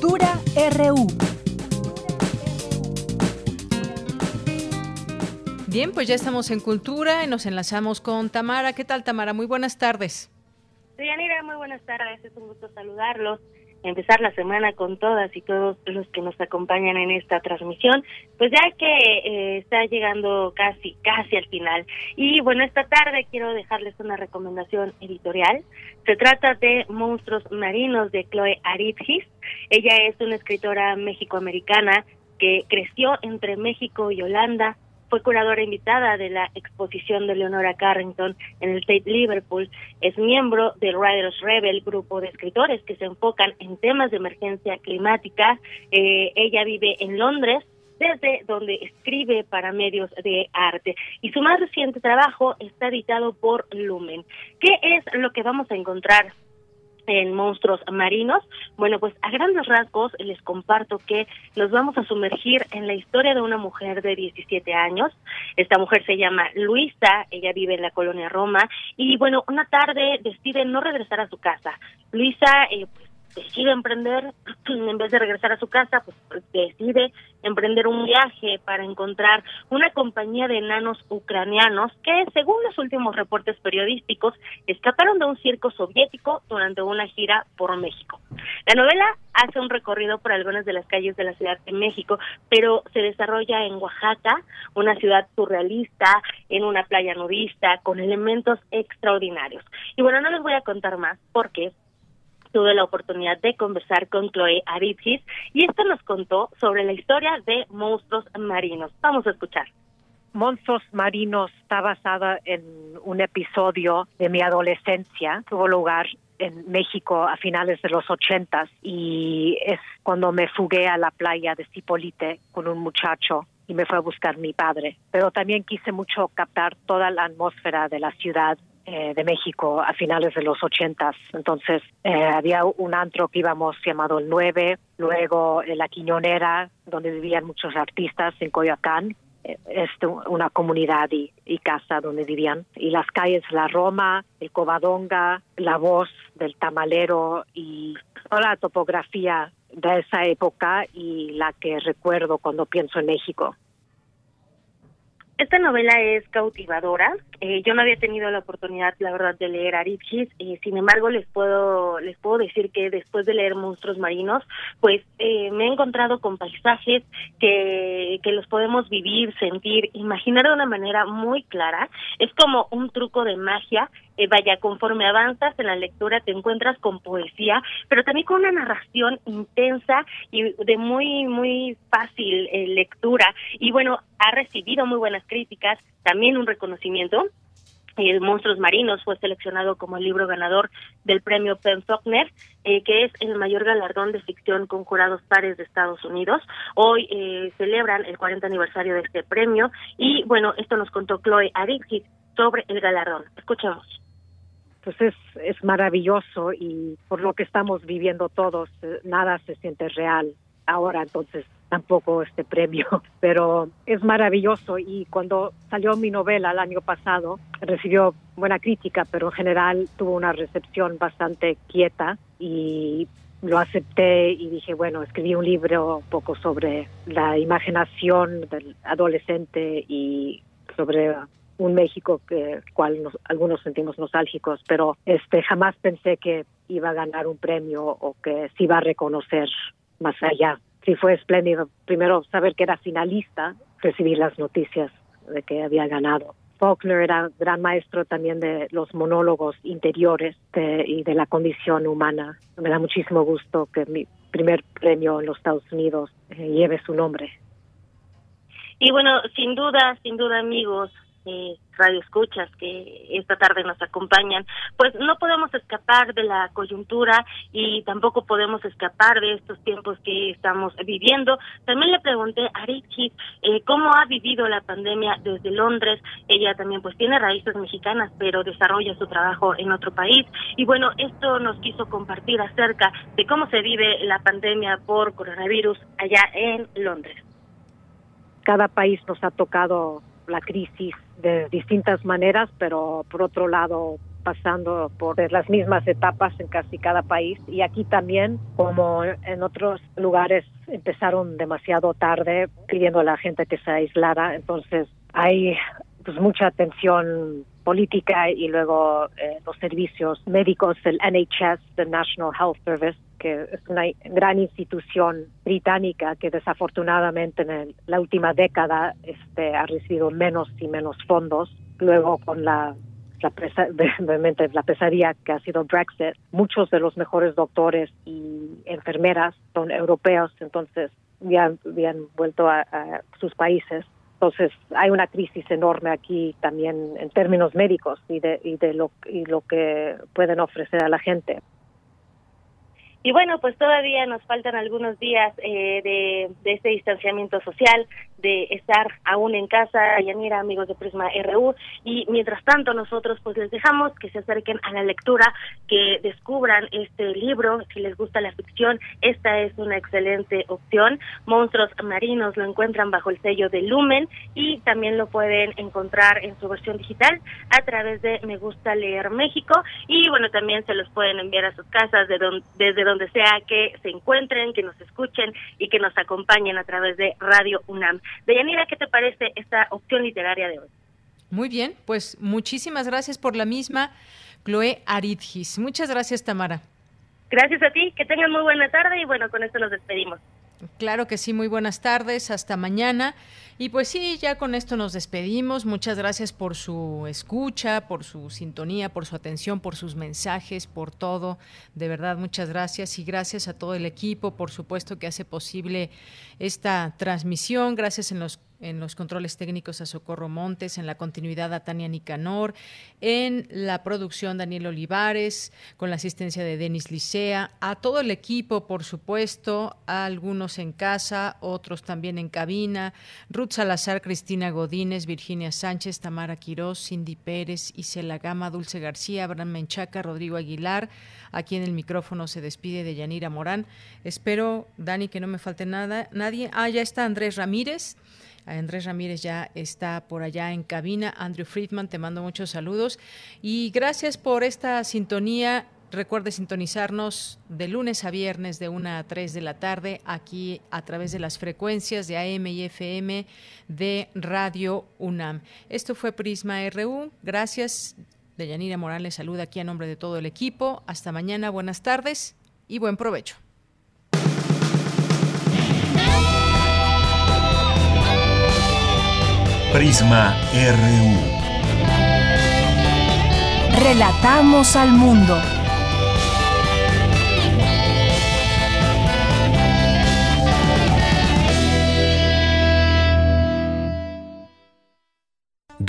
[SPEAKER 3] Cultura RU.
[SPEAKER 1] Bien, pues ya estamos en Cultura y nos enlazamos con Tamara. ¿Qué tal, Tamara? Muy buenas tardes.
[SPEAKER 26] Yanira, muy buenas tardes. Es un gusto saludarlos empezar la semana con todas y todos los que nos acompañan en esta transmisión, pues ya que eh, está llegando casi, casi al final. Y bueno, esta tarde quiero dejarles una recomendación editorial. Se trata de Monstruos Marinos de Chloe Aripsis. Ella es una escritora mexicoamericana que creció entre México y Holanda, fue curadora invitada de la exposición de Leonora Carrington en el Tate Liverpool. Es miembro del Riders Rebel, grupo de escritores que se enfocan en temas de emergencia climática. Eh, ella vive en Londres, desde donde escribe para medios de arte. Y su más reciente trabajo está editado por Lumen. ¿Qué es lo que vamos a encontrar en monstruos marinos. Bueno, pues a grandes rasgos les comparto que nos vamos a sumergir en la historia de una mujer de 17 años. Esta mujer se llama Luisa, ella vive en la colonia Roma y bueno, una tarde decide no regresar a su casa. Luisa eh, pues, decide emprender, en vez de regresar a su casa, pues decide emprender un viaje para encontrar una compañía de enanos ucranianos que, según los últimos reportes periodísticos, escaparon de un circo soviético durante una gira por México. La novela hace un recorrido por algunas de las calles de la Ciudad de México, pero se desarrolla en Oaxaca, una ciudad surrealista, en una playa nudista, con elementos extraordinarios. Y bueno, no les voy a contar más porque tuve la oportunidad de conversar con Chloe Aripsis y esto nos contó sobre la historia de monstruos marinos. Vamos a escuchar.
[SPEAKER 27] Monstruos Marinos está basada en un episodio de mi adolescencia. Tuvo lugar en México a finales de los ochentas y es cuando me fugué a la playa de Cipolite con un muchacho y me fue a buscar mi padre. Pero también quise mucho captar toda la atmósfera de la ciudad eh, de México a finales de los ochentas. Entonces eh, había un antro que íbamos llamado El Nueve, luego La Quiñonera, donde vivían muchos artistas en Coyoacán. Eh, es una comunidad y, y, casa donde vivían. Y las calles La Roma, el Covadonga, la voz del tamalero y toda la topografía de esa época y la que recuerdo cuando pienso en México.
[SPEAKER 26] Esta novela es cautivadora. Eh, yo no había tenido la oportunidad, la verdad, de leer Aripchis. Eh, sin embargo, les puedo les puedo decir que después de leer Monstruos Marinos, pues eh, me he encontrado con paisajes que, que los podemos vivir, sentir, imaginar de una manera muy clara. Es como un truco de magia eh, vaya, conforme avanzas en la lectura te encuentras con poesía, pero también con una narración intensa y de muy, muy fácil eh, lectura. Y bueno, ha recibido muy buenas críticas, también un reconocimiento. El Monstruos Marinos fue seleccionado como el libro ganador del premio Penn Faulkner, eh, que es el mayor galardón de ficción con jurados pares de Estados Unidos. Hoy eh, celebran el 40 aniversario de este premio y bueno, esto nos contó Chloe Arixit sobre el galardón. Escuchemos
[SPEAKER 27] pues es, es maravilloso y por lo que estamos viviendo todos, eh, nada se siente real ahora, entonces tampoco este premio, pero es maravilloso. Y cuando salió mi novela el año pasado recibió buena crítica, pero en general tuvo una recepción bastante quieta y lo acepté y dije, bueno, escribí un libro un poco sobre la imaginación del adolescente y sobre un México que cual algunos sentimos nostálgicos, pero este jamás pensé que iba a ganar un premio o que se iba a reconocer más allá. Sí fue espléndido primero saber que era finalista, recibir las noticias de que había ganado. Faulkner era gran maestro también de los monólogos interiores y de la condición humana. Me da muchísimo gusto que mi primer premio en los Estados Unidos eh, lleve su nombre.
[SPEAKER 26] Y bueno, sin duda, sin duda amigos, eh, radio escuchas que esta tarde nos acompañan, pues no podemos escapar de la coyuntura y tampoco podemos escapar de estos tiempos que estamos viviendo. También le pregunté a Richie eh, cómo ha vivido la pandemia desde Londres. Ella también pues tiene raíces mexicanas, pero desarrolla su trabajo en otro país. Y bueno, esto nos quiso compartir acerca de cómo se vive la pandemia por coronavirus allá en Londres.
[SPEAKER 27] Cada país nos ha tocado la crisis de distintas maneras, pero por otro lado pasando por las mismas etapas en casi cada país. Y aquí también como en otros lugares empezaron demasiado tarde pidiendo a la gente que se aislara entonces hay pues mucha atención política y luego eh, los servicios médicos el NHS the National Health Service que es una gran institución británica que desafortunadamente en la última década este, ha recibido menos y menos fondos. Luego con la la, la pesadilla que ha sido Brexit, muchos de los mejores doctores y enfermeras son europeos, entonces ya habían vuelto a, sus países. Entonces hay una crisis enorme aquí también en términos médicos y de, y de lo, y lo que pueden ofrecer a la gente.
[SPEAKER 26] Y bueno, pues todavía nos faltan algunos días eh, de, de este distanciamiento social, de estar aún en casa, Yanira, amigos de Prisma RU, y mientras tanto nosotros pues les dejamos que se acerquen a la lectura, que descubran este libro, si les gusta la ficción, esta es una excelente opción. Monstruos Marinos lo encuentran bajo el sello de Lumen y también lo pueden encontrar en su versión digital a través de Me Gusta Leer México y bueno, también se los pueden enviar a sus casas de desde donde sea que se encuentren, que nos escuchen y que nos acompañen a través de Radio UNAM. Deyanira, ¿qué te parece esta opción literaria de hoy?
[SPEAKER 1] Muy bien, pues muchísimas gracias por la misma, Chloe Aridgis. Muchas gracias, Tamara.
[SPEAKER 26] Gracias a ti, que tengan muy buena tarde y bueno, con esto nos despedimos.
[SPEAKER 1] Claro que sí, muy buenas tardes, hasta mañana. Y pues sí, ya con esto nos despedimos. Muchas gracias por su escucha, por su sintonía, por su atención, por sus mensajes, por todo. De verdad, muchas gracias y gracias a todo el equipo, por supuesto, que hace posible esta transmisión. Gracias en los en los controles técnicos a Socorro Montes, en la continuidad a Tania Nicanor, en la producción Daniel Olivares, con la asistencia de Denis Licea, a todo el equipo, por supuesto, a algunos en casa, otros también en cabina, Ruth Salazar, Cristina Godínez, Virginia Sánchez, Tamara Quirós, Cindy Pérez, Isela Gama, Dulce García, Abraham Menchaca, Rodrigo Aguilar, aquí en el micrófono se despide de Yanira Morán. Espero, Dani, que no me falte nada, nadie. Ah, ya está Andrés Ramírez. Andrés Ramírez ya está por allá en cabina. Andrew Friedman, te mando muchos saludos. Y gracias por esta sintonía. Recuerde sintonizarnos de lunes a viernes de 1 a 3 de la tarde aquí a través de las frecuencias de AM y FM de Radio UNAM. Esto fue Prisma RU. Gracias. Deyanira Morales saluda aquí a nombre de todo el equipo. Hasta mañana. Buenas tardes y buen provecho.
[SPEAKER 22] Prisma RU.
[SPEAKER 3] Relatamos al mundo.